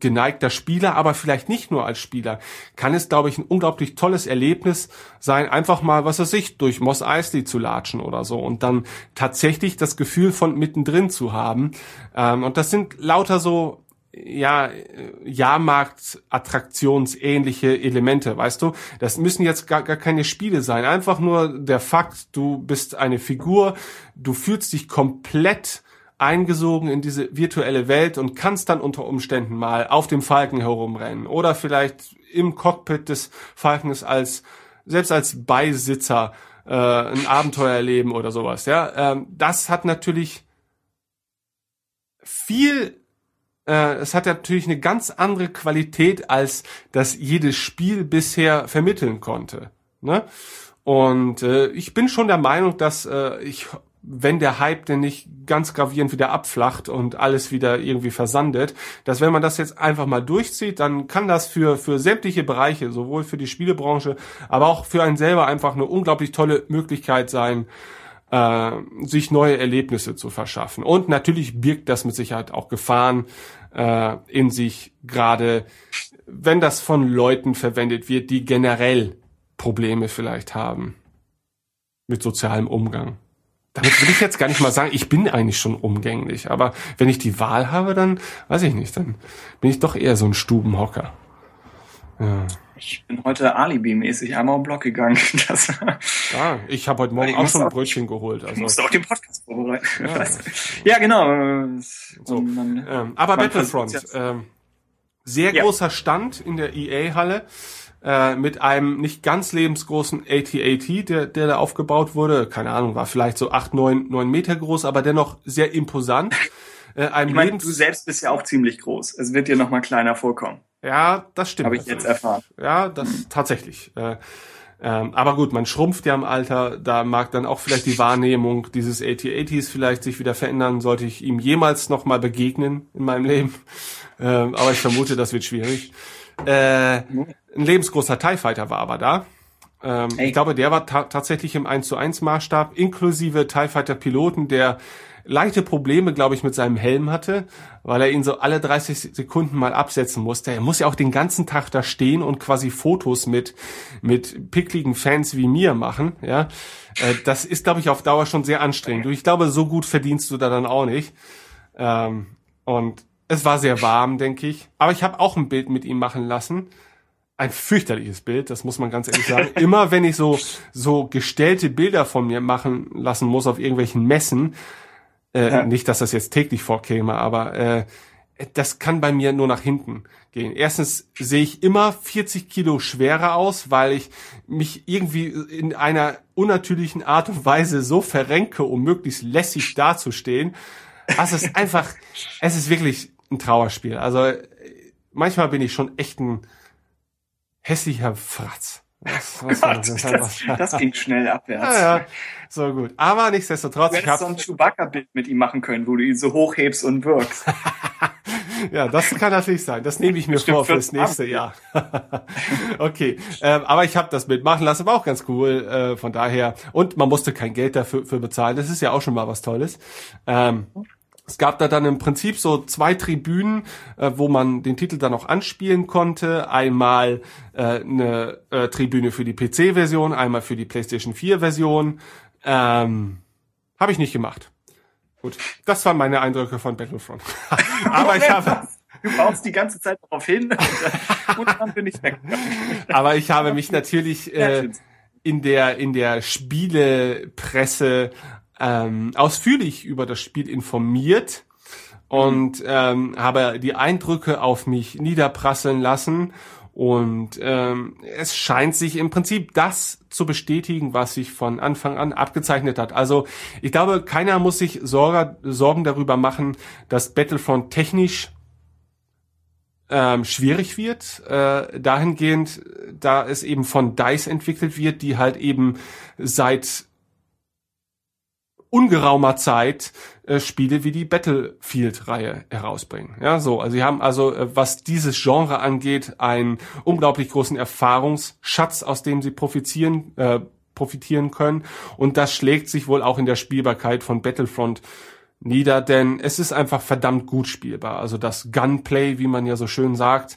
geneigter Spieler, aber vielleicht nicht nur als Spieler, kann es, glaube ich, ein unglaublich tolles Erlebnis sein, einfach mal, was weiß ich, durch Moss Eisley zu latschen oder so und dann tatsächlich das Gefühl von mittendrin zu haben. Ähm, und das sind lauter so ja, Jahrmarkt-attraktionsähnliche Elemente, weißt du? Das müssen jetzt gar, gar keine Spiele sein. Einfach nur der Fakt, du bist eine Figur, du fühlst dich komplett eingesogen in diese virtuelle Welt und kannst dann unter Umständen mal auf dem Falken herumrennen oder vielleicht im Cockpit des Falkens als selbst als Beisitzer äh, ein Abenteuer erleben oder sowas. Ja, ähm, das hat natürlich viel äh, es hat natürlich eine ganz andere Qualität, als das jedes Spiel bisher vermitteln konnte. Ne? Und äh, ich bin schon der Meinung, dass äh, ich, wenn der Hype denn nicht ganz gravierend wieder abflacht und alles wieder irgendwie versandet, dass wenn man das jetzt einfach mal durchzieht, dann kann das für, für sämtliche Bereiche, sowohl für die Spielebranche, aber auch für einen selber einfach eine unglaublich tolle Möglichkeit sein, äh, sich neue Erlebnisse zu verschaffen. Und natürlich birgt das mit Sicherheit auch Gefahren äh, in sich, gerade wenn das von Leuten verwendet wird, die generell Probleme vielleicht haben mit sozialem Umgang. Damit will ich jetzt gar nicht mal sagen, ich bin eigentlich schon umgänglich, aber wenn ich die Wahl habe, dann weiß ich nicht, dann bin ich doch eher so ein Stubenhocker. Ja. Ich bin heute Alibi-mäßig einmal um Block gegangen. Das ja, ich habe heute Morgen auch schon ein Brötchen geholt. Also. Ich musste auch den Podcast vorbereiten. Ja, ja genau. So. Man, ähm, aber Battlefront, ähm, sehr ja. großer Stand in der EA-Halle äh, mit einem nicht ganz lebensgroßen AT-AT, der, der da aufgebaut wurde. Keine Ahnung, war vielleicht so acht, neun, neun Meter groß, aber dennoch sehr imposant. Äh, ich meine, du selbst bist ja auch ziemlich groß. Es wird dir noch mal kleiner vorkommen. Ja, das stimmt. Habe ich jetzt erfahren. Ja, das hm. tatsächlich. Äh, ähm, aber gut, man schrumpft ja im Alter, da mag dann auch vielleicht die Wahrnehmung dieses AT-ATs vielleicht sich wieder verändern, sollte ich ihm jemals noch begegnen in meinem Leben. Ähm, aber ich vermute, das wird schwierig. Äh, ein lebensgroßer TIE Fighter war aber da. Ähm. Ich glaube, der war ta tatsächlich im 1 zu 1 Maßstab, inklusive TIE Fighter Piloten, der leichte Probleme, glaube ich, mit seinem Helm hatte, weil er ihn so alle 30 Sekunden mal absetzen musste. Er muss ja auch den ganzen Tag da stehen und quasi Fotos mit, mit pickligen Fans wie mir machen, ja. Äh, das ist, glaube ich, auf Dauer schon sehr anstrengend. Ich glaube, so gut verdienst du da dann auch nicht. Ähm, und es war sehr warm, denke ich. Aber ich habe auch ein Bild mit ihm machen lassen ein fürchterliches Bild, das muss man ganz ehrlich sagen. Immer wenn ich so so gestellte Bilder von mir machen lassen muss auf irgendwelchen Messen, äh, ja. Nicht, dass das jetzt täglich vorkäme, aber äh, das kann bei mir nur nach hinten gehen. Erstens sehe ich immer 40 Kilo schwerer aus, weil ich mich irgendwie in einer unnatürlichen Art und Weise so verrenke, um möglichst lässig dazustehen. Also es ist einfach, es ist wirklich ein Trauerspiel. Also manchmal bin ich schon echt ein hässlicher Fratz. Was, was Gott, das, das, ging schnell abwärts. Ja, ja, so gut. Aber nichtsdestotrotz. Du hättest so ein Chewbacca-Bild mit ihm machen können, wo du ihn so hochhebst und wirkst. ja, das kann natürlich sein. Das nehme ich mir Stimmt, vor fürs nächste Jahr. okay, ähm, aber ich habe das Bild machen lassen, war auch ganz cool. Äh, von daher und man musste kein Geld dafür für bezahlen. Das ist ja auch schon mal was Tolles. Ähm, es gab da dann im Prinzip so zwei Tribünen, äh, wo man den Titel dann auch anspielen konnte. Einmal äh, eine äh, Tribüne für die PC-Version, einmal für die PlayStation 4-Version. Ähm, Habe ich nicht gemacht. Gut, das waren meine Eindrücke von Battlefront. Aber ich habe... Du baust die ganze Zeit darauf hin und dann bin ich weg. Aber ich habe mich natürlich äh, in der in der Spielepresse ähm, ausführlich über das Spiel informiert und ähm, habe die Eindrücke auf mich niederprasseln lassen. Und ähm, es scheint sich im Prinzip das zu bestätigen, was sich von Anfang an abgezeichnet hat. Also ich glaube, keiner muss sich Sorge, Sorgen darüber machen, dass Battlefront technisch ähm, schwierig wird, äh, dahingehend, da es eben von DICE entwickelt wird, die halt eben seit ungeraumer Zeit äh, Spiele wie die Battlefield-Reihe herausbringen. Ja, so. Also sie haben also, äh, was dieses Genre angeht, einen unglaublich großen Erfahrungsschatz, aus dem sie profitieren, äh, profitieren können. Und das schlägt sich wohl auch in der Spielbarkeit von Battlefront nieder, denn es ist einfach verdammt gut spielbar. Also das Gunplay, wie man ja so schön sagt,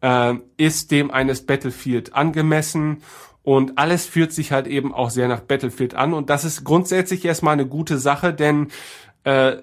äh, ist dem eines Battlefield angemessen und alles fühlt sich halt eben auch sehr nach Battlefield an. Und das ist grundsätzlich erstmal eine gute Sache, denn äh,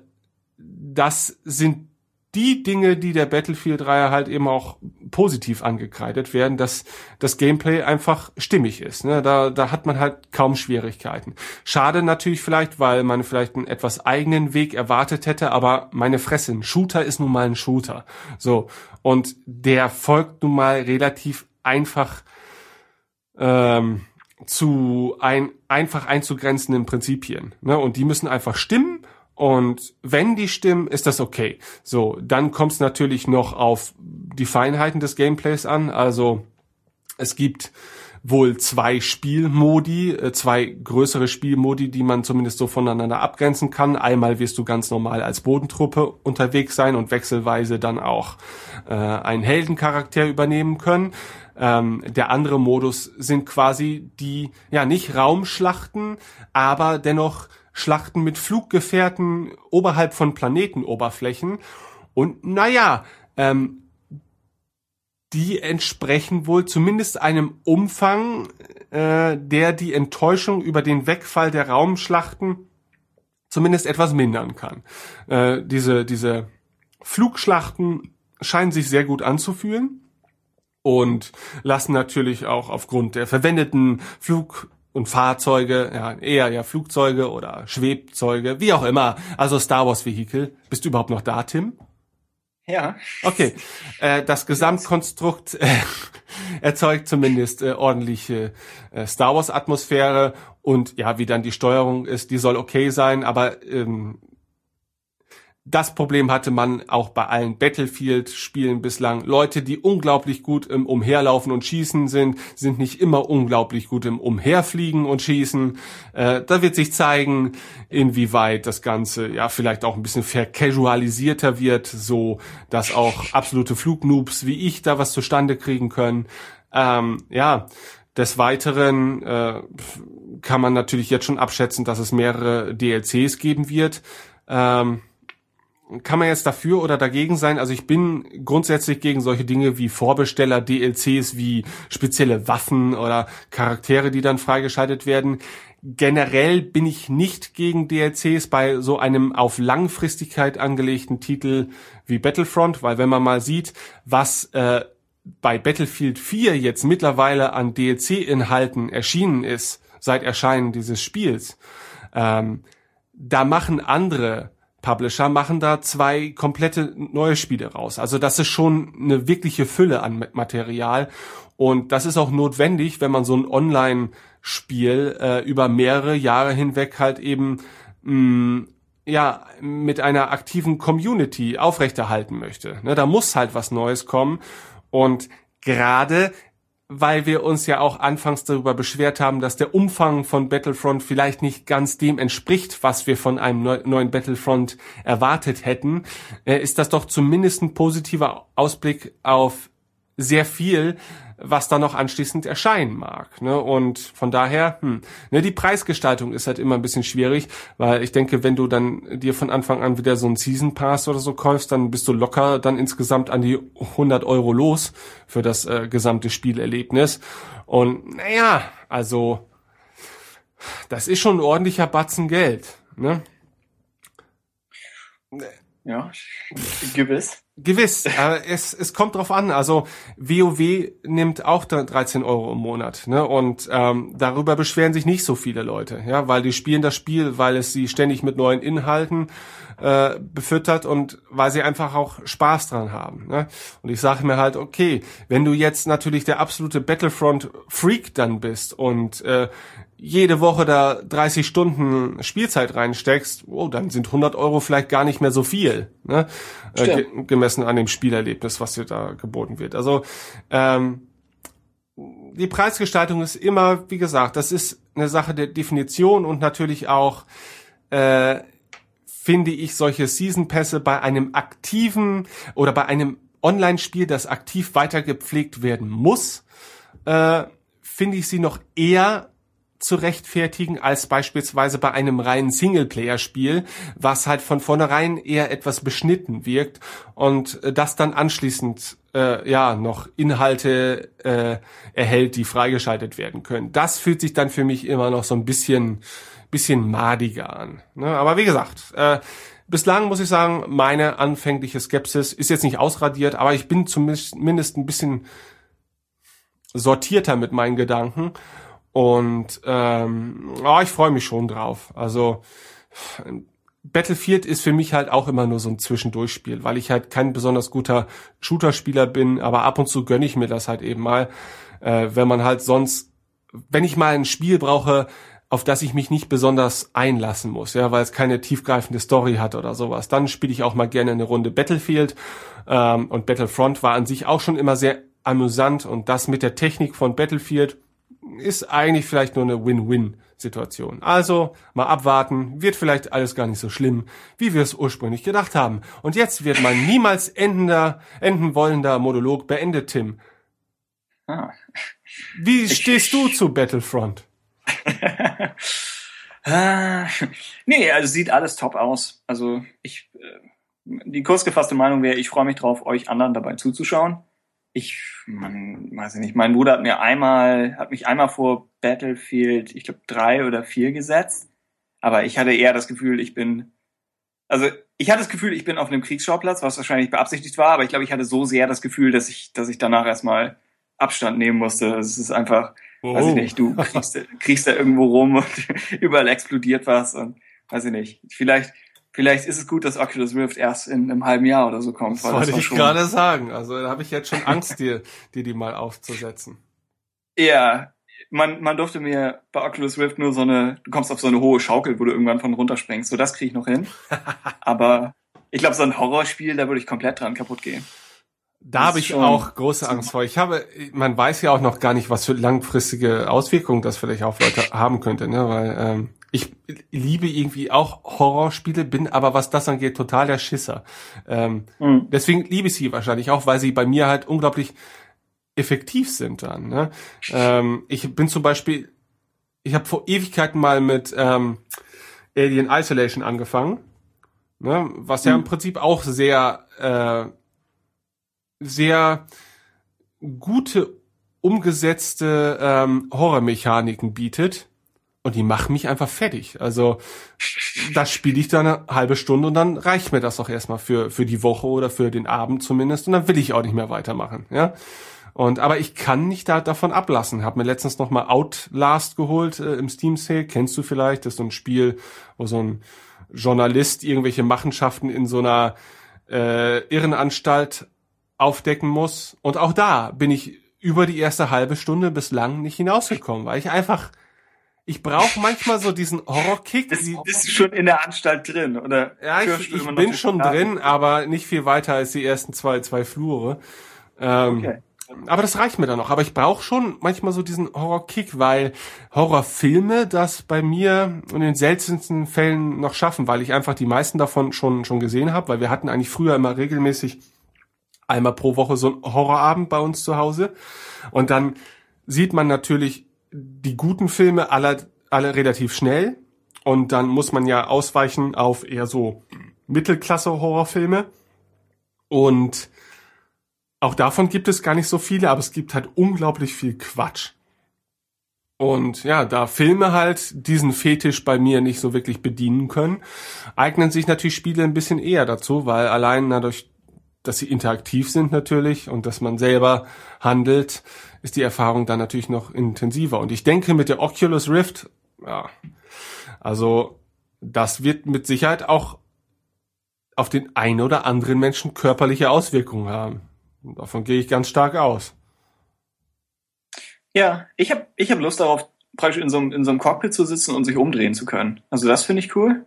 das sind die Dinge, die der Battlefield-Reihe halt eben auch positiv angekreidet werden, dass das Gameplay einfach stimmig ist. Ne? Da, da hat man halt kaum Schwierigkeiten. Schade natürlich vielleicht, weil man vielleicht einen etwas eigenen Weg erwartet hätte, aber meine Fresse, ein Shooter ist nun mal ein Shooter. So. Und der folgt nun mal relativ einfach ähm, zu ein, einfach einzugrenzenden Prinzipien. Ne? Und die müssen einfach stimmen und wenn die stimmen, ist das okay. So, dann kommt es natürlich noch auf die Feinheiten des Gameplays an. Also es gibt wohl zwei Spielmodi, äh, zwei größere Spielmodi, die man zumindest so voneinander abgrenzen kann. Einmal wirst du ganz normal als Bodentruppe unterwegs sein und wechselweise dann auch äh, einen Heldencharakter übernehmen können. Ähm, der andere Modus sind quasi die, ja, nicht Raumschlachten, aber dennoch Schlachten mit Fluggefährten oberhalb von Planetenoberflächen. Und naja, ähm, die entsprechen wohl zumindest einem Umfang, äh, der die Enttäuschung über den Wegfall der Raumschlachten zumindest etwas mindern kann. Äh, diese, diese Flugschlachten scheinen sich sehr gut anzufühlen und lassen natürlich auch aufgrund der verwendeten Flug und Fahrzeuge, ja, eher ja Flugzeuge oder Schwebzeuge, wie auch immer, also Star Wars Vehikel. Bist du überhaupt noch da, Tim? Ja. Okay. Äh, das Gesamtkonstrukt äh, erzeugt zumindest äh, ordentliche äh, Star Wars Atmosphäre und ja, wie dann die Steuerung ist, die soll okay sein, aber ähm, das Problem hatte man auch bei allen Battlefield-Spielen bislang. Leute, die unglaublich gut im Umherlaufen und Schießen sind, sind nicht immer unglaublich gut im Umherfliegen und Schießen. Äh, da wird sich zeigen, inwieweit das Ganze ja vielleicht auch ein bisschen vercasualisierter wird, so dass auch absolute Flugnoobs wie ich da was zustande kriegen können. Ähm, ja, des Weiteren äh, kann man natürlich jetzt schon abschätzen, dass es mehrere DLCs geben wird. Ähm, kann man jetzt dafür oder dagegen sein? Also ich bin grundsätzlich gegen solche Dinge wie Vorbesteller, DLCs, wie spezielle Waffen oder Charaktere, die dann freigeschaltet werden. Generell bin ich nicht gegen DLCs bei so einem auf Langfristigkeit angelegten Titel wie Battlefront, weil wenn man mal sieht, was äh, bei Battlefield 4 jetzt mittlerweile an DLC-Inhalten erschienen ist, seit Erscheinen dieses Spiels, ähm, da machen andere Publisher machen da zwei komplette neue Spiele raus. Also das ist schon eine wirkliche Fülle an Material und das ist auch notwendig, wenn man so ein Online-Spiel äh, über mehrere Jahre hinweg halt eben mh, mm, ja mit einer aktiven Community aufrechterhalten möchte. Ne, da muss halt was Neues kommen und gerade weil wir uns ja auch anfangs darüber beschwert haben, dass der Umfang von Battlefront vielleicht nicht ganz dem entspricht, was wir von einem neuen Battlefront erwartet hätten, äh, ist das doch zumindest ein positiver Ausblick auf sehr viel, was da noch anschließend erscheinen mag. Ne? Und von daher, hm, ne, die Preisgestaltung ist halt immer ein bisschen schwierig, weil ich denke, wenn du dann dir von Anfang an wieder so einen Season Pass oder so kaufst, dann bist du locker dann insgesamt an die 100 Euro los für das äh, gesamte Spielerlebnis. Und naja, also das ist schon ein ordentlicher Batzen Geld. Ne? Ja, gewiss. Gewiss, äh, es, es kommt drauf an. Also WoW nimmt auch 13 Euro im Monat, ne? Und ähm, darüber beschweren sich nicht so viele Leute, ja, weil die spielen das Spiel, weil es sie ständig mit neuen Inhalten äh, befüttert und weil sie einfach auch Spaß dran haben. Ne? Und ich sage mir halt, okay, wenn du jetzt natürlich der absolute Battlefront-Freak dann bist und äh, jede Woche da 30 Stunden Spielzeit reinsteckst, oh, dann sind 100 Euro vielleicht gar nicht mehr so viel, ne? Äh, gemessen an dem Spielerlebnis, was dir da geboten wird. Also ähm, die Preisgestaltung ist immer, wie gesagt, das ist eine Sache der Definition und natürlich auch äh, finde ich solche Season Pässe bei einem aktiven oder bei einem Online-Spiel, das aktiv weitergepflegt werden muss, äh, finde ich sie noch eher zu rechtfertigen als beispielsweise bei einem reinen Singleplayer-Spiel, was halt von vornherein eher etwas beschnitten wirkt und äh, das dann anschließend äh, ja noch Inhalte äh, erhält, die freigeschaltet werden können. Das fühlt sich dann für mich immer noch so ein bisschen bisschen madiger an. Ne? Aber wie gesagt, äh, bislang muss ich sagen, meine anfängliche Skepsis ist jetzt nicht ausradiert, aber ich bin zumindest ein bisschen sortierter mit meinen Gedanken und ähm, oh, ich freue mich schon drauf. Also Battlefield ist für mich halt auch immer nur so ein Zwischendurchspiel, weil ich halt kein besonders guter Shooter-Spieler bin, aber ab und zu gönne ich mir das halt eben mal, äh, wenn man halt sonst, wenn ich mal ein Spiel brauche, auf das ich mich nicht besonders einlassen muss, ja, weil es keine tiefgreifende Story hat oder sowas. Dann spiele ich auch mal gerne eine Runde Battlefield ähm, und Battlefront war an sich auch schon immer sehr amüsant und das mit der Technik von Battlefield ist eigentlich vielleicht nur eine Win-Win-Situation. Also mal abwarten, wird vielleicht alles gar nicht so schlimm, wie wir es ursprünglich gedacht haben. Und jetzt wird mein niemals endender, enden wollender Monolog beendet, Tim. Ah. Wie stehst du zu Battlefront? nee, also sieht alles top aus. Also ich, äh, die kurzgefasste Meinung wäre, ich freue mich drauf, euch anderen dabei zuzuschauen. Ich, man, weiß ich nicht, mein Bruder hat mir einmal, hat mich einmal vor Battlefield, ich glaube drei oder vier gesetzt, aber ich hatte eher das Gefühl, ich bin, also ich hatte das Gefühl, ich bin auf einem Kriegsschauplatz, was wahrscheinlich beabsichtigt war, aber ich glaube, ich hatte so sehr das Gefühl, dass ich, dass ich danach erstmal Abstand nehmen musste. Es ist einfach, oh. weiß ich nicht, du kriegst, kriegst da irgendwo rum und überall explodiert was und weiß ich nicht. Vielleicht, vielleicht ist es gut, dass Oculus Rift erst in einem halben Jahr oder so kommt. Das wollte das ich gerade sagen. Also da habe ich jetzt schon Angst, dir, dir die mal aufzusetzen. Ja, man, man durfte mir bei Oculus Rift nur so eine, du kommst auf so eine hohe Schaukel, wo du irgendwann von runterspringst. So, das kriege ich noch hin. Aber ich glaube, so ein Horrorspiel, da würde ich komplett dran kaputt gehen. Da habe ich auch große Angst vor. Ich habe, man weiß ja auch noch gar nicht, was für langfristige Auswirkungen das vielleicht auf Leute haben könnte, ne? Weil ähm, ich liebe irgendwie auch Horrorspiele, bin aber was das angeht total der Schisser. Ähm, mhm. Deswegen liebe ich sie wahrscheinlich auch, weil sie bei mir halt unglaublich effektiv sind dann. Ne? Ähm, ich bin zum Beispiel, ich habe vor Ewigkeiten mal mit ähm, Alien Isolation angefangen, ne? was ja im mhm. Prinzip auch sehr äh, sehr gute umgesetzte ähm, Horrormechaniken bietet und die machen mich einfach fertig. Also das spiele ich dann eine halbe Stunde und dann reicht mir das auch erstmal für für die Woche oder für den Abend zumindest und dann will ich auch nicht mehr weitermachen, ja. Und aber ich kann nicht da davon ablassen. Hab mir letztens noch mal Outlast geholt äh, im Steam Sale, kennst du vielleicht? Das ist so ein Spiel, wo so ein Journalist irgendwelche Machenschaften in so einer äh, Irrenanstalt aufdecken muss. Und auch da bin ich über die erste halbe Stunde bislang nicht hinausgekommen, weil ich einfach, ich brauche manchmal so diesen Horrorkick. Bist, bist du schon in der Anstalt drin, oder? Ja, ich, ich bin schon drin, aber nicht viel weiter als die ersten zwei, zwei Flure. Ähm, okay. Aber das reicht mir dann noch. Aber ich brauche schon manchmal so diesen Horrorkick, weil Horrorfilme das bei mir in den seltensten Fällen noch schaffen, weil ich einfach die meisten davon schon schon gesehen habe, weil wir hatten eigentlich früher immer regelmäßig einmal pro Woche so ein Horrorabend bei uns zu Hause. Und dann sieht man natürlich die guten Filme alle, alle relativ schnell. Und dann muss man ja ausweichen auf eher so Mittelklasse-Horrorfilme. Und auch davon gibt es gar nicht so viele, aber es gibt halt unglaublich viel Quatsch. Und ja, da Filme halt diesen Fetisch bei mir nicht so wirklich bedienen können, eignen sich natürlich Spiele ein bisschen eher dazu, weil allein dadurch, dass sie interaktiv sind natürlich und dass man selber handelt, ist die Erfahrung dann natürlich noch intensiver. Und ich denke mit der Oculus Rift, ja, also das wird mit Sicherheit auch auf den einen oder anderen Menschen körperliche Auswirkungen haben. Davon gehe ich ganz stark aus. Ja, ich habe ich hab Lust darauf, praktisch in so, einem, in so einem Cockpit zu sitzen und sich umdrehen zu können. Also das finde ich cool.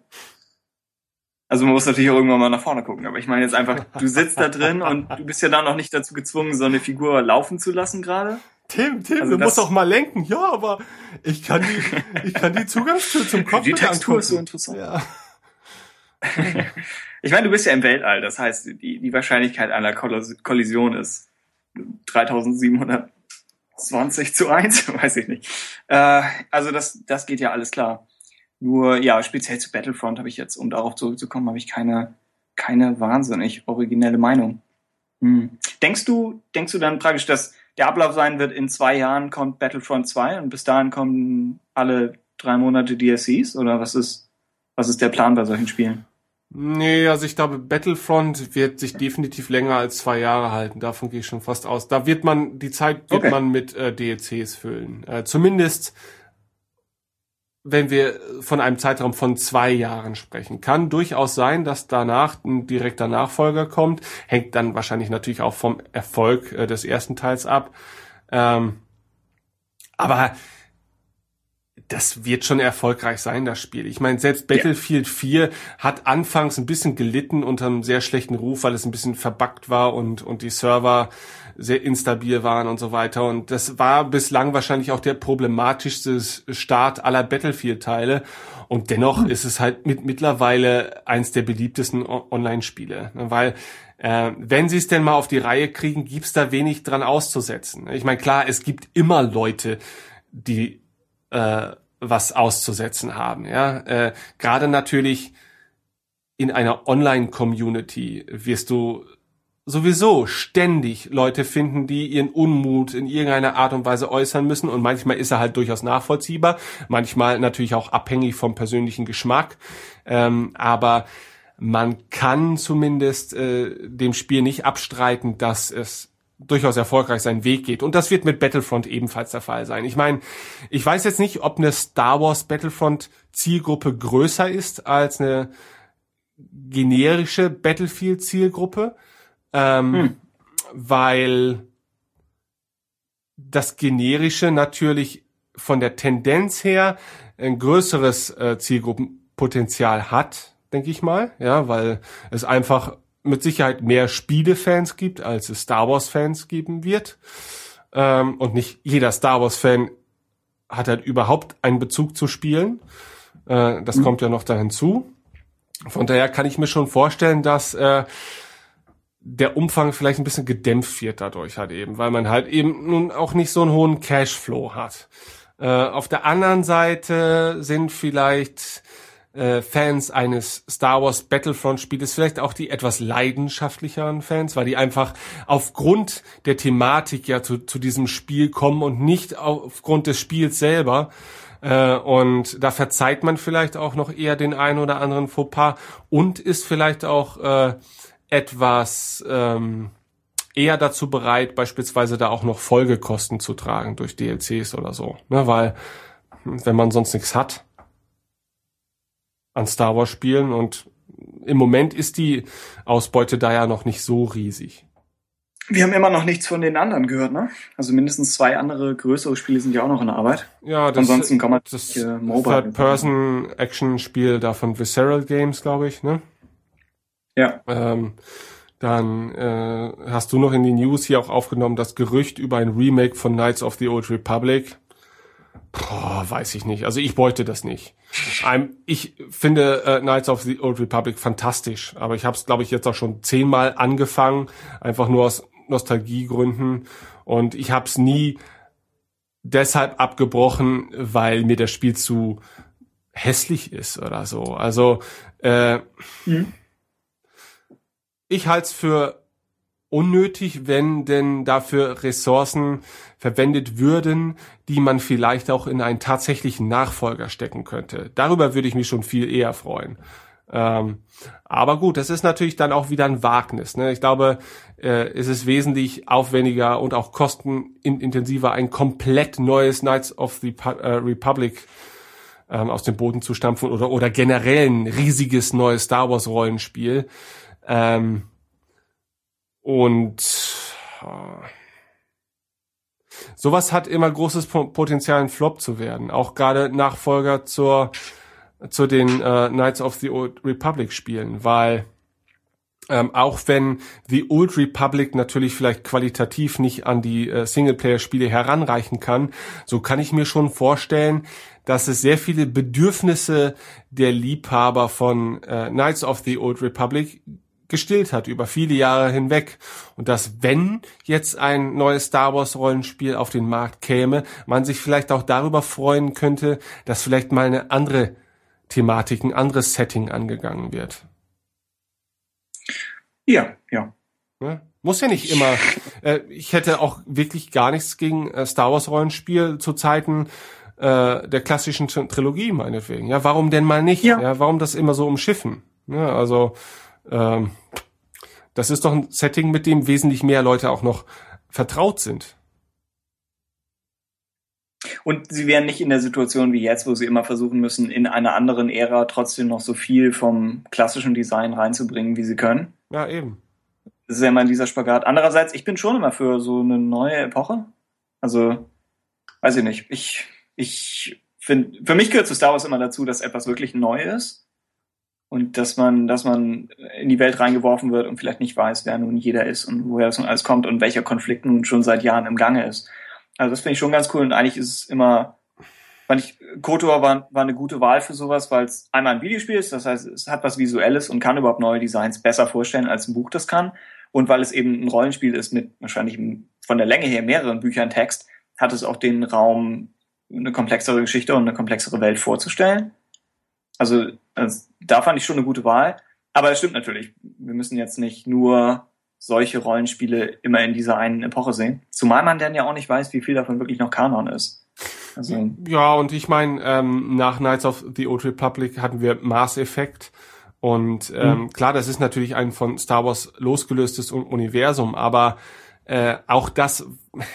Also man muss natürlich auch irgendwann mal nach vorne gucken, aber ich meine jetzt einfach, du sitzt da drin und du bist ja dann noch nicht dazu gezwungen, so eine Figur laufen zu lassen gerade. Tim, Tim, also du musst doch mal lenken. Ja, aber ich kann die, ich kann die Zugangstür zum Kopf Die Textur ist so interessant. Ja. ich meine, du bist ja im Weltall, das heißt, die, die Wahrscheinlichkeit einer Kollision ist 3700 20 zu 1, weiß ich nicht. Äh, also das, das geht ja alles klar. Nur, ja, speziell zu Battlefront habe ich jetzt, um darauf zurückzukommen, habe ich keine, keine wahnsinnig originelle Meinung. Hm. Denkst du, denkst du dann praktisch, dass der Ablauf sein wird, in zwei Jahren kommt Battlefront 2 und bis dahin kommen alle drei Monate DLCs? Oder was ist, was ist der Plan bei solchen Spielen? Nee, also ich glaube, Battlefront wird sich definitiv länger als zwei Jahre halten. Davon gehe ich schon fast aus. Da wird man, die Zeit wird okay. man mit äh, DLCs füllen. Äh, zumindest wenn wir von einem Zeitraum von zwei Jahren sprechen. Kann durchaus sein, dass danach ein direkter Nachfolger kommt. Hängt dann wahrscheinlich natürlich auch vom Erfolg äh, des ersten Teils ab. Ähm, aber das wird schon erfolgreich sein, das Spiel. Ich meine, selbst Battlefield ja. 4 hat anfangs ein bisschen gelitten unter einem sehr schlechten Ruf, weil es ein bisschen verbuggt war und, und die Server sehr instabil waren und so weiter. Und das war bislang wahrscheinlich auch der problematischste Start aller Battlefield-Teile. Und dennoch hm. ist es halt mit, mittlerweile eins der beliebtesten Online-Spiele. Weil äh, wenn sie es denn mal auf die Reihe kriegen, gibt's da wenig dran auszusetzen. Ich meine, klar, es gibt immer Leute, die äh, was auszusetzen haben. Ja, äh, gerade natürlich in einer Online-Community wirst du sowieso ständig Leute finden, die ihren Unmut in irgendeiner Art und Weise äußern müssen. Und manchmal ist er halt durchaus nachvollziehbar, manchmal natürlich auch abhängig vom persönlichen Geschmack. Ähm, aber man kann zumindest äh, dem Spiel nicht abstreiten, dass es durchaus erfolgreich seinen Weg geht. Und das wird mit Battlefront ebenfalls der Fall sein. Ich meine, ich weiß jetzt nicht, ob eine Star Wars Battlefront Zielgruppe größer ist als eine generische Battlefield Zielgruppe, ähm, hm. weil das generische natürlich von der Tendenz her ein größeres äh, Zielgruppenpotenzial hat, denke ich mal, ja, weil es einfach mit Sicherheit mehr Spielefans gibt, als es Star Wars-Fans geben wird. Ähm, und nicht jeder Star Wars-Fan hat halt überhaupt einen Bezug zu Spielen. Äh, das mhm. kommt ja noch da hinzu. Von daher kann ich mir schon vorstellen, dass äh, der Umfang vielleicht ein bisschen gedämpft wird dadurch halt eben, weil man halt eben nun auch nicht so einen hohen Cashflow hat. Äh, auf der anderen Seite sind vielleicht äh, Fans eines Star Wars Battlefront Spieles, vielleicht auch die etwas leidenschaftlicheren Fans, weil die einfach aufgrund der Thematik ja zu, zu diesem Spiel kommen und nicht aufgrund des Spiels selber. Äh, und da verzeiht man vielleicht auch noch eher den einen oder anderen Fauxpas und ist vielleicht auch äh, etwas ähm, eher dazu bereit, beispielsweise da auch noch Folgekosten zu tragen durch DLCs oder so. Ne, weil wenn man sonst nichts hat, an Star Wars Spielen und im Moment ist die Ausbeute da ja noch nicht so riesig. Wir haben immer noch nichts von den anderen gehört, ne? Also mindestens zwei andere größere Spiele sind ja auch noch in der Arbeit. Ja, das, Ansonsten kann man das Third-Person-Action-Spiel da von Visceral Games, glaube ich, ne? Ja. Ähm, dann äh, hast du noch in die News hier auch aufgenommen das Gerücht über ein Remake von Knights of the Old Republic. Boah, weiß ich nicht. Also ich wollte das nicht. Ich finde äh, Knights of the Old Republic fantastisch, aber ich habe es, glaube ich, jetzt auch schon zehnmal angefangen, einfach nur aus Nostalgiegründen. Und ich habe es nie deshalb abgebrochen, weil mir das Spiel zu hässlich ist oder so. Also äh, mhm. Ich halte es für unnötig, wenn denn dafür Ressourcen verwendet würden, die man vielleicht auch in einen tatsächlichen Nachfolger stecken könnte. Darüber würde ich mich schon viel eher freuen. Ähm, aber gut, das ist natürlich dann auch wieder ein Wagnis. Ne? Ich glaube, äh, es ist wesentlich aufwendiger und auch kostenintensiver, ein komplett neues Knights of the äh, Republic ähm, aus dem Boden zu stampfen oder, oder generell ein riesiges neues Star Wars Rollenspiel. Ähm, und äh, sowas hat immer großes Potenzial, ein Flop zu werden. Auch gerade Nachfolger zur zu den äh, Knights of the Old Republic Spielen, weil ähm, auch wenn The Old Republic natürlich vielleicht qualitativ nicht an die äh, Singleplayer-Spiele heranreichen kann, so kann ich mir schon vorstellen, dass es sehr viele Bedürfnisse der Liebhaber von äh, Knights of the Old Republic gestillt hat über viele Jahre hinweg. Und dass wenn jetzt ein neues Star Wars Rollenspiel auf den Markt käme, man sich vielleicht auch darüber freuen könnte, dass vielleicht mal eine andere Thematik, ein anderes Setting angegangen wird. Ja, ja. ja muss ja nicht immer. Äh, ich hätte auch wirklich gar nichts gegen äh, Star Wars Rollenspiel zu Zeiten äh, der klassischen Trilogie meinetwegen. Ja, warum denn mal nicht? Ja, ja warum das immer so umschiffen? Ja, also ähm, das ist doch ein Setting, mit dem wesentlich mehr Leute auch noch vertraut sind. Und sie wären nicht in der Situation wie jetzt, wo sie immer versuchen müssen, in einer anderen Ära trotzdem noch so viel vom klassischen Design reinzubringen, wie sie können. Ja, eben. Das ist ja immer dieser Spagat. Andererseits, ich bin schon immer für so eine neue Epoche. Also, weiß ich nicht. Ich, ich finde, für mich gehört zu Star Wars immer dazu, dass etwas wirklich neu ist und dass man, dass man in die Welt reingeworfen wird und vielleicht nicht weiß, wer nun jeder ist und woher das nun alles kommt und welcher Konflikt nun schon seit Jahren im Gange ist. Also das finde ich schon ganz cool und eigentlich ist es immer, fand ich, KOTOR war, war eine gute Wahl für sowas, weil es einmal ein Videospiel ist, das heißt, es hat was Visuelles und kann überhaupt neue Designs besser vorstellen, als ein Buch das kann. Und weil es eben ein Rollenspiel ist mit wahrscheinlich von der Länge her mehreren Büchern Text, hat es auch den Raum, eine komplexere Geschichte und eine komplexere Welt vorzustellen. Also, da fand ich schon eine gute Wahl. Aber es stimmt natürlich. Wir müssen jetzt nicht nur solche Rollenspiele immer in dieser einen Epoche sehen. Zumal man dann ja auch nicht weiß, wie viel davon wirklich noch Kanon ist. Also, ja, und ich meine, ähm, nach Knights of the Old Republic hatten wir Mass Effect. Und ähm, mhm. klar, das ist natürlich ein von Star Wars losgelöstes Universum, aber äh, auch das,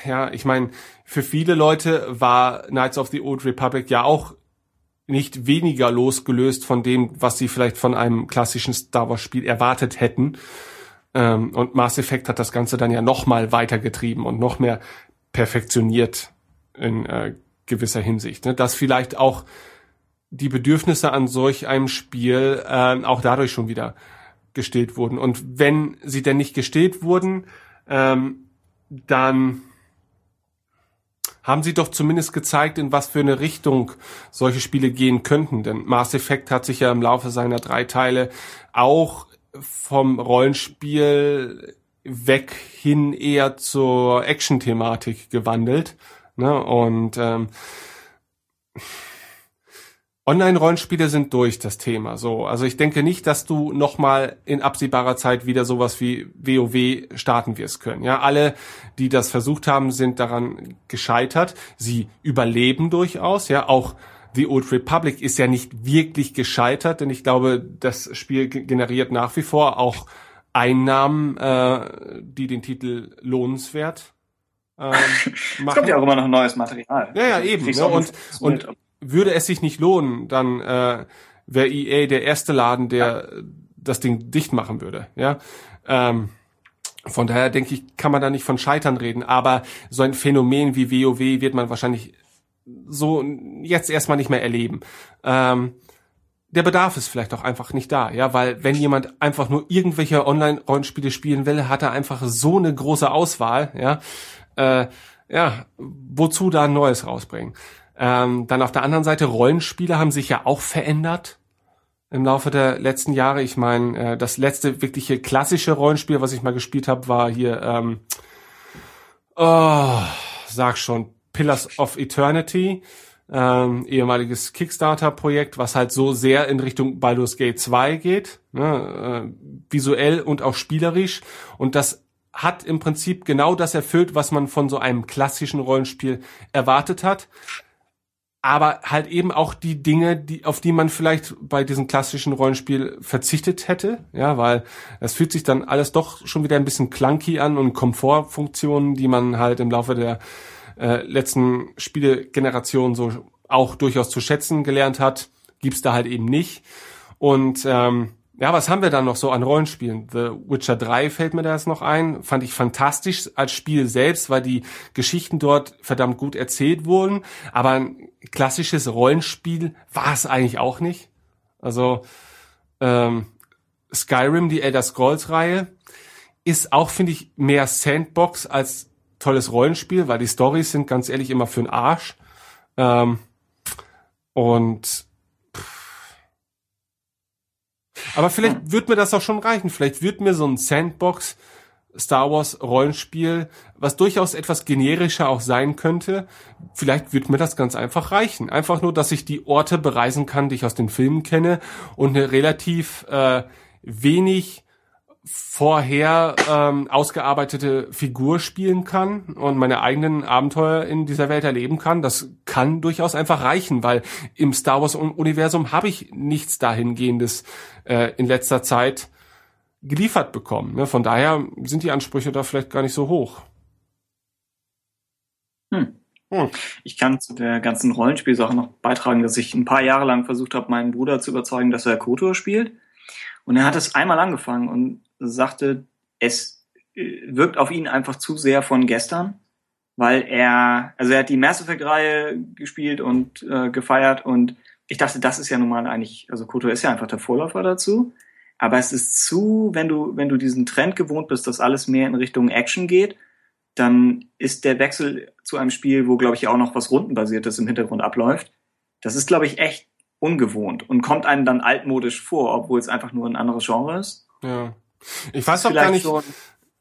ja, ich meine, für viele Leute war Knights of the Old Republic ja auch nicht weniger losgelöst von dem, was sie vielleicht von einem klassischen Star Wars Spiel erwartet hätten. Ähm, und Mass Effect hat das Ganze dann ja noch mal weitergetrieben und noch mehr perfektioniert in äh, gewisser Hinsicht. Ne? Dass vielleicht auch die Bedürfnisse an solch einem Spiel äh, auch dadurch schon wieder gestillt wurden. Und wenn sie denn nicht gestillt wurden, ähm, dann haben sie doch zumindest gezeigt, in was für eine Richtung solche Spiele gehen könnten. Denn Mass Effect hat sich ja im Laufe seiner drei Teile auch vom Rollenspiel weg hin eher zur Action-Thematik gewandelt. Ne? Und ähm, Online-Rollenspiele sind durch das Thema. So, also ich denke nicht, dass du noch mal in absehbarer Zeit wieder sowas wie WoW starten wirst können. Ja, alle, die das versucht haben, sind daran gescheitert. Sie überleben durchaus. Ja, auch The Old Republic ist ja nicht wirklich gescheitert, denn ich glaube, das Spiel generiert nach wie vor auch Einnahmen, äh, die den Titel lohnenswert ähm, machen. es kommt ja auch immer noch neues Material. Ja, ja, also, eben. Ne? Und, und würde es sich nicht lohnen, dann äh, wäre EA der erste Laden, der ja. das Ding dicht machen würde. Ja. Ähm, von daher denke ich, kann man da nicht von Scheitern reden. Aber so ein Phänomen wie WoW wird man wahrscheinlich so jetzt erstmal nicht mehr erleben. Ähm, der Bedarf ist vielleicht auch einfach nicht da, ja, weil wenn jemand einfach nur irgendwelche Online-Rollenspiele spielen will, hat er einfach so eine große Auswahl, ja, äh, ja, wozu da ein neues rausbringen? Ähm, dann auf der anderen Seite, Rollenspiele haben sich ja auch verändert im Laufe der letzten Jahre. Ich meine, äh, das letzte wirkliche klassische Rollenspiel, was ich mal gespielt habe, war hier, ähm, oh, sag schon, Pillars of Eternity, ähm, ehemaliges Kickstarter-Projekt, was halt so sehr in Richtung Baldur's Gate 2 geht, ne, äh, visuell und auch spielerisch. Und das hat im Prinzip genau das erfüllt, was man von so einem klassischen Rollenspiel erwartet hat aber halt eben auch die Dinge, die, auf die man vielleicht bei diesem klassischen Rollenspiel verzichtet hätte, ja, weil es fühlt sich dann alles doch schon wieder ein bisschen clunky an und Komfortfunktionen, die man halt im Laufe der äh, letzten Spielegeneration so auch durchaus zu schätzen gelernt hat, gibt's da halt eben nicht. Und ähm, ja, was haben wir dann noch so an Rollenspielen? The Witcher 3 fällt mir da jetzt noch ein. Fand ich fantastisch als Spiel selbst, weil die Geschichten dort verdammt gut erzählt wurden. Aber ein klassisches Rollenspiel war es eigentlich auch nicht. Also ähm, Skyrim, die Elder Scrolls-Reihe, ist auch, finde ich, mehr Sandbox als tolles Rollenspiel, weil die Stories sind ganz ehrlich immer für den Arsch. Ähm, und Aber vielleicht hm. wird mir das auch schon reichen. Vielleicht wird mir so ein Sandbox Star Wars Rollenspiel, was durchaus etwas generischer auch sein könnte, vielleicht wird mir das ganz einfach reichen. Einfach nur, dass ich die Orte bereisen kann, die ich aus den Filmen kenne und eine relativ äh, wenig vorher ähm, ausgearbeitete Figur spielen kann und meine eigenen Abenteuer in dieser Welt erleben kann, das kann durchaus einfach reichen, weil im Star Wars Universum habe ich nichts dahingehendes äh, in letzter Zeit geliefert bekommen. Ne? Von daher sind die Ansprüche da vielleicht gar nicht so hoch. Hm. Hm. Ich kann zu der ganzen Rollenspielsache noch beitragen, dass ich ein paar Jahre lang versucht habe, meinen Bruder zu überzeugen, dass er Kotor spielt. Und er hat es einmal angefangen und sagte, es äh, wirkt auf ihn einfach zu sehr von gestern, weil er, also er hat die Mass Effect-Reihe gespielt und äh, gefeiert und ich dachte, das ist ja nun mal eigentlich, also Koto ist ja einfach der Vorläufer dazu. Aber es ist zu, wenn du, wenn du diesen Trend gewohnt bist, dass alles mehr in Richtung Action geht, dann ist der Wechsel zu einem Spiel, wo, glaube ich, auch noch was Rundenbasiertes im Hintergrund abläuft, das ist, glaube ich, echt ungewohnt und kommt einem dann altmodisch vor, obwohl es einfach nur ein anderes Genre ist. Ja. Ich weiß auch gar nicht, so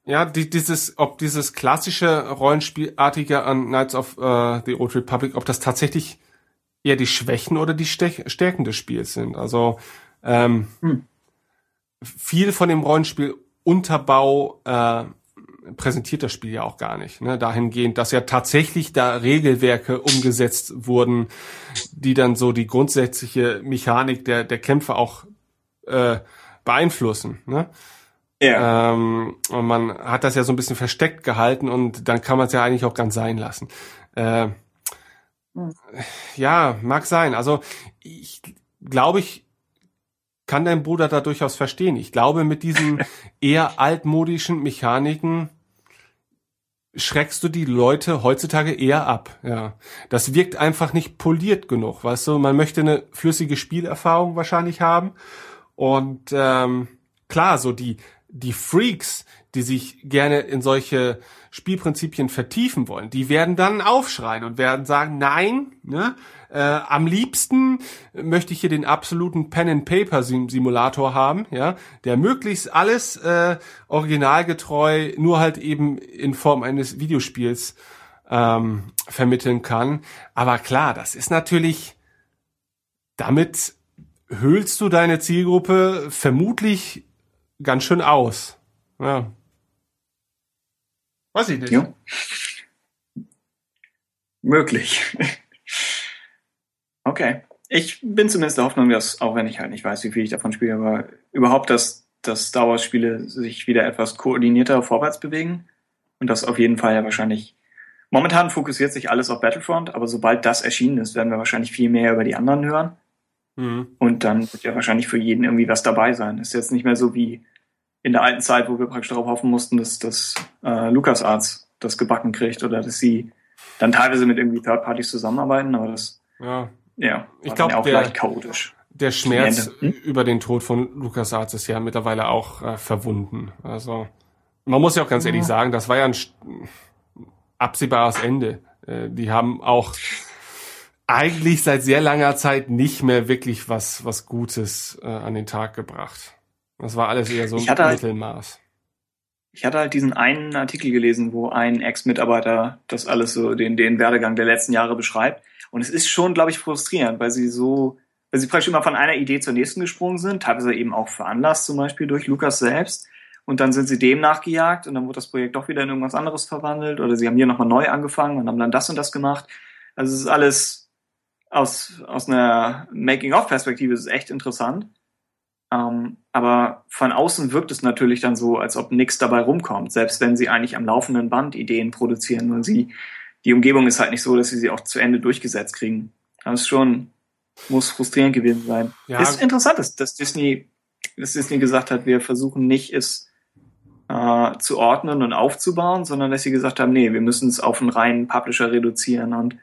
ja, die, dieses, ob dieses klassische Rollenspielartige an Knights of uh, the Old Republic, ob das tatsächlich eher die Schwächen oder die Stärken des Spiels sind. Also ähm, hm. viel von dem Rollenspiel-Unterbau äh, präsentiert das Spiel ja auch gar nicht. Ne? Dahingehend, dass ja tatsächlich da Regelwerke umgesetzt wurden, die dann so die grundsätzliche Mechanik der, der Kämpfe auch äh, beeinflussen. Ne? Ja. Ähm, und man hat das ja so ein bisschen versteckt gehalten und dann kann man es ja eigentlich auch ganz sein lassen. Äh, hm. Ja, mag sein. Also ich glaube, ich kann dein Bruder da durchaus verstehen. Ich glaube, mit diesen eher altmodischen Mechaniken schreckst du die Leute heutzutage eher ab. Ja, das wirkt einfach nicht poliert genug. Weißt du, man möchte eine flüssige Spielerfahrung wahrscheinlich haben und ähm, klar, so die die Freaks, die sich gerne in solche Spielprinzipien vertiefen wollen, die werden dann aufschreien und werden sagen, nein, ne, äh, am liebsten möchte ich hier den absoluten Pen-and-Paper-Simulator haben, ja, der möglichst alles äh, originalgetreu, nur halt eben in Form eines Videospiels ähm, vermitteln kann. Aber klar, das ist natürlich, damit höhlst du deine Zielgruppe vermutlich ganz schön aus. Ja. Weiß ich nicht. Ja. Möglich. okay. Ich bin zumindest der Hoffnung, dass, auch wenn ich halt nicht weiß, wie viel ich davon spiele, aber überhaupt, dass, dass Star Wars Spiele sich wieder etwas koordinierter vorwärts bewegen. Und das auf jeden Fall ja wahrscheinlich. Momentan fokussiert sich alles auf Battlefront, aber sobald das erschienen ist, werden wir wahrscheinlich viel mehr über die anderen hören. Mhm. Und dann wird ja wahrscheinlich für jeden irgendwie was dabei sein. Ist jetzt nicht mehr so wie in der alten Zeit, wo wir praktisch darauf hoffen mussten, dass, dass äh, LucasArts das gebacken kriegt oder dass sie dann teilweise mit irgendwie Third Parties zusammenarbeiten, aber das ja, ja ich glaube auch der, chaotisch. Der Schmerz hm? über den Tod von LucasArts ist ja mittlerweile auch äh, verwunden. Also man muss ja auch ganz ehrlich sagen, das war ja ein absehbares Ende. Äh, die haben auch eigentlich seit sehr langer Zeit nicht mehr wirklich was was Gutes äh, an den Tag gebracht. Das war alles eher so ein halt, Mittelmaß. Ich hatte halt diesen einen Artikel gelesen, wo ein Ex-Mitarbeiter das alles so, den, den Werdegang der letzten Jahre beschreibt. Und es ist schon, glaube ich, frustrierend, weil sie so, weil sie praktisch immer von einer Idee zur nächsten gesprungen sind, teilweise eben auch veranlasst, zum Beispiel durch Lukas selbst. Und dann sind sie dem nachgejagt und dann wurde das Projekt doch wieder in irgendwas anderes verwandelt oder sie haben hier nochmal neu angefangen und haben dann das und das gemacht. Also es ist alles aus, aus einer Making-of-Perspektive ist echt interessant. Ähm, aber von außen wirkt es natürlich dann so, als ob nichts dabei rumkommt, selbst wenn sie eigentlich am laufenden Band Ideen produzieren und sie, die Umgebung ist halt nicht so, dass sie sie auch zu Ende durchgesetzt kriegen. Das ist schon, muss frustrierend gewesen sein. Ja. Ist interessant, dass, dass Disney, dass Disney gesagt hat, wir versuchen nicht, es äh, zu ordnen und aufzubauen, sondern dass sie gesagt haben, nee, wir müssen es auf einen reinen Publisher reduzieren und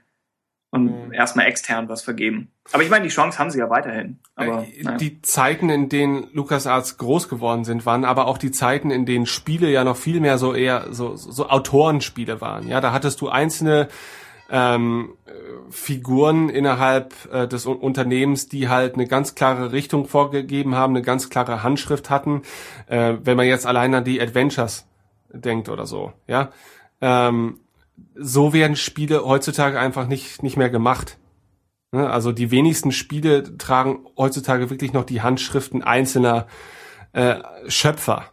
und mhm. erstmal extern was vergeben. Aber ich meine, die Chance haben sie ja weiterhin. Aber, äh, naja. Die Zeiten, in denen LucasArts groß geworden sind, waren aber auch die Zeiten, in denen Spiele ja noch viel mehr so eher so, so Autorenspiele waren. Ja, da hattest du einzelne ähm, Figuren innerhalb äh, des Unternehmens, die halt eine ganz klare Richtung vorgegeben haben, eine ganz klare Handschrift hatten. Äh, wenn man jetzt allein an die Adventures denkt oder so, ja. Ähm, so werden Spiele heutzutage einfach nicht, nicht mehr gemacht. Ne? Also die wenigsten Spiele tragen heutzutage wirklich noch die Handschriften einzelner äh, Schöpfer.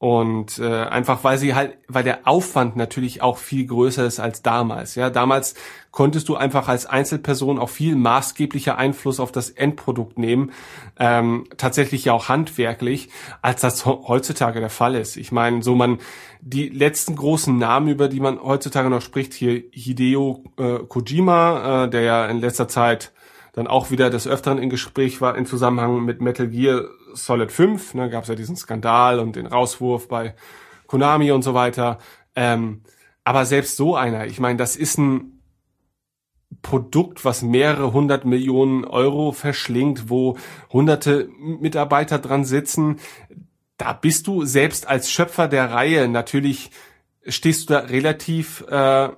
Und äh, einfach weil sie halt, weil der Aufwand natürlich auch viel größer ist als damals. Ja, damals konntest du einfach als Einzelperson auch viel maßgeblicher Einfluss auf das Endprodukt nehmen, ähm, tatsächlich ja auch handwerklich, als das heutzutage der Fall ist. Ich meine, so man die letzten großen Namen, über die man heutzutage noch spricht, hier Hideo äh, Kojima, äh, der ja in letzter Zeit dann auch wieder des Öfteren in Gespräch war im Zusammenhang mit Metal Gear Solid 5, ne, gab es ja diesen Skandal und den Rauswurf bei Konami und so weiter. Ähm, aber selbst so einer, ich meine, das ist ein Produkt, was mehrere hundert Millionen Euro verschlingt, wo hunderte Mitarbeiter dran sitzen. Da bist du selbst als Schöpfer der Reihe natürlich stehst du da relativ äh,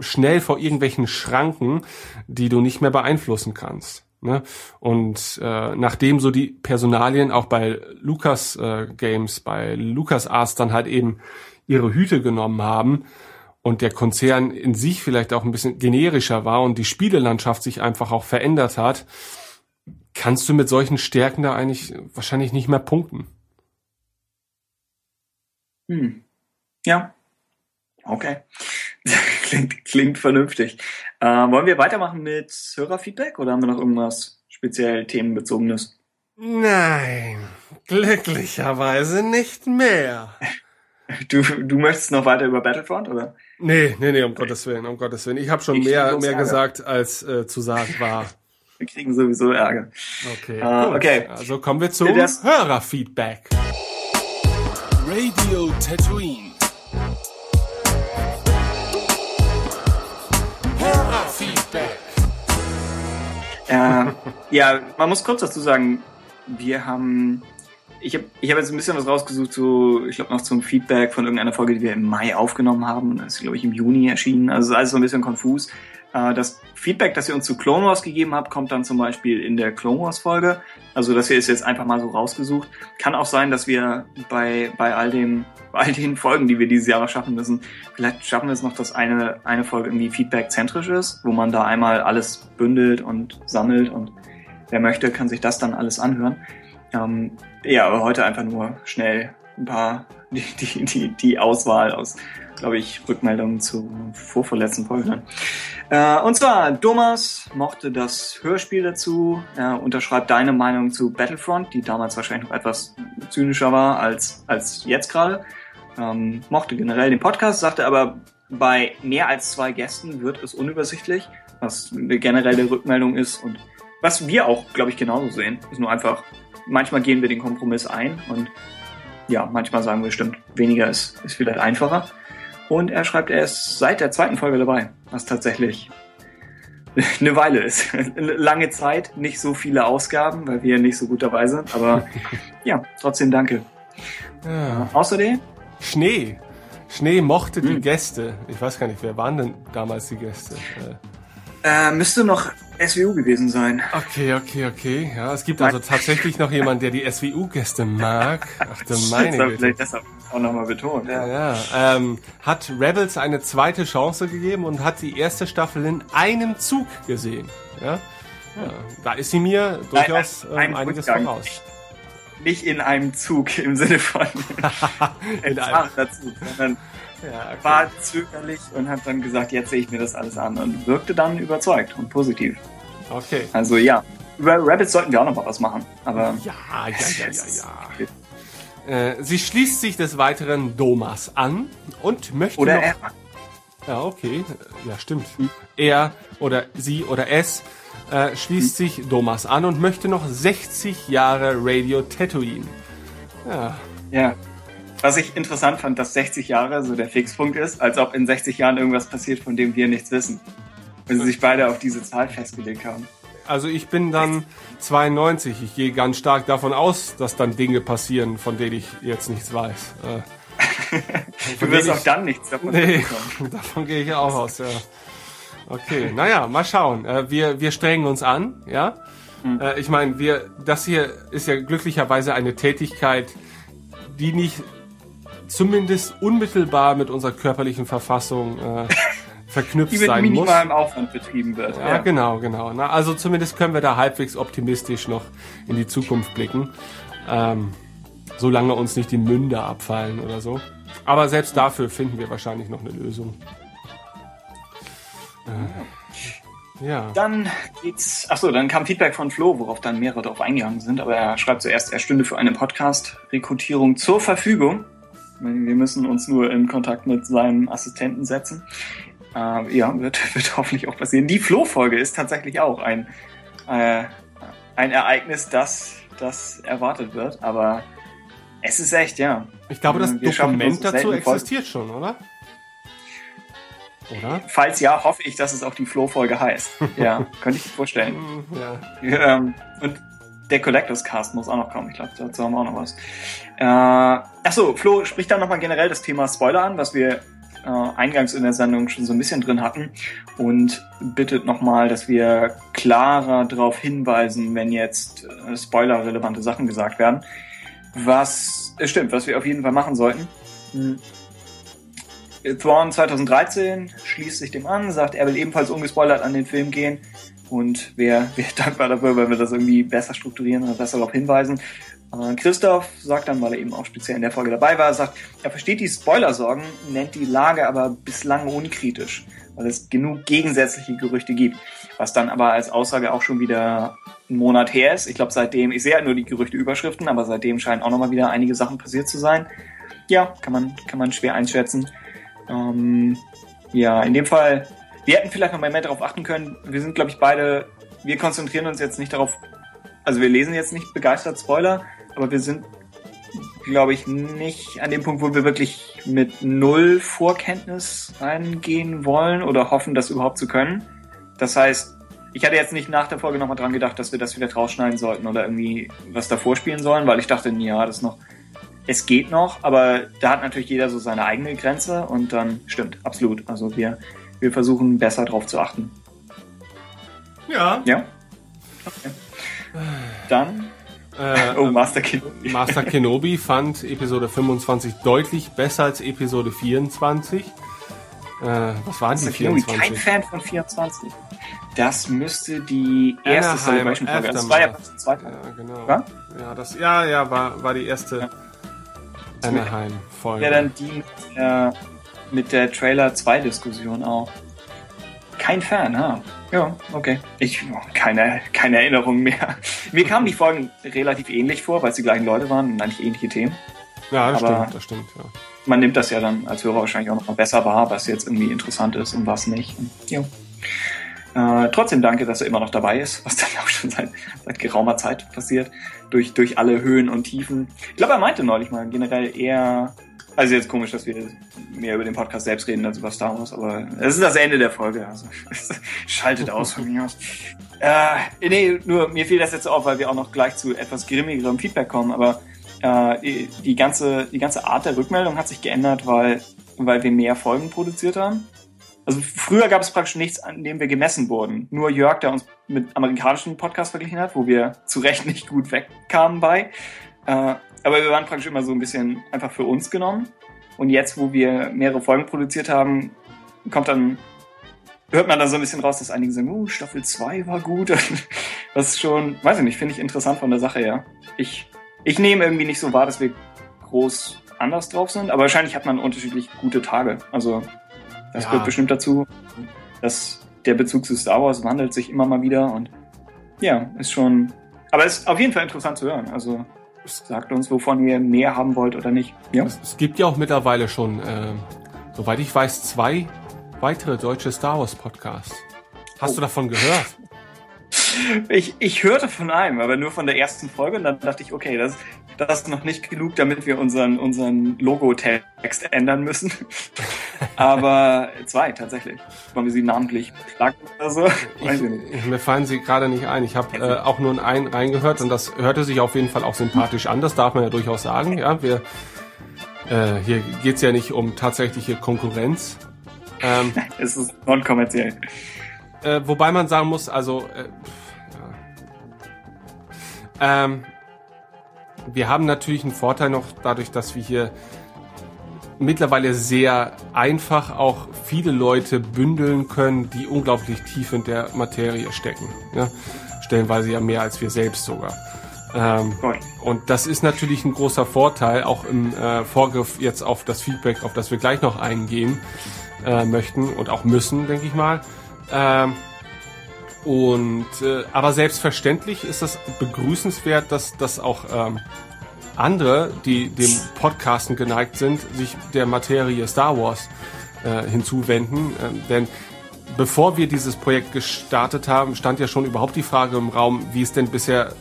schnell vor irgendwelchen Schranken, die du nicht mehr beeinflussen kannst. Ne? Und äh, nachdem so die Personalien auch bei Lucas äh, Games, bei Lucas Arts dann halt eben ihre Hüte genommen haben und der Konzern in sich vielleicht auch ein bisschen generischer war und die Spielelandschaft sich einfach auch verändert hat, kannst du mit solchen Stärken da eigentlich wahrscheinlich nicht mehr punkten. Hm. Ja. Okay. klingt, klingt vernünftig. Äh, wollen wir weitermachen mit Hörerfeedback oder haben wir noch irgendwas speziell themenbezogenes? Nein, glücklicherweise nicht mehr. Du, du möchtest noch weiter über Battlefront, oder? Nee, nee, nee, um Gottes Willen, um Gottes Willen. Ich habe schon ich mehr, mehr gesagt, als äh, zu sagen war. Wir kriegen sowieso Ärger. Okay, uh, okay. Also kommen wir zum das Hörerfeedback. Radio Tatooine. Äh, ja, man muss kurz dazu sagen, wir haben, ich habe ich hab jetzt ein bisschen was rausgesucht, so, ich glaube noch zum Feedback von irgendeiner Folge, die wir im Mai aufgenommen haben. Das ist, glaube ich, im Juni erschienen. Also alles so ein bisschen konfus. Äh, das Feedback, das ihr uns zu Clone Wars gegeben habt, kommt dann zum Beispiel in der Clone Wars Folge. Also das hier ist jetzt einfach mal so rausgesucht. Kann auch sein, dass wir bei, bei all bei all den Folgen, die wir dieses Jahr noch schaffen müssen, vielleicht schaffen wir es noch, dass eine, eine Folge irgendwie feedback-zentrisch ist, wo man da einmal alles bündelt und sammelt und wer möchte, kann sich das dann alles anhören. Ähm, ja, aber heute einfach nur schnell ein paar, die, die, die, die Auswahl aus glaube ich, Rückmeldungen zu vorvorletzten Folge. Äh, und zwar, Thomas mochte das Hörspiel dazu, er unterschreibt deine Meinung zu Battlefront, die damals wahrscheinlich noch etwas zynischer war als, als jetzt gerade. Ähm, mochte generell den Podcast, sagte aber, bei mehr als zwei Gästen wird es unübersichtlich, was eine generelle Rückmeldung ist und was wir auch, glaube ich, genauso sehen. Ist nur einfach, manchmal gehen wir den Kompromiss ein und ja, manchmal sagen wir, stimmt, weniger ist, ist vielleicht einfacher. Und er schreibt, er ist seit der zweiten Folge dabei, was tatsächlich eine Weile ist. Lange Zeit, nicht so viele Ausgaben, weil wir nicht so gut dabei sind. Aber ja, trotzdem danke. Ja. Äh, außerdem? Schnee. Schnee mochte hm. die Gäste. Ich weiß gar nicht, wer waren denn damals die Gäste? Äh, müsste noch SWU gewesen sein. Okay, okay, okay. Ja, es gibt also tatsächlich noch jemanden, der die SWU-Gäste mag. Ach du meine Güte. Vielleicht deshalb auch nochmal betont. Ja, ja. Ähm, hat Rebels eine zweite Chance gegeben und hat die erste Staffel in einem Zug gesehen. Ja, ja da ist sie mir durchaus ein, ein, ähm, einiges Rückgang. voraus. Nicht in einem Zug im Sinne von in einem Zug, sondern ja, okay. war zögerlich und hat dann gesagt, jetzt sehe ich mir das alles an und wirkte dann überzeugt und positiv. Okay. Also ja, über Rabbits sollten wir auch noch mal was machen. Aber ja, ja, ja, ja, ja. Äh, sie schließt sich des Weiteren Domas an und möchte oder noch... Er. Ja, okay. Ja, stimmt. Er oder sie oder es äh, schließt sich Domas an und möchte noch 60 Jahre Radio Tatooine. Ja. Ja. Was ich interessant fand, dass 60 Jahre so der Fixpunkt ist, als ob in 60 Jahren irgendwas passiert, von dem wir nichts wissen. Wenn sie sich beide auf diese Zahl festgelegt haben. Also ich bin dann 92. Ich gehe ganz stark davon aus, dass dann Dinge passieren, von denen ich jetzt nichts weiß. Äh. Du wirst auch dann nichts davon nee, davon gehe ich auch aus, ja. Okay, naja, mal schauen. Äh, wir, wir strengen uns an, ja. Mhm. Äh, ich meine, wir, das hier ist ja glücklicherweise eine Tätigkeit, die nicht zumindest unmittelbar mit unserer körperlichen Verfassung verknüpft die mit sein muss. minimalem Aufwand betrieben wird. Ja, ja. genau, genau. Na, also zumindest können wir da halbwegs optimistisch noch in die Zukunft blicken. Ähm, solange uns nicht die Münder abfallen oder so. Aber selbst dafür finden wir wahrscheinlich noch eine Lösung. Äh, ja. Dann geht's. Achso, dann kam Feedback von Flo, worauf dann mehrere darauf eingegangen sind. Aber er schreibt zuerst, er stünde für eine Podcast-Rekrutierung zur Verfügung. Wir müssen uns nur in Kontakt mit seinem Assistenten setzen. Äh, ja, wird, wird hoffentlich auch passieren. Die Flo-Folge ist tatsächlich auch ein, äh, ein Ereignis, das, das erwartet wird. Aber es ist echt, ja. Ich glaube, das Wir Dokument dazu existiert schon, oder? Oder? Falls ja, hoffe ich, dass es auch die Flo-Folge heißt. Ja, könnte ich mir vorstellen. ja. Ähm, und der Collectors Cast muss auch noch kommen. Ich glaube, dazu haben wir auch noch was. Äh, achso, Flo spricht dann nochmal generell das Thema Spoiler an, was wir äh, eingangs in der Sendung schon so ein bisschen drin hatten und bittet nochmal, dass wir klarer darauf hinweisen, wenn jetzt äh, spoiler-relevante Sachen gesagt werden. Was äh, stimmt, was wir auf jeden Fall machen sollten. Hm. Thrawn 2013 schließt sich dem an, sagt, er will ebenfalls ungespoilert an den Film gehen und wäre wär dankbar dafür, wenn wir das irgendwie besser strukturieren oder besser darauf hinweisen. Christoph sagt dann, weil er eben auch speziell in der Folge dabei war, sagt, er versteht die Spoilersorgen, nennt die Lage aber bislang unkritisch, weil es genug gegensätzliche Gerüchte gibt. Was dann aber als Aussage auch schon wieder einen Monat her ist. Ich glaube, seitdem, ich sehe halt nur die Gerüchte-Überschriften, aber seitdem scheinen auch nochmal wieder einige Sachen passiert zu sein. Ja, kann man, kann man schwer einschätzen. Ähm, ja, in dem Fall, wir hätten vielleicht noch mal mehr darauf achten können. Wir sind, glaube ich, beide, wir konzentrieren uns jetzt nicht darauf, also wir lesen jetzt nicht begeistert Spoiler, aber wir sind, glaube ich, nicht an dem Punkt, wo wir wirklich mit null Vorkenntnis reingehen wollen oder hoffen, das überhaupt zu können. Das heißt, ich hatte jetzt nicht nach der Folge nochmal dran gedacht, dass wir das wieder rausschneiden sollten oder irgendwie was davor spielen sollen, weil ich dachte, ja, das noch es geht noch, aber da hat natürlich jeder so seine eigene Grenze und dann stimmt, absolut. Also wir, wir versuchen besser drauf zu achten. Ja. Ja. Okay. Dann. Äh, oh, Master Kenobi. Master Kenobi fand Episode 25 deutlich besser als Episode 24. Äh, was waren die 24? Kein Fan von 24. Das müsste die erste Celebration-Folge. Das war ja die zweite. Ja, genau. War? Ja, das, ja, ja, war, war die erste. Ja. Anaheim-Folge. Ja, dann die mit der, mit der Trailer 2 Diskussion auch. Kein Fan, ha. Ja, okay. Ich, keine, keine Erinnerung mehr. Mir kamen die Folgen relativ ähnlich vor, weil es die gleichen Leute waren und eigentlich ähnliche Themen. Ja, das Aber stimmt, das stimmt, ja. Man nimmt das ja dann als Hörer wahrscheinlich auch noch mal besser wahr, was jetzt irgendwie interessant ist und was nicht. Ja. Äh, trotzdem danke, dass er immer noch dabei ist, was dann auch schon seit, seit geraumer Zeit passiert, durch, durch alle Höhen und Tiefen. Ich glaube, er meinte neulich mal generell eher, also jetzt komisch, dass wir mehr über den Podcast selbst reden als über Star Wars, aber es ist das Ende der Folge, also schaltet aus von mir aus. Äh, nee, nur mir fiel das jetzt auf, weil wir auch noch gleich zu etwas grimmigerem Feedback kommen, aber äh, die, die, ganze, die ganze Art der Rückmeldung hat sich geändert, weil, weil wir mehr Folgen produziert haben. Also früher gab es praktisch nichts, an dem wir gemessen wurden. Nur Jörg, der uns mit amerikanischen Podcasts verglichen hat, wo wir zu Recht nicht gut wegkamen bei. Äh, aber wir waren praktisch immer so ein bisschen einfach für uns genommen. Und jetzt, wo wir mehrere Folgen produziert haben, kommt dann, hört man da so ein bisschen raus, dass einige sagen, oh, Staffel 2 war gut. das ist schon, weiß ich nicht, finde ich interessant von der Sache her. Ich, ich nehme irgendwie nicht so wahr, dass wir groß anders drauf sind, aber wahrscheinlich hat man unterschiedlich gute Tage. Also das ja. gehört bestimmt dazu. dass der Bezug zu Star Wars wandelt sich immer mal wieder und ja, ist schon. Aber ist auf jeden Fall interessant zu hören. Also sagt uns, wovon ihr mehr haben wollt oder nicht. Ja. Es, es gibt ja auch mittlerweile schon, äh, soweit ich weiß, zwei weitere deutsche Star Wars Podcasts. Hast oh. du davon gehört? Ich, ich hörte von einem, aber nur von der ersten Folge und dann dachte ich, okay, das, das noch nicht genug, damit wir unseren, unseren Logo-Text ändern müssen. aber zwei tatsächlich. Wollen wir sie namentlich schlagen oder so? Weiß ich, nicht. Mir fallen sie gerade nicht ein. Ich habe äh, auch nur in einen reingehört und das hörte sich auf jeden Fall auch sympathisch an. Das darf man ja durchaus sagen. Ja, wir äh, hier geht's ja nicht um tatsächliche Konkurrenz. Ähm, es ist non-kommerziell. Äh, wobei man sagen muss, also äh, ja. ähm, wir haben natürlich einen Vorteil noch dadurch, dass wir hier mittlerweile sehr einfach auch viele Leute bündeln können, die unglaublich tief in der Materie stecken. Ja? Stellenweise ja mehr als wir selbst sogar. Ähm, und das ist natürlich ein großer Vorteil, auch im äh, Vorgriff jetzt auf das Feedback, auf das wir gleich noch eingehen äh, möchten und auch müssen, denke ich mal. Ähm, und äh, aber selbstverständlich ist das begrüßenswert, dass dass auch ähm, andere, die dem Podcasten geneigt sind, sich der Materie Star Wars äh, hinzuwenden. Ähm, denn bevor wir dieses Projekt gestartet haben, stand ja schon überhaupt die Frage im Raum, wie es denn bisher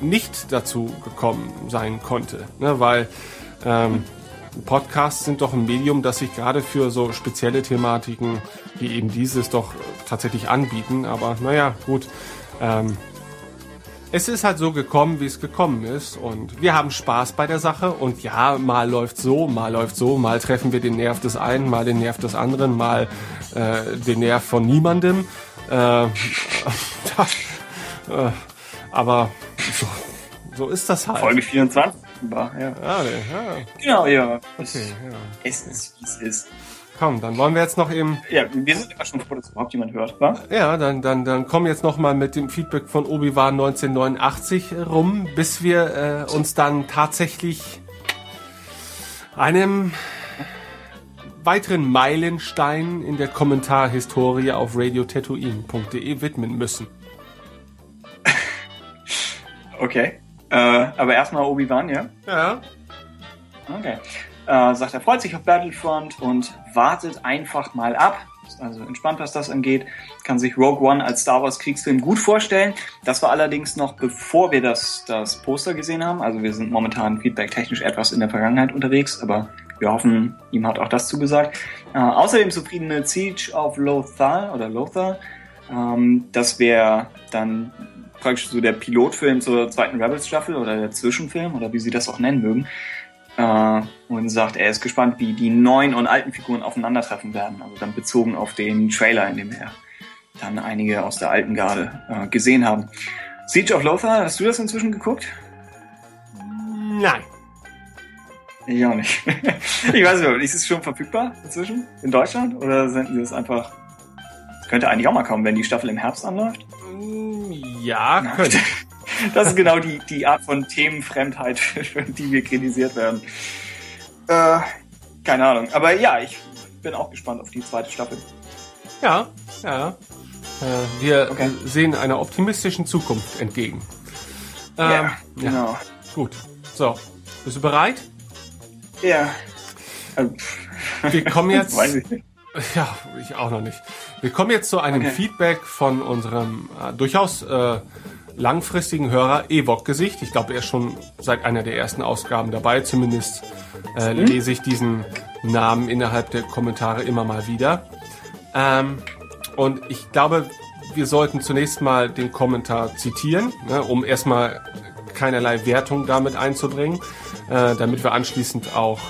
nicht dazu gekommen sein konnte. Ne? Weil ähm, Podcasts sind doch ein Medium, das sich gerade für so spezielle Thematiken wie eben dieses doch tatsächlich anbieten. Aber naja, gut. Ähm, es ist halt so gekommen, wie es gekommen ist. Und wir haben Spaß bei der Sache. Und ja, mal läuft so, mal läuft so, mal treffen wir den Nerv des einen, mal den Nerv des anderen, mal äh, den Nerv von niemandem. Äh, äh, aber so, so ist das halt. Folge 24 war, ja. Ah, ja. Genau, ja. Okay, ja. Es ist, wie es ist. Komm, dann wollen wir jetzt noch eben. Ja, wir sind immer schon froh, dass überhaupt jemand hört, wa? Ja, dann, dann, dann kommen jetzt noch mal mit dem Feedback von Obi-Wan 1989 rum, bis wir äh, uns dann tatsächlich einem weiteren Meilenstein in der Kommentarhistorie auf radiotatooine.de widmen müssen. Okay. Äh, aber erstmal Obi-Wan, ja? Ja. Okay äh, sagt, er freut sich auf Battlefront und wartet einfach mal ab. Also entspannt, was das angeht. Kann sich Rogue One als Star Wars Kriegsfilm gut vorstellen. Das war allerdings noch bevor wir das, das Poster gesehen haben. Also wir sind momentan feedback-technisch etwas in der Vergangenheit unterwegs, aber wir hoffen, ihm hat auch das zugesagt. Äh, außerdem zufrieden mit Siege of Lothal oder Lothar. Ähm, das wäre dann praktisch so der Pilotfilm zur zweiten Rebels-Staffel oder der Zwischenfilm oder wie sie das auch nennen mögen äh, und sagt, er ist gespannt, wie die neuen und alten Figuren aufeinandertreffen werden. Also dann bezogen auf den Trailer, in dem er dann einige aus der alten Garde äh, gesehen haben. Siege of Lothar, hast du das inzwischen geguckt? Nein. Ich auch nicht. ich weiß nicht, ist es schon verfügbar inzwischen in Deutschland oder senden sie es einfach? Das könnte eigentlich auch mal kommen, wenn die Staffel im Herbst anläuft. Ja, könnte. Das ist genau die, die Art von Themenfremdheit, für die wir kritisiert werden. Äh, keine Ahnung. Aber ja, ich bin auch gespannt auf die zweite Staffel. Ja, ja. Äh, wir okay. sehen einer optimistischen Zukunft entgegen. Ähm, ja, genau. Ja. Gut. So, bist du bereit? Ja. Wir kommen jetzt. Ja, ich auch noch nicht. Wir kommen jetzt zu einem okay. Feedback von unserem äh, durchaus äh, langfristigen Hörer Ewok-Gesicht. Ich glaube, er ist schon seit einer der ersten Ausgaben dabei. Zumindest äh, mhm. lese ich diesen Namen innerhalb der Kommentare immer mal wieder. Ähm, und ich glaube, wir sollten zunächst mal den Kommentar zitieren, ne, um erstmal keinerlei Wertung damit einzubringen, äh, damit wir anschließend auch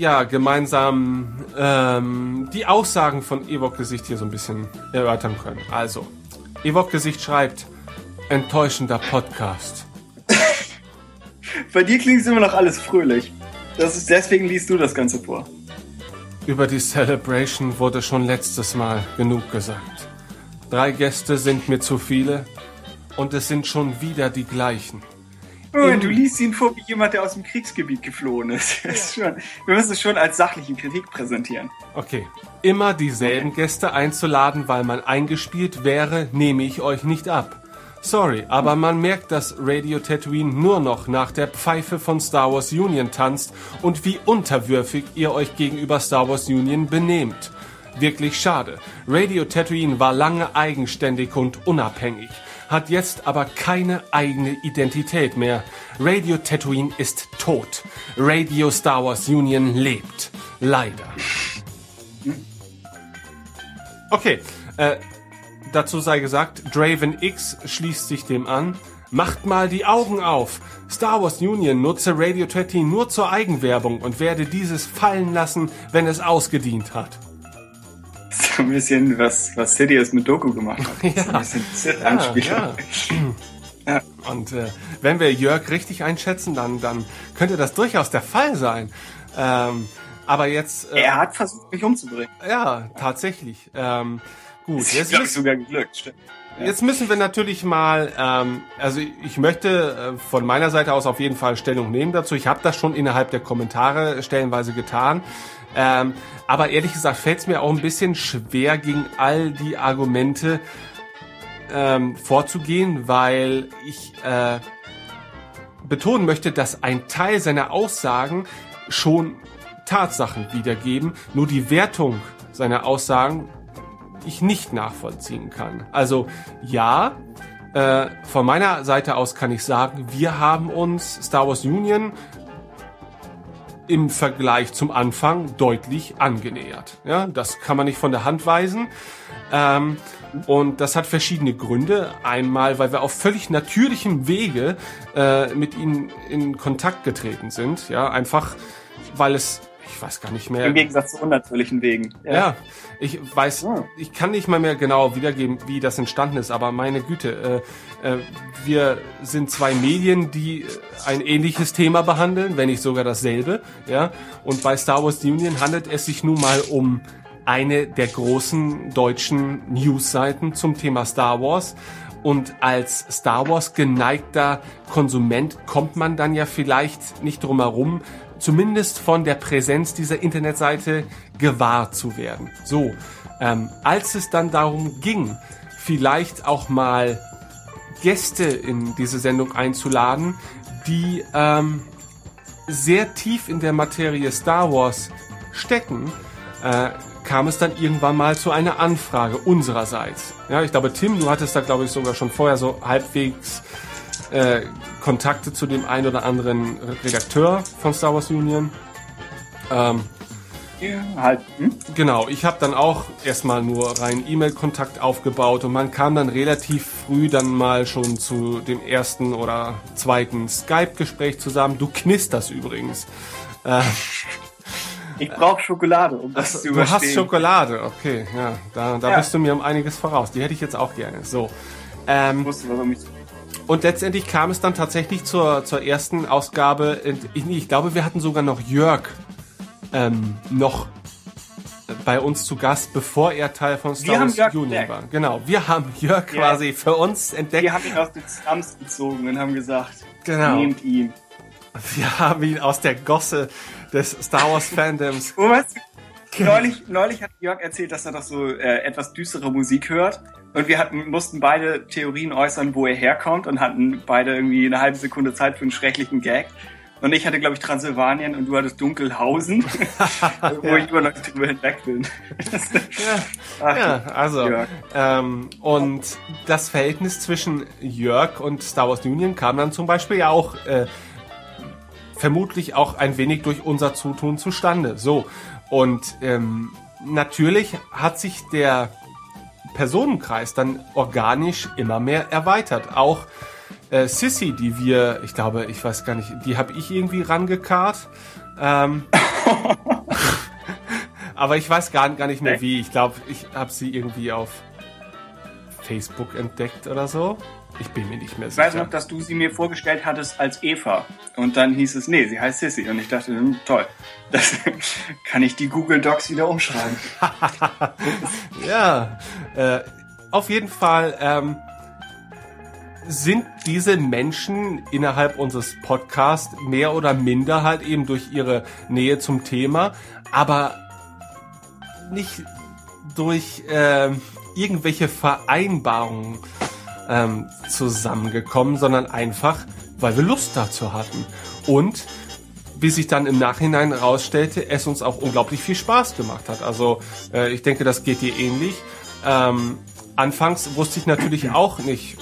ja gemeinsam ähm, die Aussagen von Ewok Gesicht hier so ein bisschen erörtern können. Also, Ewok Gesicht schreibt, enttäuschender Podcast. Bei dir klingt es immer noch alles fröhlich. Das ist, deswegen liest du das Ganze vor. Über die Celebration wurde schon letztes Mal genug gesagt. Drei Gäste sind mir zu viele und es sind schon wieder die gleichen. Oh, du liest ihn vor wie jemand, der aus dem Kriegsgebiet geflohen ist. ist schon, wir müssen es schon als sachliche Kritik präsentieren. Okay. Immer dieselben. Gäste einzuladen, weil man eingespielt wäre, nehme ich euch nicht ab. Sorry, aber man merkt, dass Radio Tatooine nur noch nach der Pfeife von Star Wars Union tanzt und wie unterwürfig ihr euch gegenüber Star Wars Union benehmt. Wirklich schade. Radio Tatooine war lange eigenständig und unabhängig, hat jetzt aber keine eigene Identität mehr. Radio Tatooine ist tot. Radio Star Wars Union lebt. Leider. Okay, äh, Dazu sei gesagt, Draven X schließt sich dem an. Macht mal die Augen auf. Star Wars Union nutze Radio 13 nur zur Eigenwerbung und werde dieses fallen lassen, wenn es ausgedient hat. So ein bisschen, was, was Sidious mit Doku gemacht hat. Ja. So ein bisschen Sith-Anspielung. Ja, ja. Und äh, wenn wir Jörg richtig einschätzen, dann, dann könnte das durchaus der Fall sein. Ähm, aber jetzt. Äh, er hat versucht, mich umzubringen. Ja, tatsächlich. Ähm, gut, Ist, jetzt, glaub müssen, sogar geglückt. Stimmt. Ja. jetzt müssen wir natürlich mal, ähm, also ich möchte äh, von meiner Seite aus auf jeden Fall Stellung nehmen dazu. Ich habe das schon innerhalb der Kommentare stellenweise getan. Ähm, aber ehrlich gesagt fällt es mir auch ein bisschen schwer, gegen all die Argumente ähm, vorzugehen, weil ich äh, betonen möchte, dass ein Teil seiner Aussagen schon Tatsachen wiedergeben, nur die Wertung seiner Aussagen ich nicht nachvollziehen kann. Also ja, äh, von meiner Seite aus kann ich sagen, wir haben uns Star Wars Union im Vergleich zum Anfang deutlich angenähert. Ja, das kann man nicht von der Hand weisen. Ähm, und das hat verschiedene Gründe. Einmal, weil wir auf völlig natürlichem Wege äh, mit ihnen in Kontakt getreten sind. Ja, einfach, weil es ich weiß gar nicht mehr. Im Gegensatz zu unnatürlichen Wegen. Ja, ja ich weiß, ja. ich kann nicht mal mehr genau wiedergeben, wie das entstanden ist, aber meine Güte, äh, äh, wir sind zwei Medien, die ein ähnliches Thema behandeln, wenn nicht sogar dasselbe, ja. Und bei Star Wars Union handelt es sich nun mal um eine der großen deutschen Newsseiten zum Thema Star Wars. Und als Star Wars geneigter Konsument kommt man dann ja vielleicht nicht drum herum, zumindest von der Präsenz dieser Internetseite gewahr zu werden. So, ähm, als es dann darum ging, vielleicht auch mal Gäste in diese Sendung einzuladen, die ähm, sehr tief in der Materie Star Wars stecken, äh, kam es dann irgendwann mal zu einer Anfrage unsererseits. Ja, ich glaube, Tim, du hattest da, glaube ich, sogar schon vorher so halbwegs äh, Kontakte zu dem einen oder anderen Redakteur von Star Wars Union. Ähm, ja, halt. Hm? Genau, ich habe dann auch erstmal nur rein E-Mail-Kontakt aufgebaut und man kam dann relativ früh dann mal schon zu dem ersten oder zweiten Skype-Gespräch zusammen. Du knisterst übrigens. Äh, ich brauche Schokolade, um das Ach, zu überstehen. Du hast Schokolade, okay, ja, da, da ja. bist du mir um einiges voraus. Die hätte ich jetzt auch gerne. So. Ähm, ich wusste, was mich und letztendlich kam es dann tatsächlich zur, zur ersten Ausgabe. Ich, ich glaube, wir hatten sogar noch Jörg ähm, noch bei uns zu Gast, bevor er Teil von Star Wars Union war. Genau, wir haben Jörg ja. quasi für uns entdeckt. Wir haben ihn aus den Slums gezogen und haben gesagt, genau. nehmt ihn. Wir haben ihn aus der Gosse des Star Wars Fandoms. Oh, was? neulich, neulich hat Jörg erzählt, dass er doch so äh, etwas düstere Musik hört. Und wir hatten, mussten beide Theorien äußern, wo er herkommt und hatten beide irgendwie eine halbe Sekunde Zeit für einen schrecklichen Gag. Und ich hatte, glaube ich, Transsilvanien und du hattest Dunkelhausen, wo ja. ich immer noch drüber hinweg bin. ja. Ach, ja, also. Ähm, und das Verhältnis zwischen Jörg und Star Wars Union kam dann zum Beispiel ja auch äh, vermutlich auch ein wenig durch unser Zutun zustande. So. Und ähm, natürlich hat sich der Personenkreis dann organisch immer mehr erweitert. Auch äh, Sissy, die wir, ich glaube, ich weiß gar nicht, die habe ich irgendwie rangekarrt. Ähm, aber ich weiß gar, gar nicht mehr wie. Ich glaube, ich habe sie irgendwie auf Facebook entdeckt oder so. Ich bin mir nicht mehr sicher. Ich weiß noch, dass du sie mir vorgestellt hattest als Eva. Und dann hieß es, nee, sie heißt Sissy. Und ich dachte, hm, toll. Das kann ich die Google Docs wieder umschreiben. ja, äh, auf jeden Fall ähm, sind diese Menschen innerhalb unseres Podcasts mehr oder minder halt eben durch ihre Nähe zum Thema, aber nicht durch äh, irgendwelche Vereinbarungen ähm, zusammengekommen, sondern einfach, weil wir Lust dazu hatten. Und wie sich dann im Nachhinein herausstellte, es uns auch unglaublich viel Spaß gemacht hat. Also äh, ich denke, das geht dir ähnlich. Ähm, anfangs wusste ich natürlich auch nicht,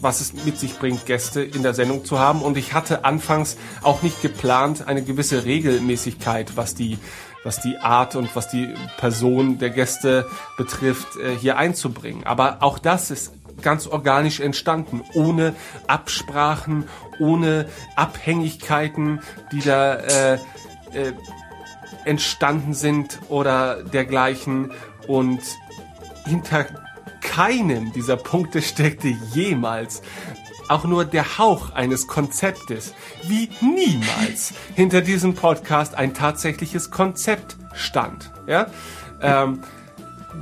was es mit sich bringt, Gäste in der Sendung zu haben. Und ich hatte anfangs auch nicht geplant, eine gewisse Regelmäßigkeit, was die, was die Art und was die Person der Gäste betrifft, äh, hier einzubringen. Aber auch das ist ganz organisch entstanden, ohne Absprachen, ohne Abhängigkeiten, die da äh, äh, entstanden sind oder dergleichen. Und hinter keinem dieser Punkte steckte jemals auch nur der Hauch eines Konzeptes, wie niemals hinter diesem Podcast ein tatsächliches Konzept stand. Ja? Ähm,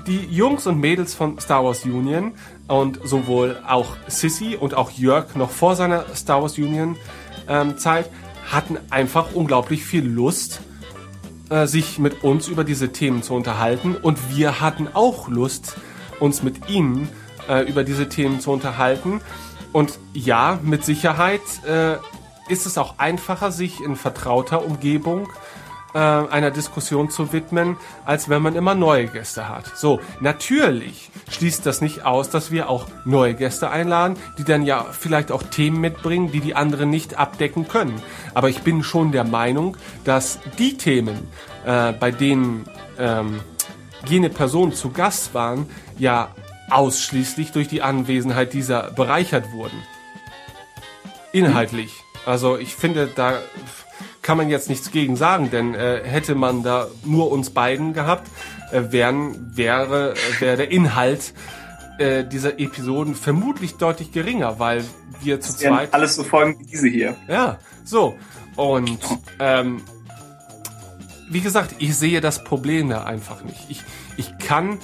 die Jungs und Mädels von Star Wars Union und sowohl auch Sissy und auch Jörg noch vor seiner Star Wars Union ähm, Zeit hatten einfach unglaublich viel Lust, äh, sich mit uns über diese Themen zu unterhalten und wir hatten auch Lust, uns mit ihnen äh, über diese Themen zu unterhalten. Und ja, mit Sicherheit äh, ist es auch einfacher, sich in vertrauter Umgebung äh, einer Diskussion zu widmen, als wenn man immer neue Gäste hat. So, natürlich schließt das nicht aus, dass wir auch neue Gäste einladen, die dann ja vielleicht auch Themen mitbringen, die die anderen nicht abdecken können. Aber ich bin schon der Meinung, dass die Themen, äh, bei denen ähm, jene Personen zu Gast waren, ja ausschließlich durch die Anwesenheit dieser bereichert wurden. Inhaltlich. Also ich finde, da kann man jetzt nichts gegen sagen, denn äh, hätte man da nur uns beiden gehabt, äh, wären, wäre, wäre der Inhalt äh, dieser Episoden vermutlich deutlich geringer, weil wir zu zweit. Alles so Folgen wie diese hier. Ja, so. Und ähm, wie gesagt, ich sehe das Problem da einfach nicht. Ich, ich kann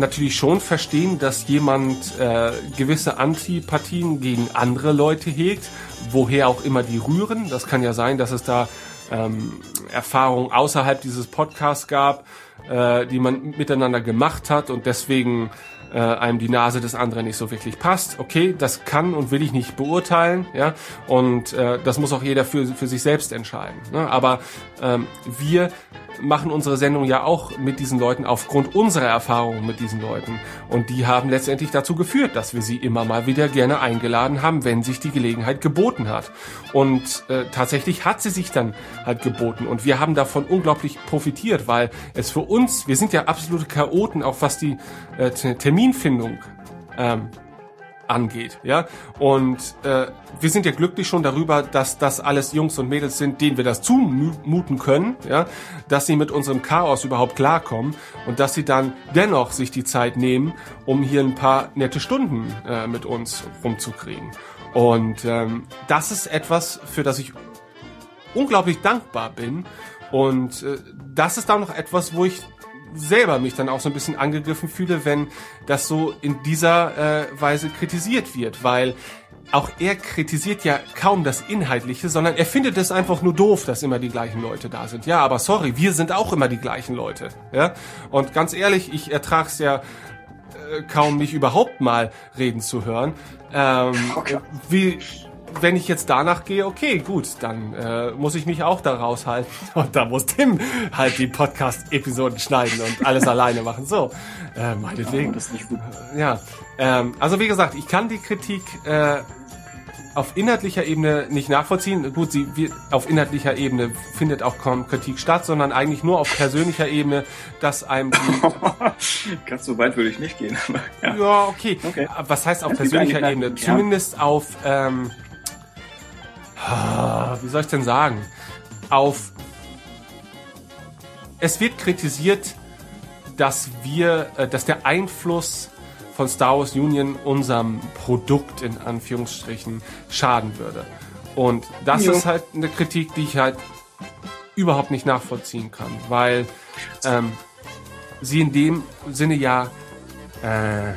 natürlich schon verstehen, dass jemand äh, gewisse Antipathien gegen andere Leute hegt, woher auch immer die rühren. Das kann ja sein, dass es da ähm, Erfahrungen außerhalb dieses Podcasts gab, äh, die man miteinander gemacht hat und deswegen äh, einem die Nase des anderen nicht so wirklich passt. Okay, das kann und will ich nicht beurteilen, ja, und äh, das muss auch jeder für, für sich selbst entscheiden. Ne? Aber ähm, wir machen unsere Sendung ja auch mit diesen Leuten aufgrund unserer Erfahrungen mit diesen Leuten. Und die haben letztendlich dazu geführt, dass wir sie immer mal wieder gerne eingeladen haben, wenn sich die Gelegenheit geboten hat. Und äh, tatsächlich hat sie sich dann halt geboten. Und wir haben davon unglaublich profitiert, weil es für uns, wir sind ja absolute Chaoten, auch was die äh, Terminfindung ähm, angeht, ja. Und äh, wir sind ja glücklich schon darüber, dass das alles Jungs und Mädels sind, denen wir das zumuten können, ja, dass sie mit unserem Chaos überhaupt klarkommen und dass sie dann dennoch sich die Zeit nehmen, um hier ein paar nette Stunden äh, mit uns rumzukriegen. Und ähm, das ist etwas, für das ich unglaublich dankbar bin. Und äh, das ist dann noch etwas, wo ich selber mich dann auch so ein bisschen angegriffen fühle, wenn das so in dieser äh, Weise kritisiert wird, weil auch er kritisiert ja kaum das Inhaltliche, sondern er findet es einfach nur doof, dass immer die gleichen Leute da sind. Ja, aber sorry, wir sind auch immer die gleichen Leute. Ja, und ganz ehrlich, ich ertrag's ja äh, kaum, mich überhaupt mal reden zu hören. Ähm, okay. Wie wenn ich jetzt danach gehe, okay, gut, dann äh, muss ich mich auch da raushalten. Und da muss Tim halt die Podcast-Episoden schneiden und alles alleine machen. So, äh, meinetwegen. Ja, ähm, also wie gesagt, ich kann die Kritik äh, auf inhaltlicher Ebene nicht nachvollziehen. Gut, sie wird, auf inhaltlicher Ebene findet auch kaum Kritik statt, sondern eigentlich nur auf persönlicher Ebene, dass einem ganz so weit würde ich nicht gehen. Aber, ja. ja, okay. okay. Was heißt auf persönlicher Ebene? Ja. Zumindest auf ähm, wie soll ich denn sagen, auf es wird kritisiert, dass wir, äh, dass der Einfluss von Star Wars Union unserem Produkt in Anführungsstrichen schaden würde. Und das jo. ist halt eine Kritik, die ich halt überhaupt nicht nachvollziehen kann, weil ähm, sie in dem Sinne ja äh,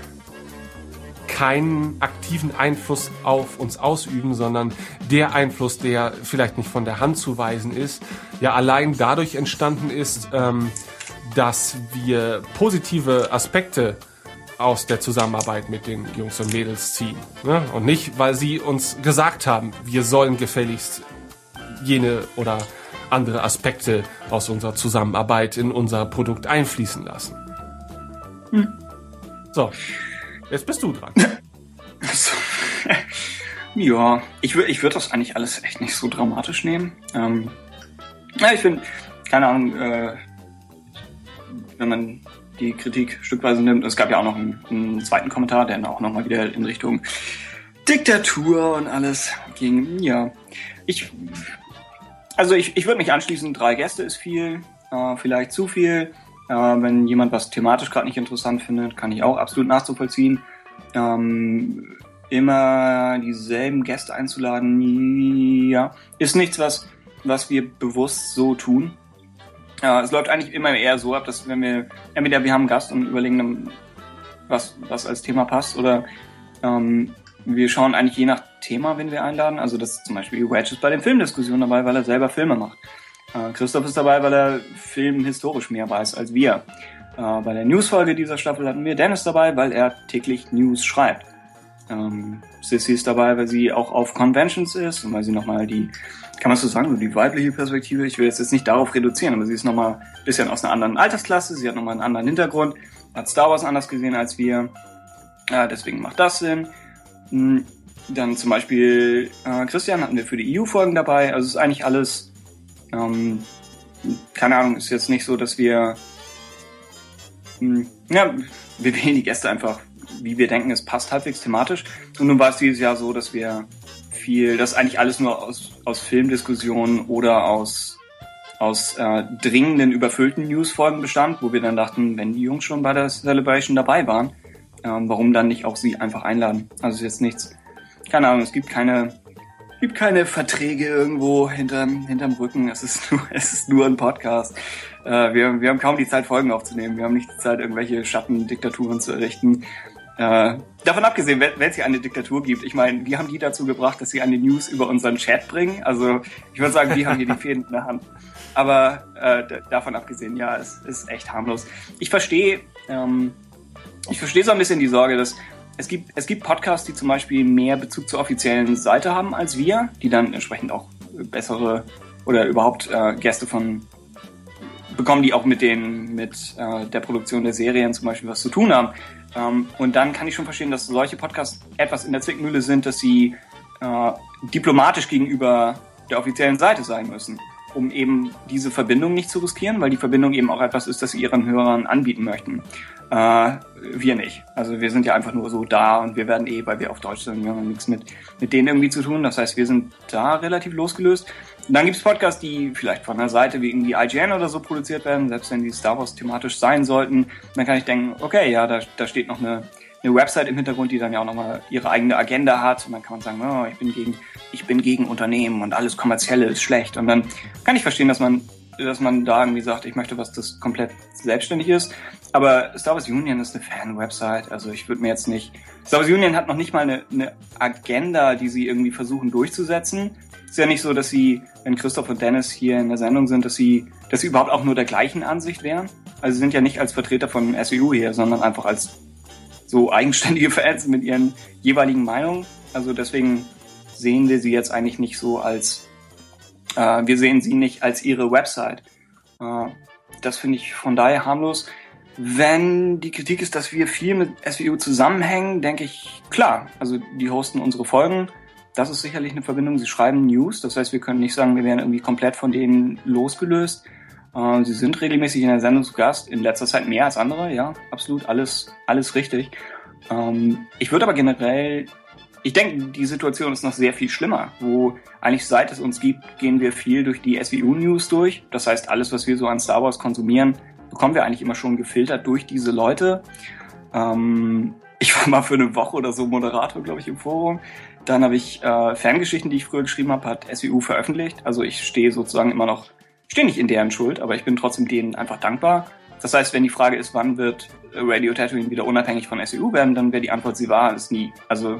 keinen aktiven Einfluss auf uns ausüben, sondern der Einfluss, der vielleicht nicht von der Hand zu weisen ist, ja allein dadurch entstanden ist, ähm, dass wir positive Aspekte aus der Zusammenarbeit mit den Jungs und Mädels ziehen. Ne? Und nicht, weil sie uns gesagt haben, wir sollen gefälligst jene oder andere Aspekte aus unserer Zusammenarbeit in unser Produkt einfließen lassen. Hm. So, Jetzt bist du dran. ja, ich würde ich würd das eigentlich alles echt nicht so dramatisch nehmen. Ähm, ja, ich finde, keine Ahnung, äh, wenn man die Kritik stückweise nimmt. Es gab ja auch noch einen, einen zweiten Kommentar, der dann auch nochmal wieder in Richtung Diktatur und alles ging. Ja, ich, also ich, ich würde mich anschließen, drei Gäste ist viel, äh, vielleicht zu viel. Äh, wenn jemand was thematisch gerade nicht interessant findet, kann ich auch absolut nachzuvollziehen. Ähm, immer dieselben Gäste einzuladen, ja, ist nichts, was, was wir bewusst so tun. Ja, es läuft eigentlich immer eher so ab, dass wenn wir, entweder wir haben einen Gast und überlegen, was, was als Thema passt, oder ähm, wir schauen eigentlich je nach Thema, wenn wir einladen. Also das ist zum Beispiel Wedge ist bei den Filmdiskussionen dabei, weil er selber Filme macht. Äh, Christoph ist dabei, weil er Film historisch mehr weiß als wir. Äh, bei der Newsfolge dieser Staffel hatten wir Dennis dabei, weil er täglich News schreibt. Ähm, Sissy ist dabei, weil sie auch auf Conventions ist und weil sie nochmal die, kann man so sagen, so die weibliche Perspektive, ich will jetzt, jetzt nicht darauf reduzieren, aber sie ist nochmal ein bisschen aus einer anderen Altersklasse, sie hat nochmal einen anderen Hintergrund, hat Star Wars anders gesehen als wir, äh, deswegen macht das Sinn. Hm, dann zum Beispiel äh, Christian hatten wir für die EU-Folgen dabei, also ist eigentlich alles, ähm, keine Ahnung, ist jetzt nicht so, dass wir, mh, hm, ja, wir wählen die Gäste einfach wie wir denken, es passt halbwegs thematisch. Und nun war es dieses Jahr so, dass wir viel, das eigentlich alles nur aus, aus Filmdiskussionen oder aus, aus äh, dringenden, überfüllten Newsfolgen bestand, wo wir dann dachten, wenn die Jungs schon bei der Celebration dabei waren, ähm, warum dann nicht auch sie einfach einladen? Also ist jetzt nichts, keine Ahnung, es gibt keine, gibt keine Verträge irgendwo hinterm, hinterm Rücken. Es ist nur, es ist nur ein Podcast. Äh, wir, wir haben kaum die Zeit, Folgen aufzunehmen. Wir haben nicht die Zeit, irgendwelche Schattendiktaturen zu errichten. Äh, davon abgesehen, wenn es hier eine Diktatur gibt, ich meine, wir haben die dazu gebracht, dass sie eine News über unseren Chat bringen. Also ich würde sagen, wir haben hier die Fäden in der Hand. Aber äh, davon abgesehen, ja, es ist echt harmlos. Ich verstehe, ähm, ich verstehe so ein bisschen die Sorge, dass es gibt, es gibt Podcasts, die zum Beispiel mehr Bezug zur offiziellen Seite haben als wir, die dann entsprechend auch bessere oder überhaupt äh, Gäste von bekommen, die auch mit den mit äh, der Produktion der Serien zum Beispiel was zu tun haben. Ähm, und dann kann ich schon verstehen, dass solche Podcasts etwas in der Zwickmühle sind, dass sie äh, diplomatisch gegenüber der offiziellen Seite sein müssen, um eben diese Verbindung nicht zu riskieren, weil die Verbindung eben auch etwas ist, das sie ihren Hörern anbieten möchten. Äh, wir nicht. Also wir sind ja einfach nur so da und wir werden eh, weil wir auf Deutsch sind, wir haben nichts mit, mit denen irgendwie zu tun. Das heißt, wir sind da relativ losgelöst. Und dann gibt's Podcasts, die vielleicht von der Seite wie irgendwie IGN oder so produziert werden, selbst wenn die Star Wars thematisch sein sollten. Dann kann ich denken, okay, ja, da, da steht noch eine, eine Website im Hintergrund, die dann ja auch nochmal ihre eigene Agenda hat. Und dann kann man sagen, oh, ich bin gegen, ich bin gegen Unternehmen und alles kommerzielle ist schlecht. Und dann kann ich verstehen, dass man, dass man da irgendwie sagt, ich möchte was, das komplett selbstständig ist. Aber Star Wars Union ist eine Fan-Website. Also ich würde mir jetzt nicht. Star Wars Union hat noch nicht mal eine, eine Agenda, die sie irgendwie versuchen durchzusetzen ist ja nicht so, dass sie, wenn Christoph und Dennis hier in der Sendung sind, dass sie, dass sie überhaupt auch nur der gleichen Ansicht wären. Also sie sind ja nicht als Vertreter von SEU hier, sondern einfach als so eigenständige Fans mit ihren jeweiligen Meinungen. Also deswegen sehen wir sie jetzt eigentlich nicht so als, äh, wir sehen sie nicht als ihre Website. Äh, das finde ich von daher harmlos. Wenn die Kritik ist, dass wir viel mit SWU zusammenhängen, denke ich, klar, also die hosten unsere Folgen, das ist sicherlich eine Verbindung. Sie schreiben News, das heißt, wir können nicht sagen, wir wären irgendwie komplett von denen losgelöst. Äh, sie sind regelmäßig in der Sendung zu Gast, in letzter Zeit mehr als andere, ja, absolut, alles, alles richtig. Ähm, ich würde aber generell, ich denke, die Situation ist noch sehr viel schlimmer, wo eigentlich seit es uns gibt, gehen wir viel durch die SWU-News durch. Das heißt, alles, was wir so an Star Wars konsumieren, bekommen wir eigentlich immer schon gefiltert durch diese Leute. Ähm, ich war mal für eine Woche oder so Moderator, glaube ich, im Forum. Dann habe ich äh, Fangeschichten, die ich früher geschrieben habe, hat SEU veröffentlicht. Also ich stehe sozusagen immer noch, stehe nicht in deren Schuld, aber ich bin trotzdem denen einfach dankbar. Das heißt, wenn die Frage ist, wann wird Radio Tatooine wieder unabhängig von SEU werden, dann wäre die Antwort, sie war es nie. Also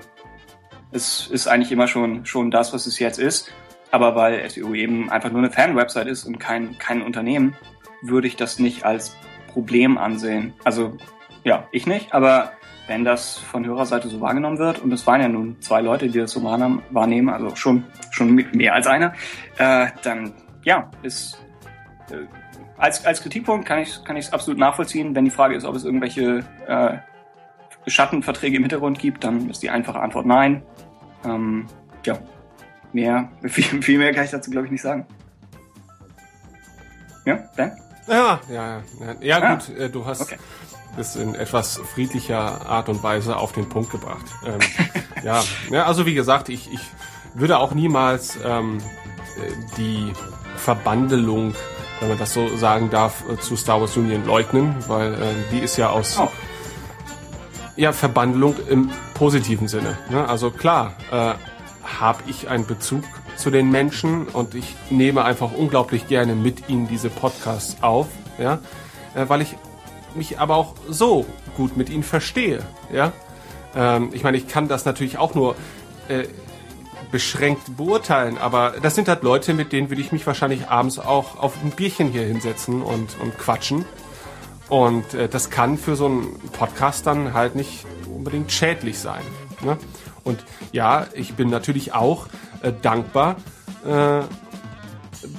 es ist eigentlich immer schon, schon das, was es jetzt ist. Aber weil SEU eben einfach nur eine Fan-Website ist und kein, kein Unternehmen, würde ich das nicht als Problem ansehen. Also ja, ich nicht, aber wenn das von Hörerseite so wahrgenommen wird, und es waren ja nun zwei Leute, die das so wahrnehmen, also schon, schon mehr als einer, äh, dann ja, ist äh, als, als Kritikpunkt kann ich kann ich es absolut nachvollziehen. Wenn die Frage ist, ob es irgendwelche äh, Schattenverträge im Hintergrund gibt, dann ist die einfache Antwort nein. Ähm, ja, mehr, viel, viel mehr kann ich dazu glaube ich nicht sagen. Ja, Ben? Ja, ja, ja. Ja, ah, gut, äh, du hast okay. das in etwas friedlicher Art und Weise auf den Punkt gebracht. Ähm, ja, ja, also wie gesagt, ich, ich würde auch niemals ähm, die Verbandelung, wenn man das so sagen darf, äh, zu Star Wars Union leugnen, weil äh, die ist ja aus oh. Ja Verbandelung im positiven Sinne. Ne? Also klar, äh, habe ich einen Bezug zu den Menschen und ich nehme einfach unglaublich gerne mit ihnen diese Podcasts auf, ja, äh, weil ich mich aber auch so gut mit ihnen verstehe, ja. Ähm, ich meine, ich kann das natürlich auch nur äh, beschränkt beurteilen, aber das sind halt Leute, mit denen würde ich mich wahrscheinlich abends auch auf ein Bierchen hier hinsetzen und, und quatschen. Und äh, das kann für so einen Podcast dann halt nicht unbedingt schädlich sein. Ne? Und ja, ich bin natürlich auch äh, dankbar äh,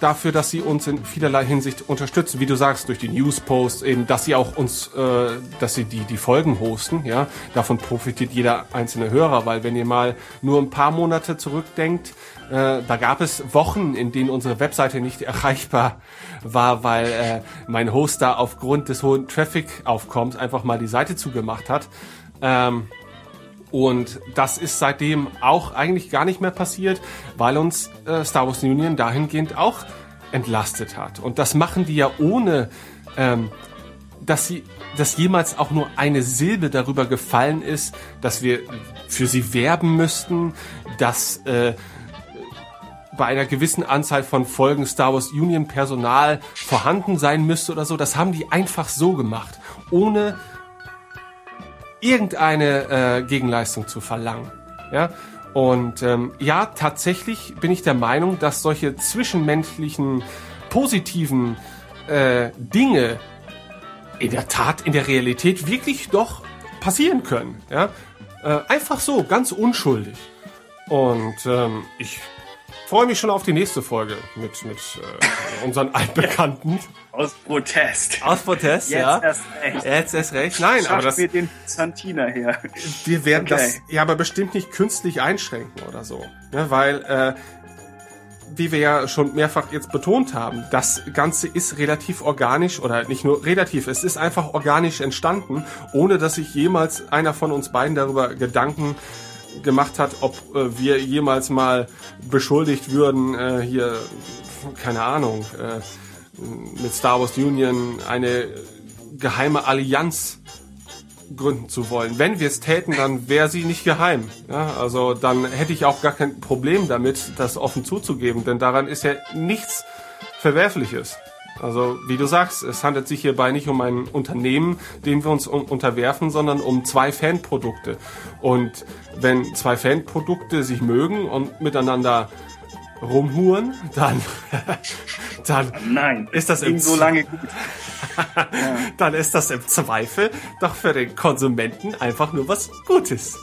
dafür, dass sie uns in vielerlei Hinsicht unterstützen. Wie du sagst, durch die Newsposts eben, dass sie auch uns, äh, dass sie die, die Folgen hosten, ja. Davon profitiert jeder einzelne Hörer, weil wenn ihr mal nur ein paar Monate zurückdenkt, äh, da gab es Wochen, in denen unsere Webseite nicht erreichbar war, weil äh, mein Hoster aufgrund des hohen Traffic-Aufkommens einfach mal die Seite zugemacht hat. Ähm, und das ist seitdem auch eigentlich gar nicht mehr passiert, weil uns äh, Star Wars Union dahingehend auch entlastet hat. Und das machen die ja ohne, ähm, dass sie, dass jemals auch nur eine Silbe darüber gefallen ist, dass wir für sie werben müssten, dass äh, bei einer gewissen Anzahl von Folgen Star Wars Union Personal vorhanden sein müsste oder so. Das haben die einfach so gemacht, ohne irgendeine äh, Gegenleistung zu verlangen. Ja? Und ähm, ja, tatsächlich bin ich der Meinung, dass solche zwischenmenschlichen positiven äh, Dinge in der Tat in der Realität wirklich doch passieren können. Ja? Äh, einfach so, ganz unschuldig. Und ähm, ich freue mich schon auf die nächste Folge mit, mit äh, unseren Altbekannten. Aus Protest. Aus Protest, Jetzt ja. Erst recht. Jetzt erst recht. Nein, Schaff aber das. wir den Santina her. Wir werden okay. das ja aber bestimmt nicht künstlich einschränken oder so. Ne, weil, äh, wie wir ja schon mehrfach jetzt betont haben, das Ganze ist relativ organisch oder nicht nur relativ, es ist einfach organisch entstanden, ohne dass sich jemals einer von uns beiden darüber Gedanken gemacht hat, ob äh, wir jemals mal beschuldigt würden, äh, hier, keine Ahnung, äh, mit Star Wars Union eine geheime Allianz gründen zu wollen. Wenn wir es täten, dann wäre sie nicht geheim. Ja, also dann hätte ich auch gar kein Problem damit, das offen zuzugeben, denn daran ist ja nichts Verwerfliches. Also wie du sagst, es handelt sich hierbei nicht um ein Unternehmen, dem wir uns unterwerfen, sondern um zwei Fanprodukte. Und wenn zwei Fanprodukte sich mögen und miteinander rumhuren, dann, dann Nein, ist das im so lange gut. dann ist das im Zweifel doch für den Konsumenten einfach nur was Gutes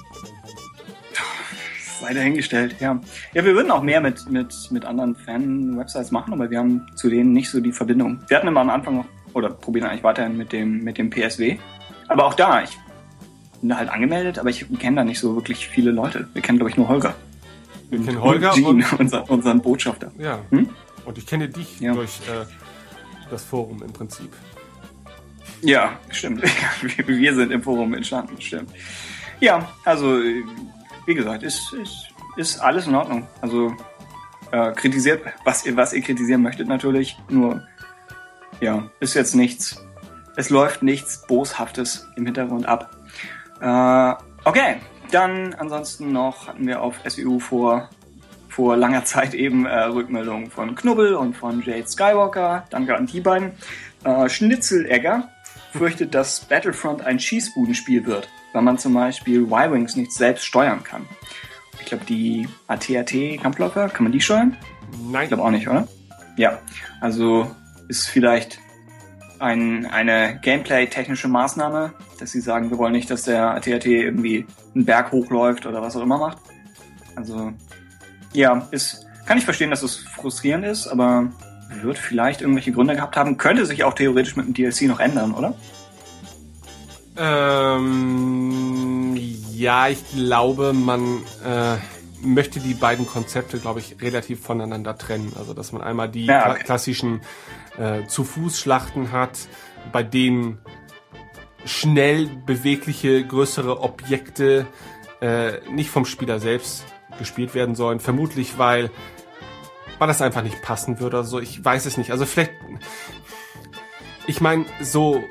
sei dahingestellt, ja. Ja, wir würden auch mehr mit, mit, mit anderen Fan-Websites machen, aber wir haben zu denen nicht so die Verbindung. Wir hatten immer am Anfang noch, oder probieren eigentlich weiterhin mit dem, mit dem PSW. Aber auch da, ich bin da halt angemeldet, aber ich kenne da nicht so wirklich viele Leute. Wir kennen, glaube ich, nur Holger. Wir kennen Holger und, Jean, und unser, unseren Botschafter. Ja. Hm? Und ich kenne dich ja. durch äh, das Forum im Prinzip. Ja, stimmt. wir sind im Forum entstanden, stimmt. Ja, also wie gesagt, ist, ist, ist alles in Ordnung. Also äh, kritisiert, was ihr, was ihr kritisieren möchtet natürlich. Nur, ja, ist jetzt nichts. Es läuft nichts Boshaftes im Hintergrund ab. Äh, okay, dann ansonsten noch hatten wir auf SWU vor vor langer Zeit eben äh, Rückmeldungen von Knubbel und von Jade Skywalker. Danke an die beiden. Äh, Schnitzelegger fürchtet, dass Battlefront ein Schießbudenspiel wird weil man zum Beispiel Y-Wings nicht selbst steuern kann. Ich glaube, die AT-AT-Kampfläufer, kann man die steuern? Nein. Ich glaube auch nicht, oder? Ja, also ist vielleicht ein, eine Gameplay-technische Maßnahme, dass sie sagen, wir wollen nicht, dass der AT-AT irgendwie einen Berg hochläuft oder was auch immer macht. Also, ja, ist, kann ich verstehen, dass es frustrierend ist, aber wird vielleicht irgendwelche Gründe gehabt haben. Könnte sich auch theoretisch mit dem DLC noch ändern, oder? Ähm, ja, ich glaube, man, äh, möchte die beiden Konzepte, glaube ich, relativ voneinander trennen. Also dass man einmal die ja, okay. klassischen äh, zu Fuß Schlachten hat, bei denen schnell bewegliche größere Objekte äh, nicht vom Spieler selbst gespielt werden sollen. Vermutlich, weil weil das einfach nicht passen würde oder so. Ich weiß es nicht. Also vielleicht, ich meine, so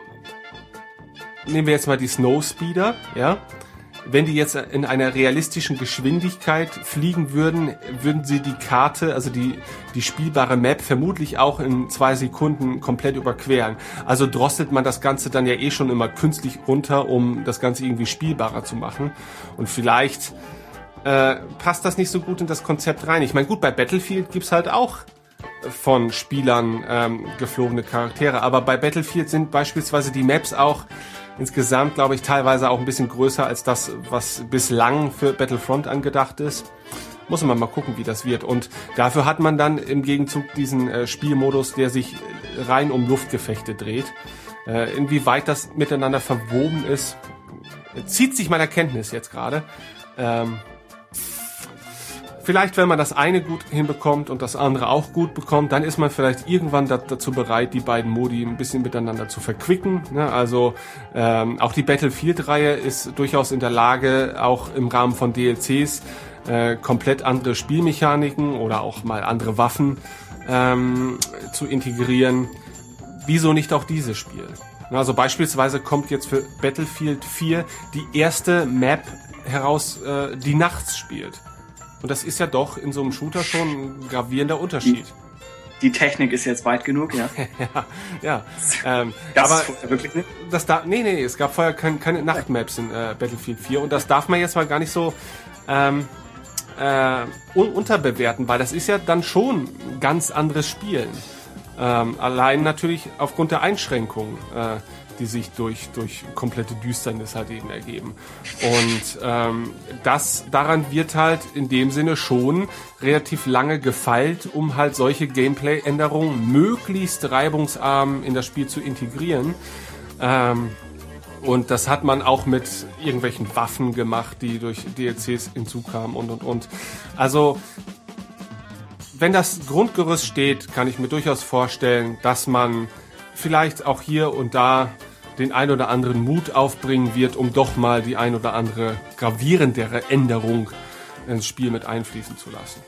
nehmen wir jetzt mal die Snowspeeder, ja wenn die jetzt in einer realistischen Geschwindigkeit fliegen würden, würden sie die Karte, also die, die spielbare Map vermutlich auch in zwei Sekunden komplett überqueren. Also drosselt man das Ganze dann ja eh schon immer künstlich runter, um das Ganze irgendwie spielbarer zu machen. Und vielleicht äh, passt das nicht so gut in das Konzept rein. Ich meine, gut, bei Battlefield gibt's halt auch von Spielern ähm, geflogene Charaktere, aber bei Battlefield sind beispielsweise die Maps auch insgesamt, glaube ich, teilweise auch ein bisschen größer als das, was bislang für Battlefront angedacht ist. Muss man mal gucken, wie das wird. Und dafür hat man dann im Gegenzug diesen äh, Spielmodus, der sich rein um Luftgefechte dreht. Äh, inwieweit das miteinander verwoben ist, zieht sich meiner Kenntnis jetzt gerade. Ähm, vielleicht, wenn man das eine gut hinbekommt und das andere auch gut bekommt, dann ist man vielleicht irgendwann da, dazu bereit, die beiden Modi ein bisschen miteinander zu verquicken. Ne? Also ähm, auch die Battlefield-Reihe ist durchaus in der Lage, auch im Rahmen von DLCs äh, komplett andere Spielmechaniken oder auch mal andere Waffen ähm, zu integrieren. Wieso nicht auch dieses Spiel? Also beispielsweise kommt jetzt für Battlefield 4 die erste Map heraus, äh, die nachts spielt. Und das ist ja doch in so einem Shooter schon ein gravierender Unterschied. Die, Technik ist jetzt weit genug, ja. ja, ja. Ähm, das aber wirklich nicht? Das da, nee, nee, es gab vorher kein, keine Nachtmaps in äh, Battlefield 4 und das darf man jetzt mal gar nicht so ähm, äh, unterbewerten, weil das ist ja dann schon ein ganz anderes Spielen. Ähm, allein natürlich aufgrund der Einschränkungen. Äh, die sich durch, durch komplette Düsternis halt eben ergeben. Und ähm, das daran wird halt in dem Sinne schon relativ lange gefeilt, um halt solche Gameplay-Änderungen möglichst reibungsarm in das Spiel zu integrieren. Ähm, und das hat man auch mit irgendwelchen Waffen gemacht, die durch DLCs hinzukamen und und und. Also wenn das Grundgerüst steht, kann ich mir durchaus vorstellen, dass man vielleicht auch hier und da den ein oder anderen Mut aufbringen wird, um doch mal die ein oder andere gravierendere Änderung ins Spiel mit einfließen zu lassen.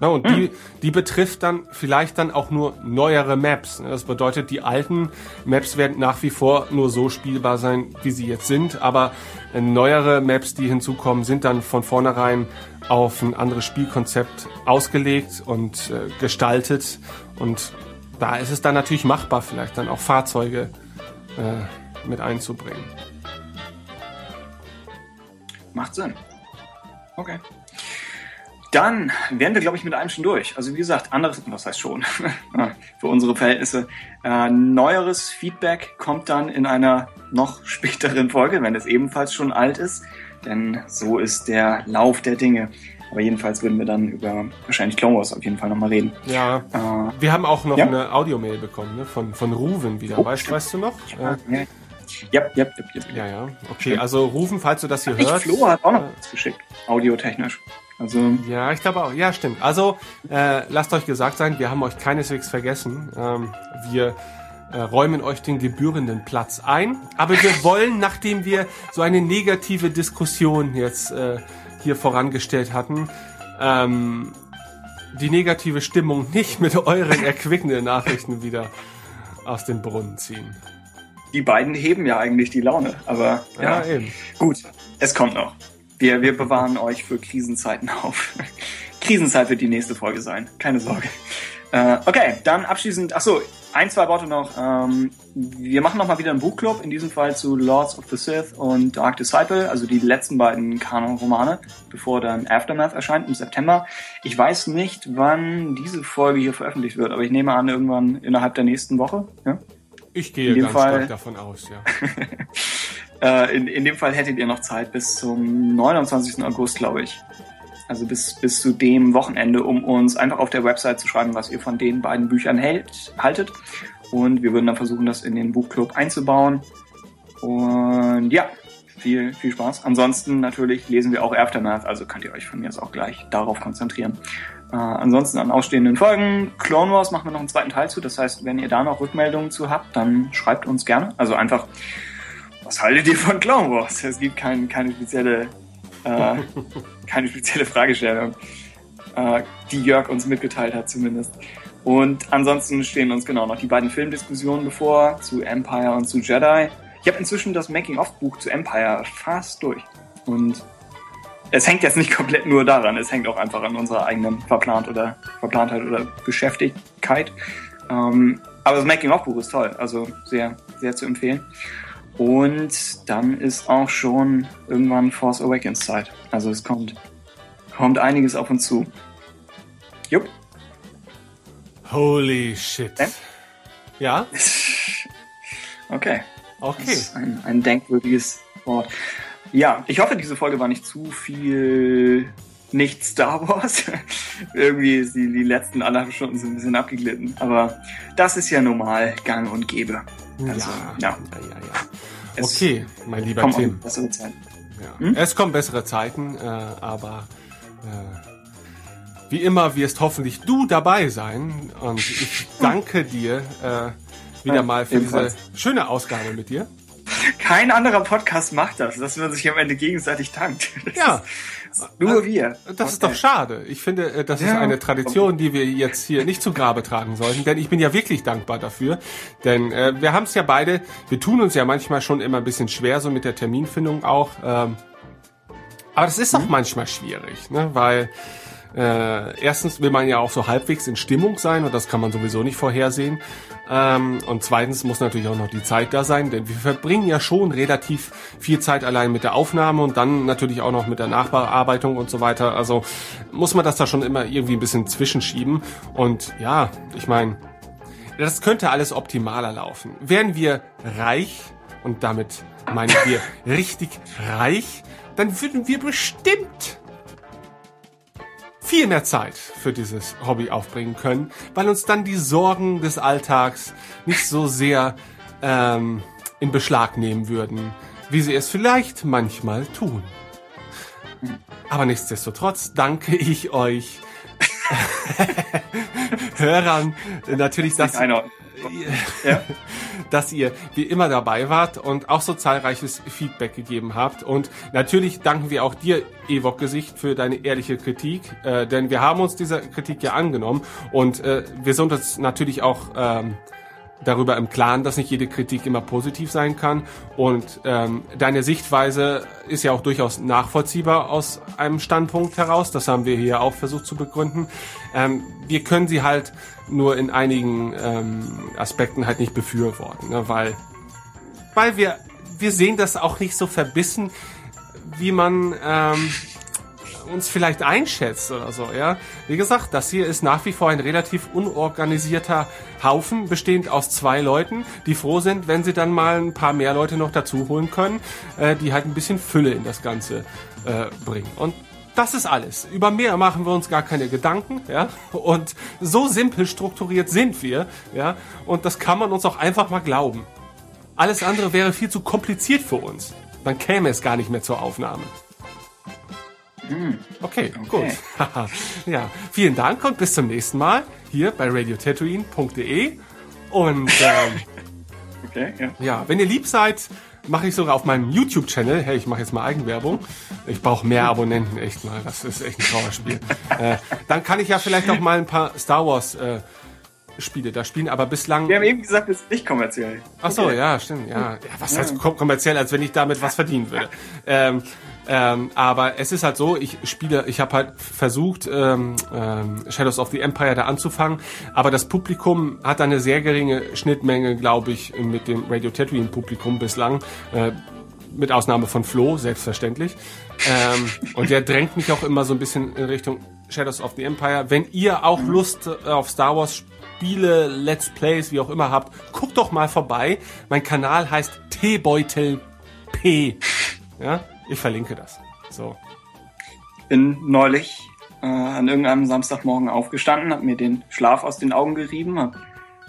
Ja, und die, die betrifft dann vielleicht dann auch nur neuere Maps. Das bedeutet, die alten Maps werden nach wie vor nur so spielbar sein, wie sie jetzt sind, aber äh, neuere Maps, die hinzukommen, sind dann von vornherein auf ein anderes Spielkonzept ausgelegt und äh, gestaltet und da ist es dann natürlich machbar, vielleicht dann auch Fahrzeuge äh, mit einzubringen. Macht Sinn. Okay. Dann wären wir, glaube ich, mit einem schon durch. Also wie gesagt, anderes, was heißt schon, für unsere Verhältnisse. Äh, neueres Feedback kommt dann in einer noch späteren Folge, wenn es ebenfalls schon alt ist. Denn so ist der Lauf der Dinge. Aber jedenfalls würden wir dann über wahrscheinlich Clone Wars auf jeden Fall nochmal reden. Ja. Äh, wir haben auch noch ja. eine Audiomail bekommen, ne? Von, von Ruven wieder. Oh, weißt, weißt du noch? Ja, äh, ja. Ja, ja, ja, ja, ja, ja. Okay, also Rufen, falls du das hier hörst. Flo hat auch noch was geschickt, audiotechnisch. Also ja, ich glaube auch. Ja, stimmt. Also äh, lasst euch gesagt sein, wir haben euch keineswegs vergessen. Ähm, wir äh, räumen euch den gebührenden Platz ein. Aber wir wollen, nachdem wir so eine negative Diskussion jetzt äh, hier vorangestellt hatten, ähm, die negative Stimmung nicht mit euren erquickenden Nachrichten wieder aus dem Brunnen ziehen. Die beiden heben ja eigentlich die Laune, aber ja, ja eben. gut, es kommt noch. Wir, wir bewahren euch für Krisenzeiten auf. Krisenzeit wird die nächste Folge sein, keine Sorge. Äh, okay, dann abschließend, ach so, ein, zwei Worte noch. Ähm, wir machen noch mal wieder einen Buchclub, in diesem Fall zu Lords of the Sith und Dark Disciple, also die letzten beiden Kanon-Romane, bevor dann Aftermath erscheint im September. Ich weiß nicht, wann diese Folge hier veröffentlicht wird, aber ich nehme an, irgendwann innerhalb der nächsten Woche. Ja? Ich gehe ganz Fall, stark davon aus, ja. Äh, in, in dem Fall hättet ihr noch Zeit bis zum 29. August, glaube ich also bis, bis zu dem Wochenende, um uns einfach auf der Website zu schreiben, was ihr von den beiden Büchern hält, haltet. Und wir würden dann versuchen, das in den Buchclub einzubauen. Und ja, viel, viel Spaß. Ansonsten natürlich lesen wir auch Aftermath, also könnt ihr euch von mir aus auch gleich darauf konzentrieren. Äh, ansonsten an ausstehenden Folgen. Clone Wars machen wir noch einen zweiten Teil zu. Das heißt, wenn ihr da noch Rückmeldungen zu habt, dann schreibt uns gerne. Also einfach, was haltet ihr von Clone Wars? Es gibt kein, keine spezielle, äh, keine spezielle Fragestellung, äh, die Jörg uns mitgeteilt hat zumindest. Und ansonsten stehen uns genau noch die beiden Filmdiskussionen bevor, zu Empire und zu Jedi. Ich habe inzwischen das Making-of-Buch zu Empire fast durch. Und es hängt jetzt nicht komplett nur daran, es hängt auch einfach an unserer eigenen Verplant oder Verplantheit oder Beschäftigkeit. Ähm, aber das Making-of-Buch ist toll, also sehr, sehr zu empfehlen. Und dann ist auch schon irgendwann Force Awakens Zeit. Also es kommt, kommt einiges auf uns zu. Jupp. Holy shit. Äh? Ja? Okay. Okay. Das ist ein, ein denkwürdiges Wort. Ja, ich hoffe, diese Folge war nicht zu viel nicht Star Wars. Irgendwie ist die, die letzten anderthalb Stunden sind ein bisschen abgeglitten. Aber das ist ja normal gang und gäbe. Also, ja, ja, ja. ja, ja. Okay, mein lieber Tim. Bessere Zeiten. Ja. Hm? Es kommen bessere Zeiten, äh, aber äh, wie immer wirst hoffentlich du dabei sein. Und ich danke dir äh, wieder mal für diese schöne Ausgabe mit dir. Kein anderer Podcast macht das, dass man sich am Ende gegenseitig tankt. Das ja. Nur wir. Das okay. ist doch schade. Ich finde, äh, das ja. ist eine Tradition, die wir jetzt hier nicht zu Grabe tragen sollten, denn ich bin ja wirklich dankbar dafür. Denn äh, wir haben es ja beide, wir tun uns ja manchmal schon immer ein bisschen schwer, so mit der Terminfindung auch. Ähm, aber das ist auch mhm. manchmal schwierig, ne? weil äh, erstens will man ja auch so halbwegs in Stimmung sein und das kann man sowieso nicht vorhersehen. Ähm, und zweitens muss natürlich auch noch die Zeit da sein, denn wir verbringen ja schon relativ viel Zeit allein mit der Aufnahme und dann natürlich auch noch mit der Nachbearbeitung und so weiter. Also muss man das da schon immer irgendwie ein bisschen zwischenschieben. Und ja, ich meine, das könnte alles optimaler laufen. Wären wir reich, und damit meinen wir richtig reich, dann würden wir bestimmt viel mehr Zeit für dieses Hobby aufbringen können, weil uns dann die Sorgen des Alltags nicht so sehr ähm, in Beschlag nehmen würden, wie sie es vielleicht manchmal tun. Aber nichtsdestotrotz danke ich euch Hörern natürlich, dass, dass ihr wie immer dabei wart und auch so zahlreiches Feedback gegeben habt. Und natürlich danken wir auch dir, Evok Gesicht, für deine ehrliche Kritik, äh, denn wir haben uns dieser Kritik ja angenommen und äh, wir sind uns natürlich auch ähm, darüber im Klaren, dass nicht jede Kritik immer positiv sein kann. Und ähm, deine Sichtweise ist ja auch durchaus nachvollziehbar aus einem Standpunkt heraus. Das haben wir hier auch versucht zu begründen. Ähm, wir können sie halt nur in einigen ähm, Aspekten halt nicht befürworten, ne? weil, weil wir, wir sehen das auch nicht so verbissen, wie man ähm, uns vielleicht einschätzt oder so, ja. Wie gesagt, das hier ist nach wie vor ein relativ unorganisierter Haufen, bestehend aus zwei Leuten, die froh sind, wenn sie dann mal ein paar mehr Leute noch dazu holen können, äh, die halt ein bisschen Fülle in das Ganze äh, bringen. Und das ist alles. Über mehr machen wir uns gar keine Gedanken, ja. Und so simpel strukturiert sind wir, ja. Und das kann man uns auch einfach mal glauben. Alles andere wäre viel zu kompliziert für uns. Dann käme es gar nicht mehr zur Aufnahme. Hm. Okay, okay, gut. ja, vielen Dank und bis zum nächsten Mal hier bei radiotatooine.de. Und ähm, okay, ja. ja, wenn ihr lieb seid, mache ich sogar auf meinem YouTube-Channel. Hey, ich mache jetzt mal Eigenwerbung. Ich brauche mehr Abonnenten, echt mal. Das ist echt ein Trauerspiel. äh, dann kann ich ja vielleicht auch mal ein paar Star Wars äh, Spiele da spielen, aber bislang. Wir haben eben gesagt, es ist nicht kommerziell. Ach so, okay. ja, stimmt, ja. ja was ja. heißt kommerziell, als wenn ich damit was verdienen würde? ähm, ähm, aber es ist halt so, ich spiele, ich habe halt versucht, ähm, ähm, Shadows of the Empire da anzufangen, aber das Publikum hat eine sehr geringe Schnittmenge, glaube ich, mit dem Radio Tatooine Publikum bislang. Äh, mit Ausnahme von Flo, selbstverständlich. Ähm, und der drängt mich auch immer so ein bisschen in Richtung Shadows of the Empire. Wenn ihr auch Lust auf Star Wars Spiele, Let's Plays, wie auch immer habt, guckt doch mal vorbei. Mein Kanal heißt Teebeutel P. Ja, ich verlinke das. So. Bin neulich äh, an irgendeinem Samstagmorgen aufgestanden, habe mir den Schlaf aus den Augen gerieben, habe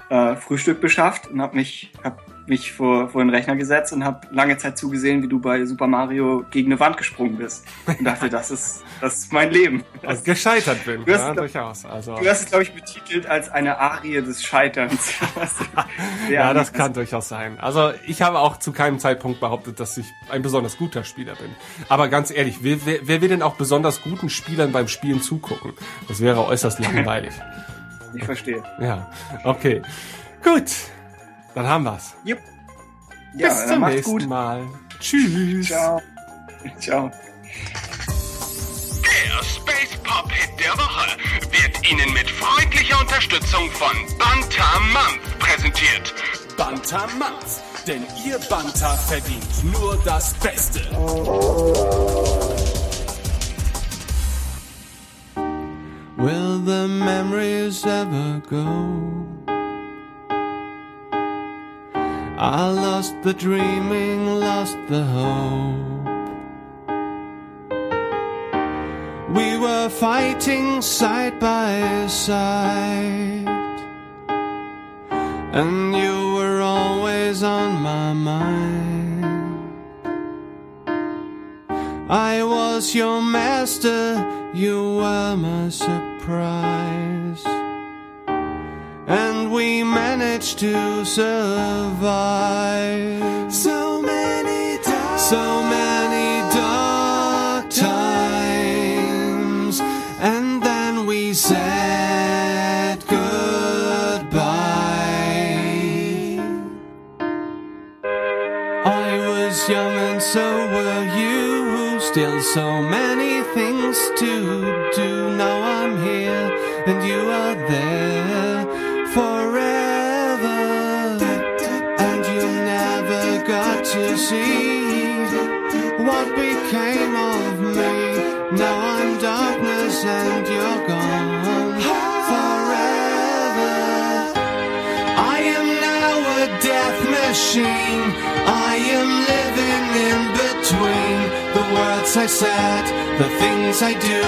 äh, Frühstück beschafft und habe mich hab mich vor, vor den Rechner gesetzt und habe lange Zeit zugesehen, wie du bei Super Mario gegen eine Wand gesprungen bist. Und dachte, das ist, das ist mein Leben. Also gescheitert bin, du hast, ja, durchaus. Also. Du hast es, glaube ich, betitelt als eine Arie des Scheiterns. ja, das kann durchaus sein. Also ich habe auch zu keinem Zeitpunkt behauptet, dass ich ein besonders guter Spieler bin. Aber ganz ehrlich, wer, wer, wer will denn auch besonders guten Spielern beim Spielen zugucken? Das wäre äußerst langweilig. Ich verstehe. Ja, okay. Gut, dann haben wir's. Yep. Ja, Bis zum nächsten gut. Mal. Tschüss. Ciao. Ciao. Der Space Pop Hit der Woche wird Ihnen mit freundlicher Unterstützung von Banta Month präsentiert. Banta Month, denn Ihr Banta verdient nur das Beste. Will the memories ever go? I lost the dreaming, lost the hope. We were fighting side by side, and you were always on my mind. I was your master, you were my surprise and we managed to survive. So many times, so many dark times, and then we said goodbye. I was young and so were you, still so many things to what became of me. Now I'm darkness and you're gone forever. I am now a death machine. I am living in between the words I said, the things I do.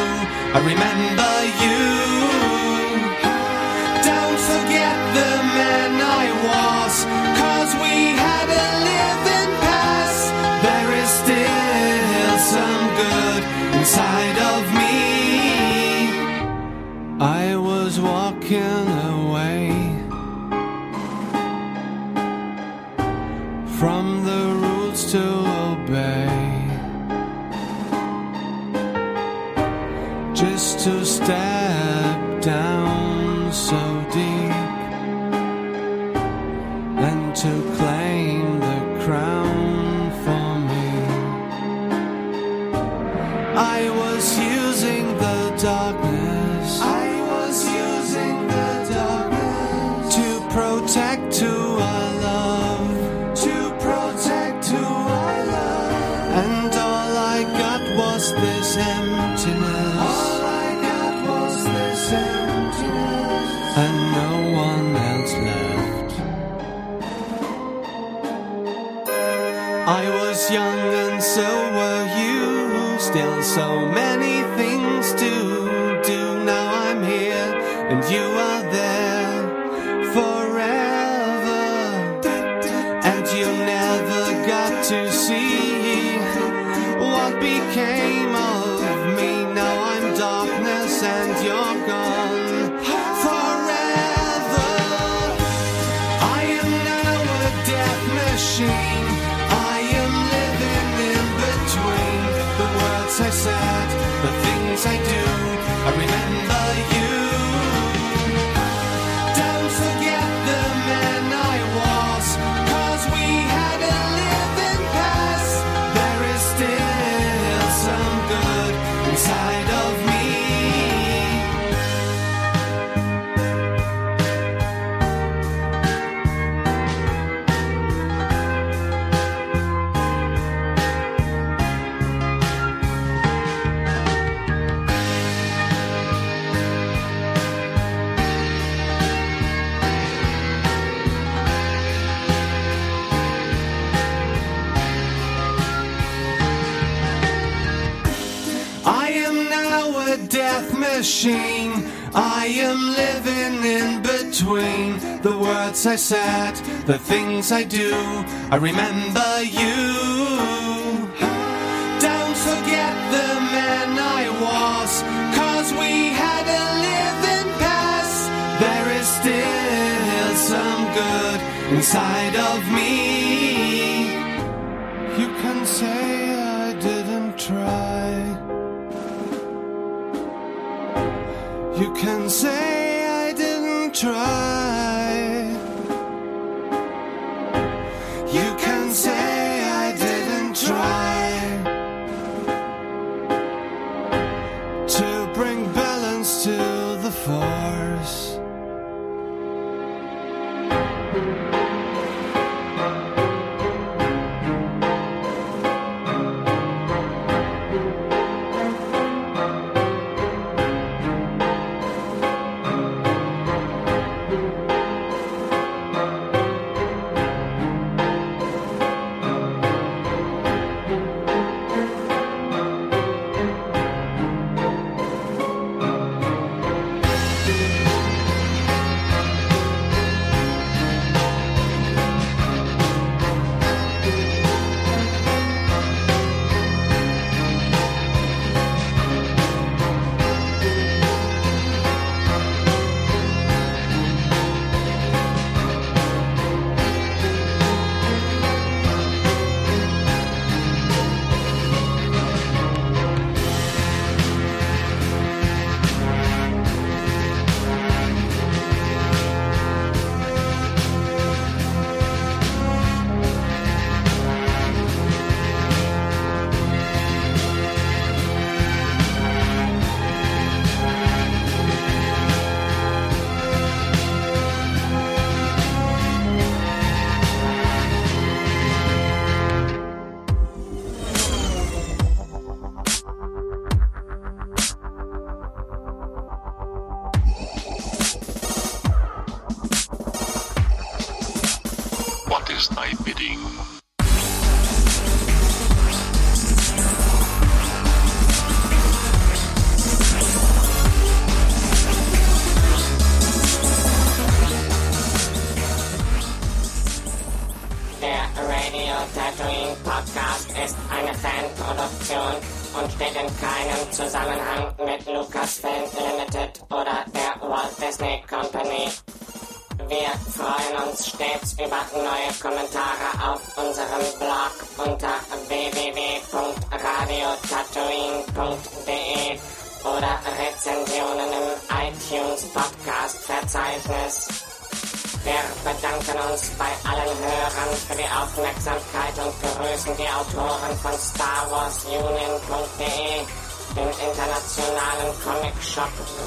I remember you. Inside of me. I was walking away from the rules to obey, just to step I between the words I said, the things I do. I remember you.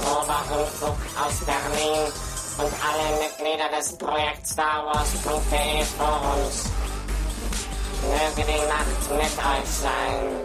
Robert aus Berlin und alle Mitglieder des Projekt Star Wars.de Forums. Möge die Nacht mit euch sein.